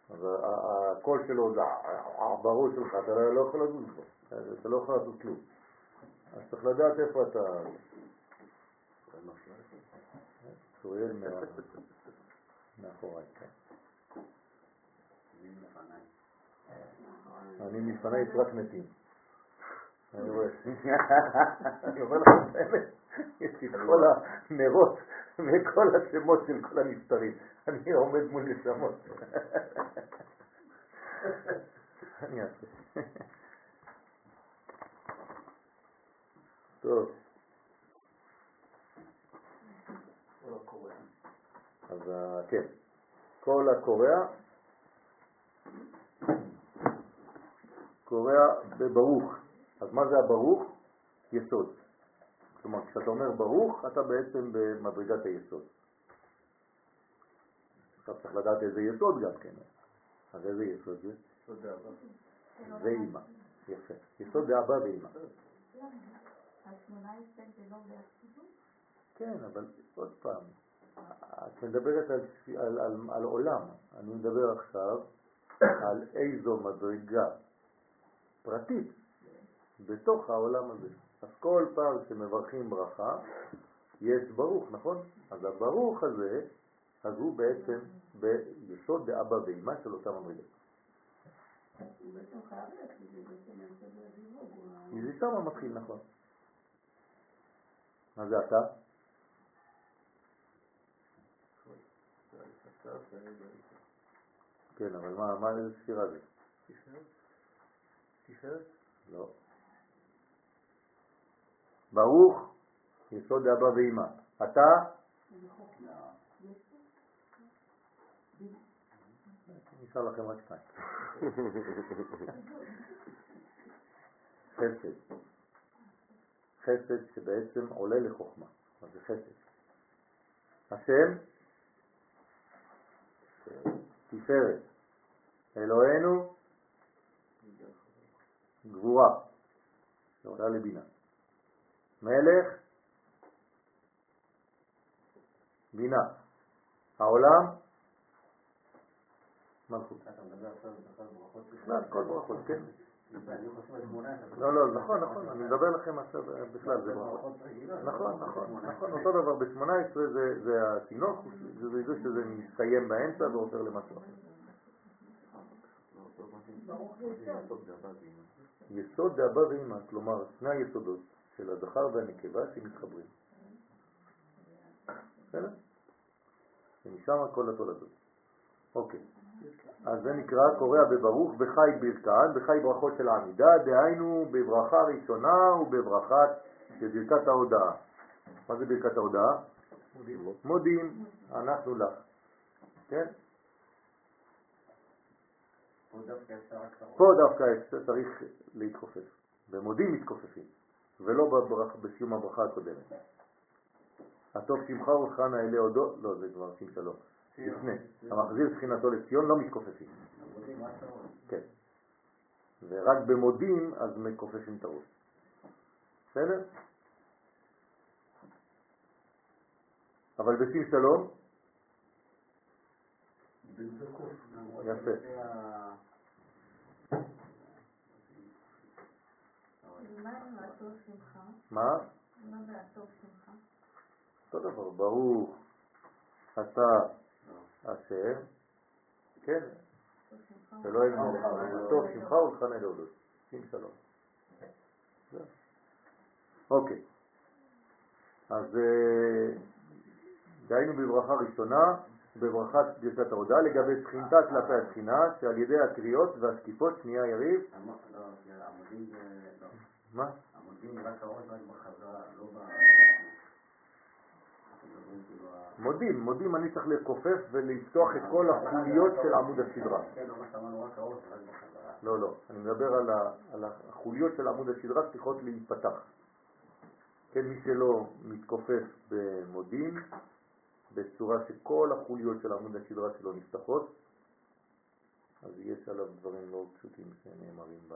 אז הקול שלו זה בראש שלך, אתה לא יכול לזוז בו, אתה לא יכול לעשות כלום. אז צריך לדעת איפה אתה... צוריאל מאחוריי, כן. אני מלפניי יש רק מתים. אני רואה. אני אומר לך את האמת, יש לי את כל הנרות וכל השמות של כל הנפטרים. אני עומד מול נשמות. אני אעשה. טוב. אז כן, כל הקורע קורע בברוך. אז מה זה הברוך? יסוד. כלומר, כשאתה אומר ברוך, אתה בעצם במדרגת היסוד. עכשיו צריך לדעת איזה יסוד גם כן. אז איזה יסוד זה? זה אימא. יפה. יסוד זה אבא ואימא. כן, אבל עוד פעם, את מדברת על, על, על, על עולם, אני מדבר עכשיו על איזו מדרגה פרטית בתוך העולם הזה. אז כל פעם שמברכים ברכה, יש ברוך, נכון? אז הברוך הזה, אז הוא בעצם ביסוד דאבא ואימא של אותם המדרגות. זה שם מתחיל, נכון. מה זה אתה? כן, אבל מה, מה איזה ספירה זה? תפארת? לא. ברוך, יסוד אבא ואמא. אתה? נשאר לכם רק שתיים. חסד. חסד שבעצם עולה לחוכמה. מה זה חסד? השם תפארת. אלוהינו גבורה, שעולה לבינה. מלך, בינה. העולם, מלכות. אתה מדבר עכשיו בכלל ברכות בכלל, כל ברכות, כן. לא, לא, נכון, נכון, אני מדבר לכם עכשיו בכלל, זה ברכות. נכון, נכון, נכון, אותו דבר, ב-18 זה התינוק, זה זה שזה מסתיים באמצע ועובר למשהו אחר. יסוד דאבא ואמא, כלומר שני היסודות של הזכר והנקבה שמתחברים. בסדר? ומשם כל התולדות. אוקיי. אז זה נקרא קורא בברוך בחי ברכן, בחי ברכות של העמידה, דהיינו בברכה ראשונה ובברכת בברכת ההודעה. מה זה ברכת ההודעה? מודים. מודים, אנחנו לך. כן? פה דווקא צריך להתכופף. במודים מתכופפים, ולא בסיום הברכה הקודמת. הטוב שמך וחנה אלי הודו, לא, זה כבר שים שלום. לפני, המחזיר תחינתו לציון לא מתכופפים. כן. ורק במודים אז מכופפים את הראש. בסדר? אבל בשים שלום? יפה. מה? אותו דבר, ברוך אתה השם, כן, אלוהינו מלך, טוב שמך ולחנה להודות, שים שלום. אוקיי, אז אה, דהיינו בברכה ראשונה, בברכת ברכת ההודעה לגבי שכינתה כלפי השכינה, שעל ידי הקריאות והשקיפות, שנייה יריב. מה? עמודים רק הראש, רק בחזרה, לא ב... מודים, מודים אני צריך לכופף ולפתוח את כל החוליות של עמוד הסדרה. כן, לא. לא, אני מדבר על, החוליות של עמוד הסדרה צריכות להיפתח. כן, מי שלא מתכופף במודים, בצורה שכל החוליות של עמוד הסדרה שלו נפתחות, אז יש עליו דברים לא פשוטים שנאמרים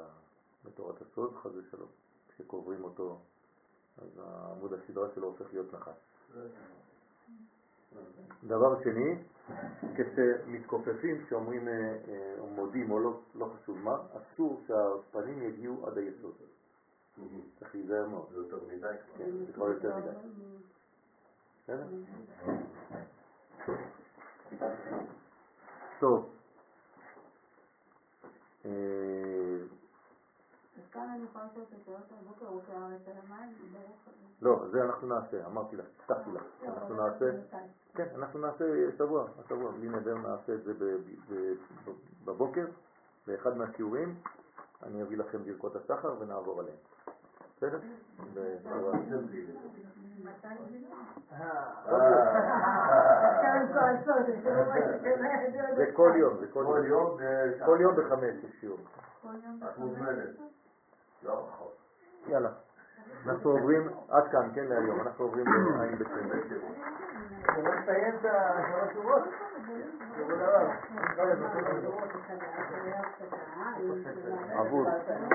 בתורת הסוד, חס ושלום. כשקוברים אותו, אז עמוד השדרה שלו הופך להיות נחש. דבר שני, כשמתכופפים, כשאומרים אה, אה, או מודים או לא, לא חשוב מה, אסור שהפנים יגיעו עד היסוד. צריך להיזהר מאוד. זה יותר מדי כבר. כן, זה כבר יותר מדי. בסדר? טוב. אה, אז כאן אני יכולה לשאול את השאלות של הבוקר, הוא כארץ על המים, ברוך השם. לא, זה אנחנו נעשה, אמרתי לך, הבטחתי לך. אנחנו נעשה, כן, אנחנו נעשה שבוע, השבוע, בלי נדר נעשה את זה ב- ב- ב- בבוקר, באחד מהשיעורים, אני אביא לכם ברכות הסחר ונעבור עליהם. בסדר? בצורה- זה כל יום, זה כל יום בחמש יש שיעור. את מוזמנת. לא רחוק. יאללה. אנחנו עוברים, עד כאן, כן, להיום, אנחנו עוברים לעין בצמד. בוא נסיים את השלוש שורות. נתן.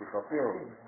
לפעמים.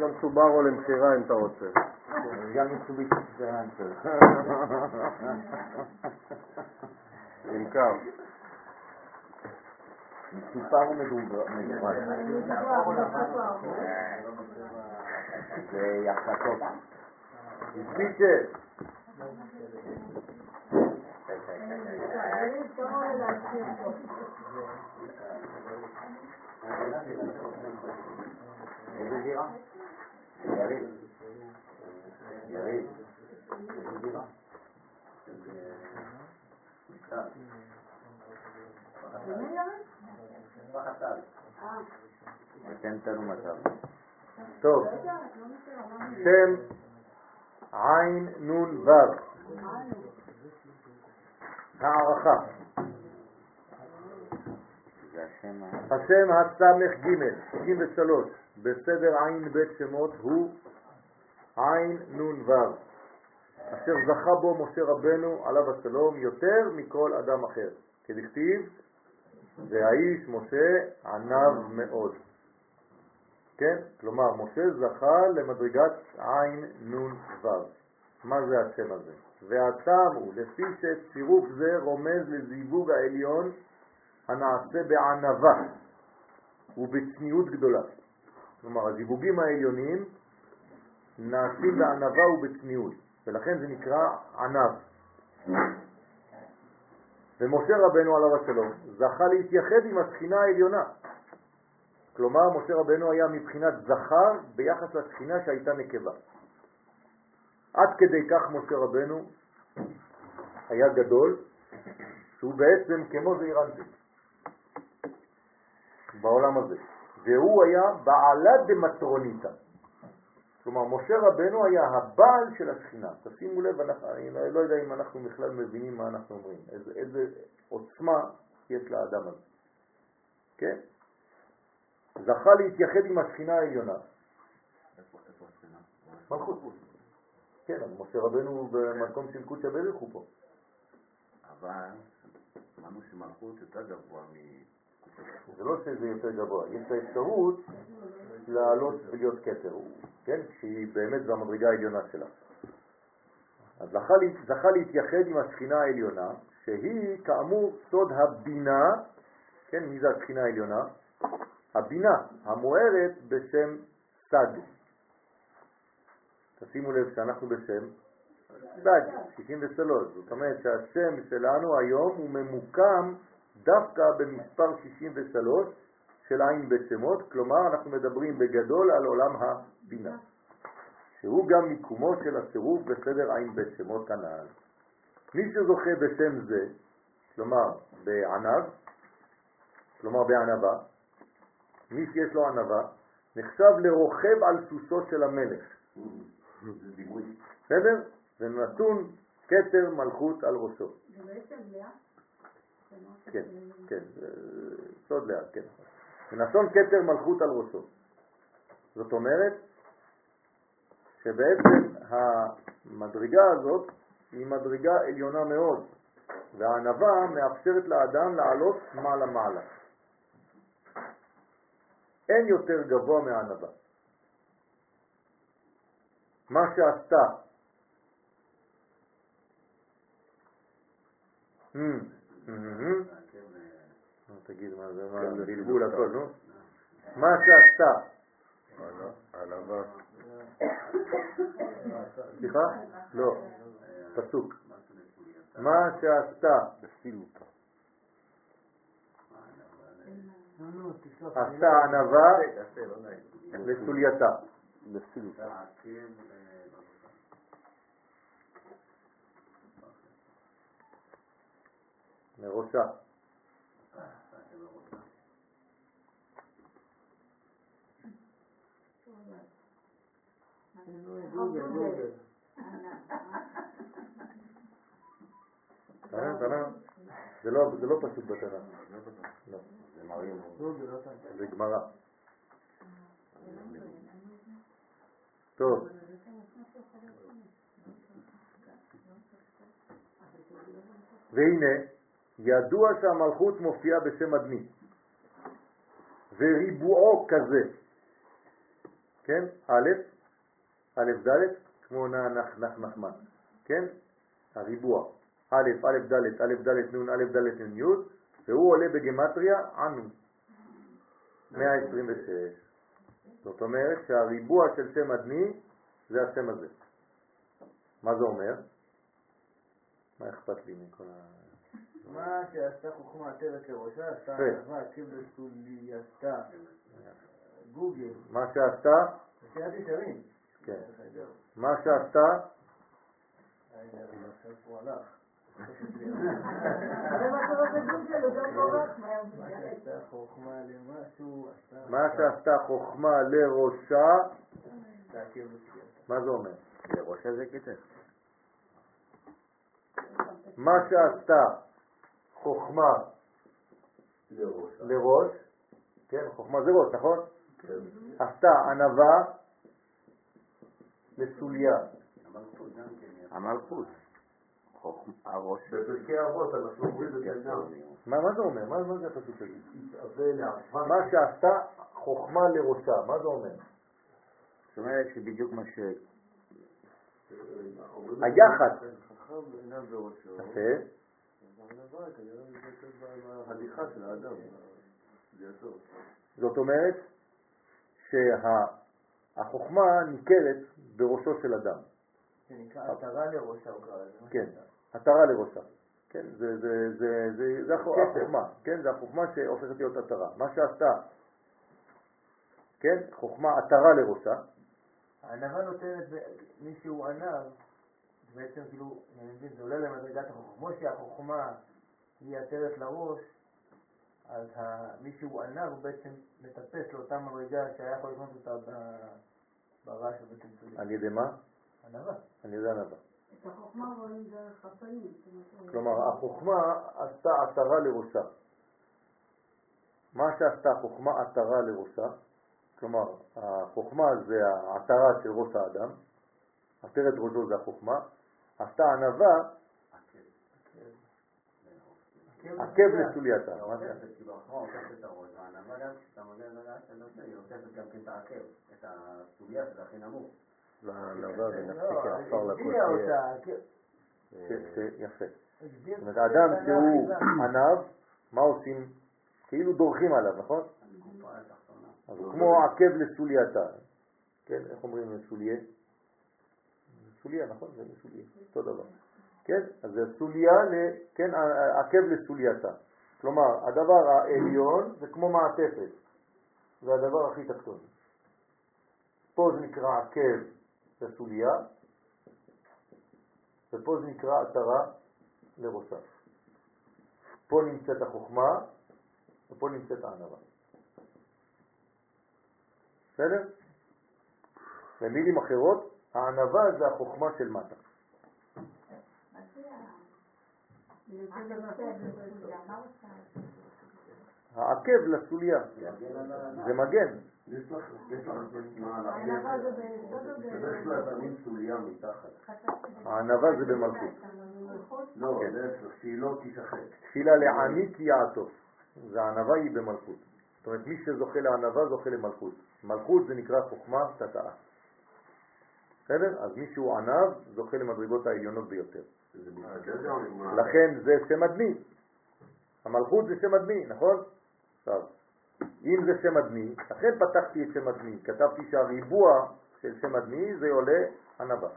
גם סובארו למכירה אם אתה רוצה. גם מיצובישי ספרנטו. נמכר. מסופר ומדוברג. זה יחסות. פיצ'ה, איזה דירה? לנו מצב. טוב, שם עין נון וו, הערכה. השם הסמך ג' 63 בסדר עין בית שמות הוא עין נון וו, אשר זכה בו משה רבנו עליו השלום יותר מכל אדם אחר, כדכתיב והאיש משה ענב מאוד. כן? כלומר, משה זכה למדרגת עין נון וו. מה זה השם הזה? והטעם הוא, לפי שצירוף זה רומז לזיווג העליון הנעשה בענבה ובצניעות גדולה. כלומר, הזיווגים העליונים נעשים בענבה ובצניעות, ולכן זה נקרא ענב. ומשה רבנו עליו השלום זכה להתייחד עם השכינה העליונה. כלומר, משה רבנו היה מבחינת זכר ביחס לשכינה שהייתה נקבה. עד כדי כך משה רבנו היה גדול, שהוא בעצם כמו זעיר אנפין בעולם הזה. והוא היה בעלה דמטרוניתא. כלומר, משה רבנו היה הבעל של השכינה. תשימו לב, אנחנו, אני לא יודע אם אנחנו בכלל מבינים מה אנחנו אומרים, איזה, איזה עוצמה יש לאדם הזה. כן? זכה להתייחד עם השכינה העליונה. מלכות. כן, משה רבנו במקום של קודשא בריך הוא פה. אבל אמרנו שמלכות יותר גבוה מ... זה לא שזה יותר גבוה, יש את האפשרות לעלות ולהיות כתר, כן? שהיא באמת במדרגה העליונה שלה. אז זכה, זכה להתייחד עם השכינה העליונה, שהיא כאמור סוד הבינה, כן? מי זה השכינה העליונה? הבינה המוארת בשם סד. תשימו לב שאנחנו בשם סד, 63. זאת אומרת שהשם שלנו היום הוא ממוקם דווקא במספר 63 של עין בית שמות, כלומר אנחנו מדברים בגדול על עולם הבינה, שהוא גם מיקומו של הצירוף בסדר עין בית שמות הנ"ל. מי שזוכה בשם זה, כלומר בענב, כלומר בענבה, מי שיש לו ענבה, נחשב לרוכב על סוסו של המלך. בסדר? זה נתון כתר מלכות על ראשו. זה בעצם לאה? כן, כן, סוד לאט, כן. ונשון כתר מלכות על ראשו. זאת אומרת שבעצם המדרגה הזאת היא מדרגה עליונה מאוד, והענבה מאפשרת לאדם לעלות מעלה-מעלה. אין יותר גבוה מהענבה. מה שעשתה תגיד מה זה, מה זה בלבול הכל, נו. מה שעשתה, ענווה. סליחה? לא, פסוק. מה שעשתה. עשתה ענווה לא. לסולייתה. תנא. זה לא- לא פסוק בתנ"ך. לא. זה גמרא. טוב, והנה, ידוע שהמלכות מופיעה בשם אדמי, וריבועו כזה, כן? א', א' ד', כמו נח נח נח נחמן, כן? הריבוע, א', א' ד', א' ד' נ', א' ד' נ' י', והוא עולה בגמטריה ענו, 126. זאת אומרת שהריבוע של שם אדמי זה השם הזה. מה זה אומר? מה אכפת לי מכל ה... מה שעשתה חוכמה עטרת לראשה, עשתה. ענווה עקב לסולייתה. גוגל. מה שעשתה, תחילת ישרים. כן. מה שעשתה, מה שעשתה חוכמה עשתה... לראשה. מה זה אומר? לראשה זה כתר. מה שעשתה חוכמה לראש. לראש, כן, חוכמה זה ראש, נכון? עשתה ענווה לסוליה. המלכות גם כן. הראש. בפרקי אבות אנחנו אומרים את זה גם. מה מה זה אומר? מה מה זה הפסוק הזה? מה שעשתה חוכמה לראשה, מה זה אומר? זאת אומרת שבדיוק מה ש... אומרים- היחד. זאת אומרת שהחוכמה ניכרת בראשו של אדם, זה נקרא עטרה לראשה, הוא קרא לזה. כן. עטרה לראשה. כן, זה, זה, זה, זה, זה הח- החוכמה, כן, זה החוכמה שהופכת להיות עטרה. מה שעשתה, כן, חוכמה עטרה לראשה, הענווה נותנת, ב- מי שהוא ענב, בעצם כאילו, אני מבין, זה עולה למדרגת החוכמה. כמו שהחוכמה היא עטרת לראש, אז מי שהוא ענב הוא בעצם מטפס לאותה מדרגה שהיה יכול לקנות אותה ברעש ובצלצולים. על ידי מה? ענווה. על ידי ענווה. את החוכמה רואים דרך הפנים. כלומר, החוכמה עשתה עטרה לראשה. מה שעשתה חוכמה עטרה לראשה, כלומר, החוכמה זה העטרה של ראש האדם, עטרת ראשו זה החוכמה, עשתה ענווה עקב לסולייתה. מה זה? כן. לענווה ונפסיק לא, העפר אותה, כן. ש- יפה. זאת אומרת, את שהוא. ענב, מה עושים? כאילו דורכים עליו, נכון? אז הוא כמו עקב לסולייתה. כן, איך אומרים לסוליה? סוליה, נכון? זה סוליה, אותו דבר. כן, אז זה סוליה, כן, עקב לסולייתה. כלומר, הדבר העליון זה כמו מעטפת, זה הדבר הכי תחתון. פה זה נקרא עקב לסוליה, ופה זה נקרא עטרה לראשה. פה נמצאת החוכמה, ופה נמצאת הענווה. בסדר? במילים אחרות, הענווה זה החוכמה של מטה. העקב לסוליה, זה מגן. יש לך, יש לך מה הענווה זה במלכות. לא, כן. להפך, שהיא לא תישחק. תפילה לעני כי יעטוף. זה הענווה היא במלכות. זאת אומרת, מי שזוכה לענווה זוכה למלכות. מלכות זה נקרא חוכמה תתאה. בסדר? אז מי שהוא ענב זוכה למדרגות העליונות ביותר. לכן זה שם אדמי. המלכות זה שם אדמי, נכון? עכשיו, אם זה שם אדמי, לכן פתחתי את שם אדמי. כתבתי שהריבוע של שם אדמי זה עולה ענווה.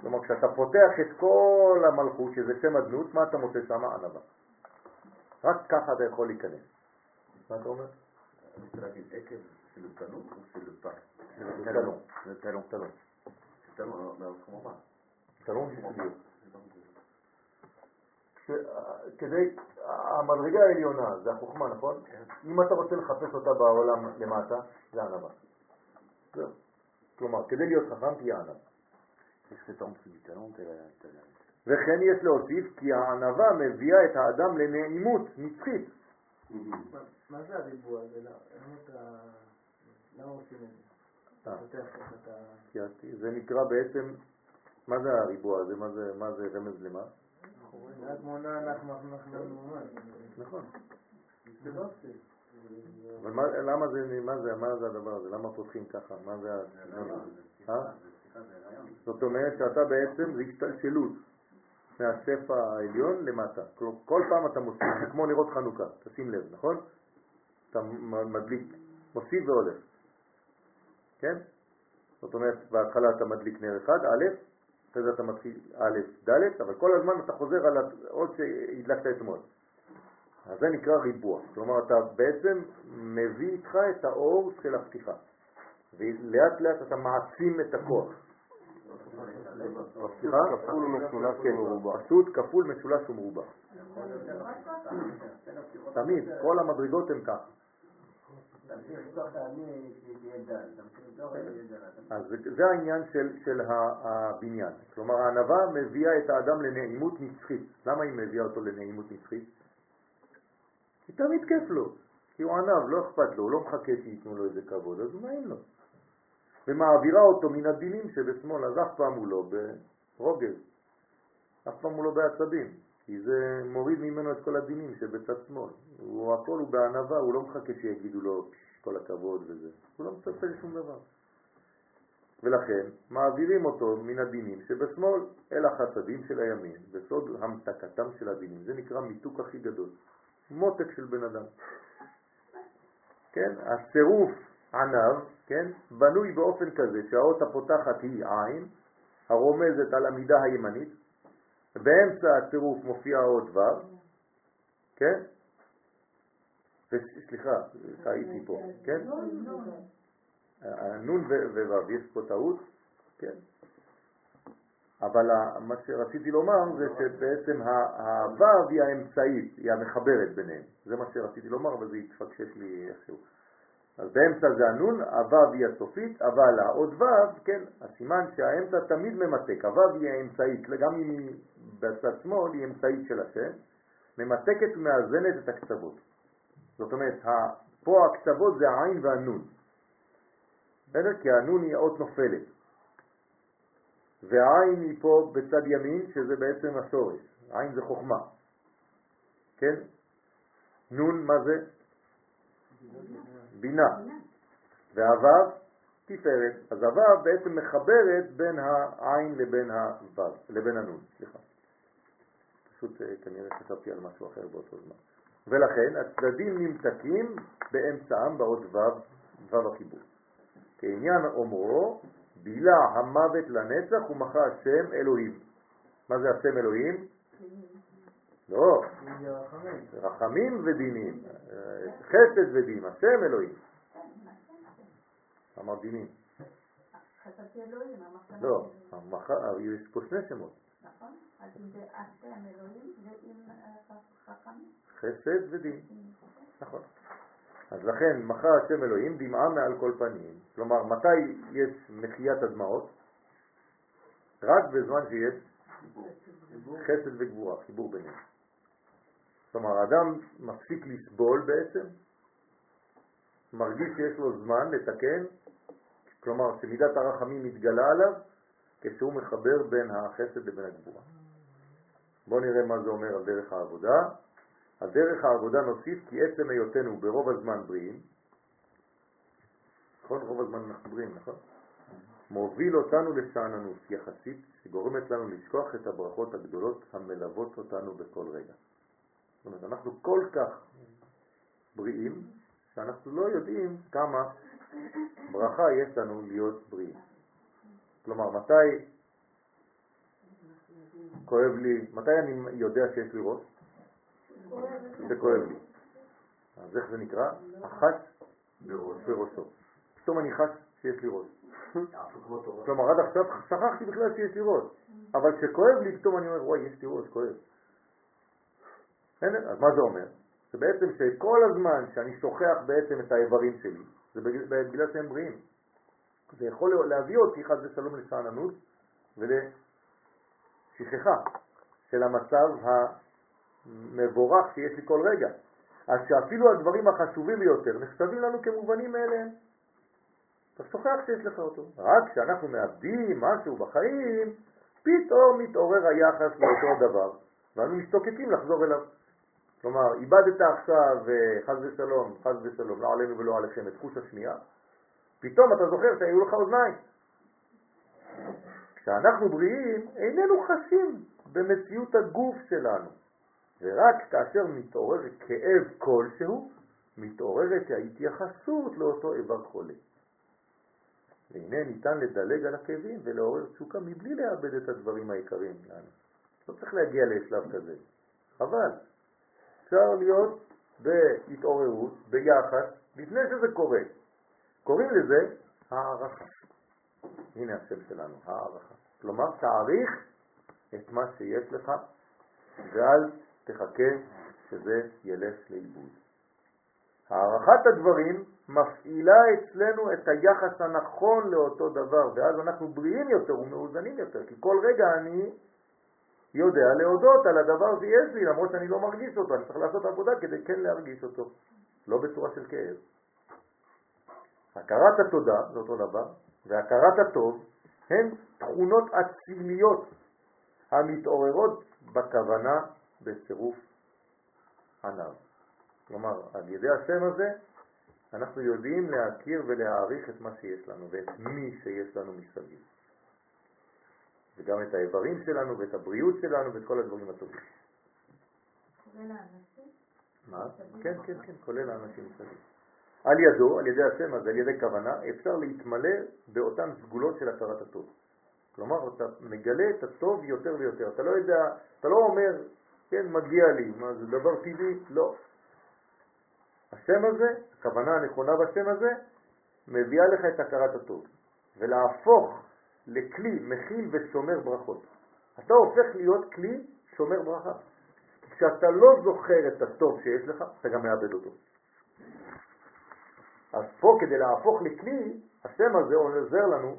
כלומר, כשאתה פותח את כל המלכות, שזה שם אדנות, מה אתה מוצא שם? ענווה. רק ככה אתה יכול להיכנס. מה אתה אומר? אני רוצה להגיד עקב של תנות או של פר? זה תלון. זה תלון, תלון. תנות, לא, כמו מה? תלון בדיוק. ש- כדי, המדרגה העליונה זה החוכמה, נכון? אם אתה רוצה לחפש אותה בעולם למטה, זה ענווה. זהו. כלומר, כדי להיות חכם תהיה ענווה. T'as la- וכן יש להוסיף כי הענווה מביאה את האדם לנעימות נצחית. מה- זה הריבוע הזה? למה אתה... למה עושים את זה? זה נקרא בעצם, מה זה הריבוע הזה? מה זה, רמז למה? נח נכון. לא. אבל מה, למה זה, מה זה, מה זה הדבר הזה? למה פותחים ככה? מה זה הסגנון הזה? אה? זאת אומרת שאתה בעצם, זה השתלשלות מהשפע העליון למטה. כל פעם אתה מוסיף, זה כמו נרות חנוכה, תשים לב, נכון? אתה מדליק, מוסיף והולך. כן? זאת אומרת, בהתחלה אתה מדליק נר אחד, א', אחרי זה אתה מתחיל א', ד', אבל כל הזמן אתה חוזר על עוד שהדלקת אתמול. אז זה נקרא ריבוע. כלומר, אתה בעצם מביא איתך את האור של הפתיחה. ולאט לאט אתה מעצים את הכוח. ומרובע. פשוט כפול משולש ומרובע. תמיד, כל המדרגות הן ככה. תמשיך לפתוח את העני שתהיה דל, תמשיך לפתוח את זה דל. אז זה- העניין של, הבניין. כלומר, הענווה מביאה את האדם לנעימות נצחית. למה היא מביאה אותו לנעימות נצחית? כי תמיד כיף לו. כי הוא ענב, לא אכפת לו, הוא לא מחכה שייתנו לו איזה כבוד, אז הוא נעים לו. ומעבירה אותו מן הדינים שבשמאל, אז אף פעם הוא לא ברוגז, אף פעם הוא לא בעצבים, כי זה מוריד ממנו את כל הדינים שבצד שמאל. הוא הכל הוא בענווה, הוא לא מחכה שיגידו לו "פש, כל הכבוד וזה, הוא לא מצפה לשום דבר. ולכן מעבירים אותו מן הדינים שבשמאל אל החסדים של הימין, בסוד המתקתם של הדינים. זה נקרא מיתוק הכי גדול, מותק של בן אדם. כן, הצירוף ענב, כן, בנוי באופן כזה שהאות הפותחת היא עין, הרומזת על המידה הימנית, באמצע הצירוף מופיע האות ו', כן? סליחה, טעיתי פה, כן? הנון וו', יש פה טעות, כן? אבל מה שרציתי לומר זה שבעצם ה- הו' היא האמצעית, היא המחברת ביניהם. זה מה שרציתי לומר, אבל זה התפקשש לי איכשהו. אז באמצע זה הנון, הו' היא הסופית, אבל העוד ו', כן, הסימן שהאמצע תמיד ממתק, הו' היא האמצעית, גם אם היא בצד שמאל, היא אמצעית של השם, ממתקת ומאזנת את הקצוות. זאת אומרת, פה הקצוות זה העין והנון. בסדר? כי הנון היא אות נופלת. והעין היא פה בצד ימין, שזה בעצם השורש. עין זה חוכמה. כן? נון, מה זה? בינה. והוו, תפארת. אז הוו בעצם מחברת בין העין לבין הוו, לבין הנון, סליחה. פשוט אה, כנראה חשבתי על משהו אחר באותו זמן. ולכן הצדדים נמתקים באמצעם באות וו, וו החיבור. כעניין אומרו, בילה המוות לנצח ומחה השם אלוהים. מה זה השם אלוהים? לא, רחמים. ודינים, חסד ודין, השם אלוהים. אמר דינים. לא, יש פה שני שמות, נכון? אז אם זה השם אלוהים, זה עם אה, חכמים. חסד ודין. נכון. אז לכן מחר השם אלוהים דמעה מעל כל פנים. כלומר, מתי יש מחיית הדמעות? רק בזמן שיש חסד וגבורה, חיבור ביניהם. כלומר, האדם מפסיק לסבול בעצם, מרגיש שיש לו זמן לתקן, כלומר שמידת הרחמים מתגלה עליו כשהוא מחבר בין החסד לבין הגבורה. בואו נראה מה זה אומר על דרך העבודה. על דרך העבודה נוסיף כי עצם היותנו ברוב הזמן בריאים, נכון? רוב הזמן אנחנו בריאים, נכון? מוביל אותנו לשאננות יחסית שגורמת לנו לשכוח את הברכות הגדולות המלוות אותנו בכל רגע. זאת אומרת, אנחנו כל כך בריאים, שאנחנו לא יודעים כמה ברכה יש לנו להיות בריאים. כלומר, מתי כואב לי, מתי אני יודע שיש לי ראש? זה כואב לי. אז איך זה נקרא? החש בראשו. פתאום אני חש שיש לי ראש. כלומר, עד עכשיו שכחתי בכלל שיש לי ראש. אבל כשכואב לי, פתאום אני אומר, וואי, יש לי ראש, כואב. אז מה זה אומר? זה בעצם שכל הזמן שאני שוכח בעצם את האיברים שלי, זה בגלל שהם בריאים. זה יכול להביא אותי חס ושלום לשאננות ולשכחה של המצב המבורך שיש לי כל רגע. אז שאפילו הדברים החשובים ביותר נחשבים לנו כמובנים מאליהם. אתה שוכח שיש לך אותו. רק כשאנחנו מאבדים משהו בחיים, פתאום מתעורר היחס לאותו דבר, ואנו משתוקקים לחזור אליו. כלומר, איבדת עכשיו, אה, חז ושלום, חז ושלום, לא עלינו ולא עליכם, את חוש השמיעה, פתאום אתה זוכר שהיו לך אוזניים. כשאנחנו בריאים, איננו חשים במציאות הגוף שלנו, ורק כאשר מתעורר כאב כלשהו, מתעוררת ההתייחסות לאותו איבר חולה. והנה ניתן לדלג על הכאבים ולעורר תשוקה מבלי לאבד את הדברים העיקריים לנו. לא צריך להגיע לשלב כזה, חבל. אפשר להיות בהתעוררות, ביחס, לפני שזה קורה. קוראים לזה הערכה. הנה השם שלנו, הערכה. כלומר, תעריך את מה שיש לך ואל תחכה שזה ילך לאיבוד. הערכת הדברים מפעילה אצלנו את היחס הנכון לאותו דבר, ואז אנחנו בריאים יותר ומאוזנים יותר, כי כל רגע אני יודע להודות על הדבר שיש לי, למרות שאני לא מרגיש אותו, אני צריך לעשות עבודה כדי כן להרגיש אותו, לא בצורה של כאב. הכרת התודה, זה אותו דבר, והכרת הטוב הן תכונות אציליות המתעוררות בכוונה בצירוף ענב. כלומר, על ידי השם הזה אנחנו יודעים להכיר ולהעריך את מה שיש לנו ואת מי שיש לנו מסביב. וגם את האיברים שלנו ואת הבריאות שלנו ואת כל הדברים הטובים. כולל האנשים? מה? כן, כן, כן, כולל האנשים מסביב. על ידו, על ידי השם הזה, על ידי כוונה, אפשר להתמלא באותן סגולות של הכרת הטוב. כלומר, אתה מגלה את הטוב יותר ויותר. אתה לא יודע, אתה לא אומר, כן, מגיע לי, מה זה דבר טבעי? לא. השם הזה, הכוונה הנכונה בשם הזה, מביאה לך את הכרת הטוב. ולהפוך לכלי מכיל ושומר ברכות. אתה הופך להיות כלי שומר ברכה. כשאתה לא זוכר את הטוב שיש לך, אתה גם מאבד אותו. אז פה כדי להפוך לכלי, השם הזה עוזר לנו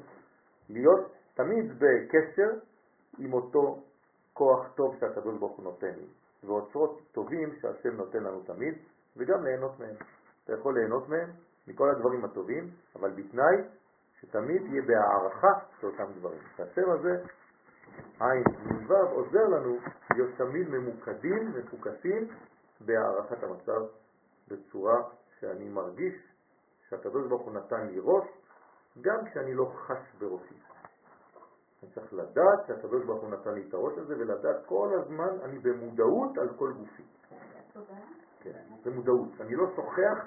להיות תמיד בקשר עם אותו כוח טוב שהקדוש ברוך הוא נותן לי, ואוצרות טובים שהשם נותן לנו תמיד, וגם ליהנות מהם. אתה יכול ליהנות מהם, מכל הדברים הטובים, אבל בתנאי שתמיד יהיה בהערכה של אותם דברים. והשם הזה, עין מ"ו, עוזר לנו להיות תמיד ממוקדים, מפוקסים, בהערכת המצב בצורה שאני מרגיש שהקדוש ברוך הוא נתן לי ראש, גם כשאני לא חש בראשי. אני צריך לדעת שהקדוש ברוך הוא נתן לי את הראש הזה, ולדעת כל הזמן אני במודעות על כל גופי. תודה. כן, במודעות. אני לא שוכח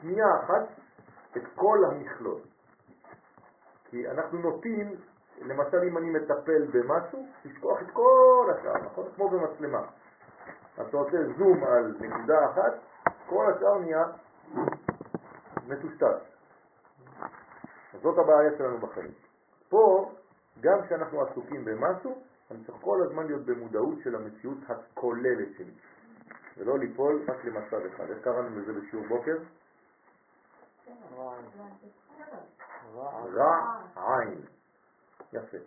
שנייה אחת את כל המכלול. כי אנחנו נוטים, למשל אם אני מטפל במשהו, לשכוח את כל השאר, נכון? כמו במצלמה. אתה עושה זום על נקודה אחת, כל השאר נהיה מטושטש. זאת הבעיה שלנו בחיים. פה, גם כשאנחנו עסוקים במשהו, אני צריך כל הזמן להיות במודעות של המציאות הכוללת שלי. ולא ליפול רק למצד אחד. איך קראנו לזה בשיעור בוקר? רע עין. יפה.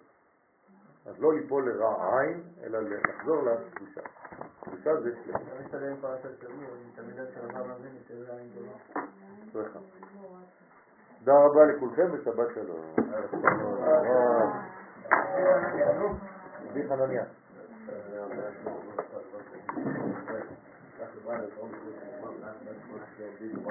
אז לא ליפול לרע עין, אלא לחזור לקדושה. קדושה זה שלמה. סליחה. תודה רבה לכולכם ושבת שלום. רבי חנניה.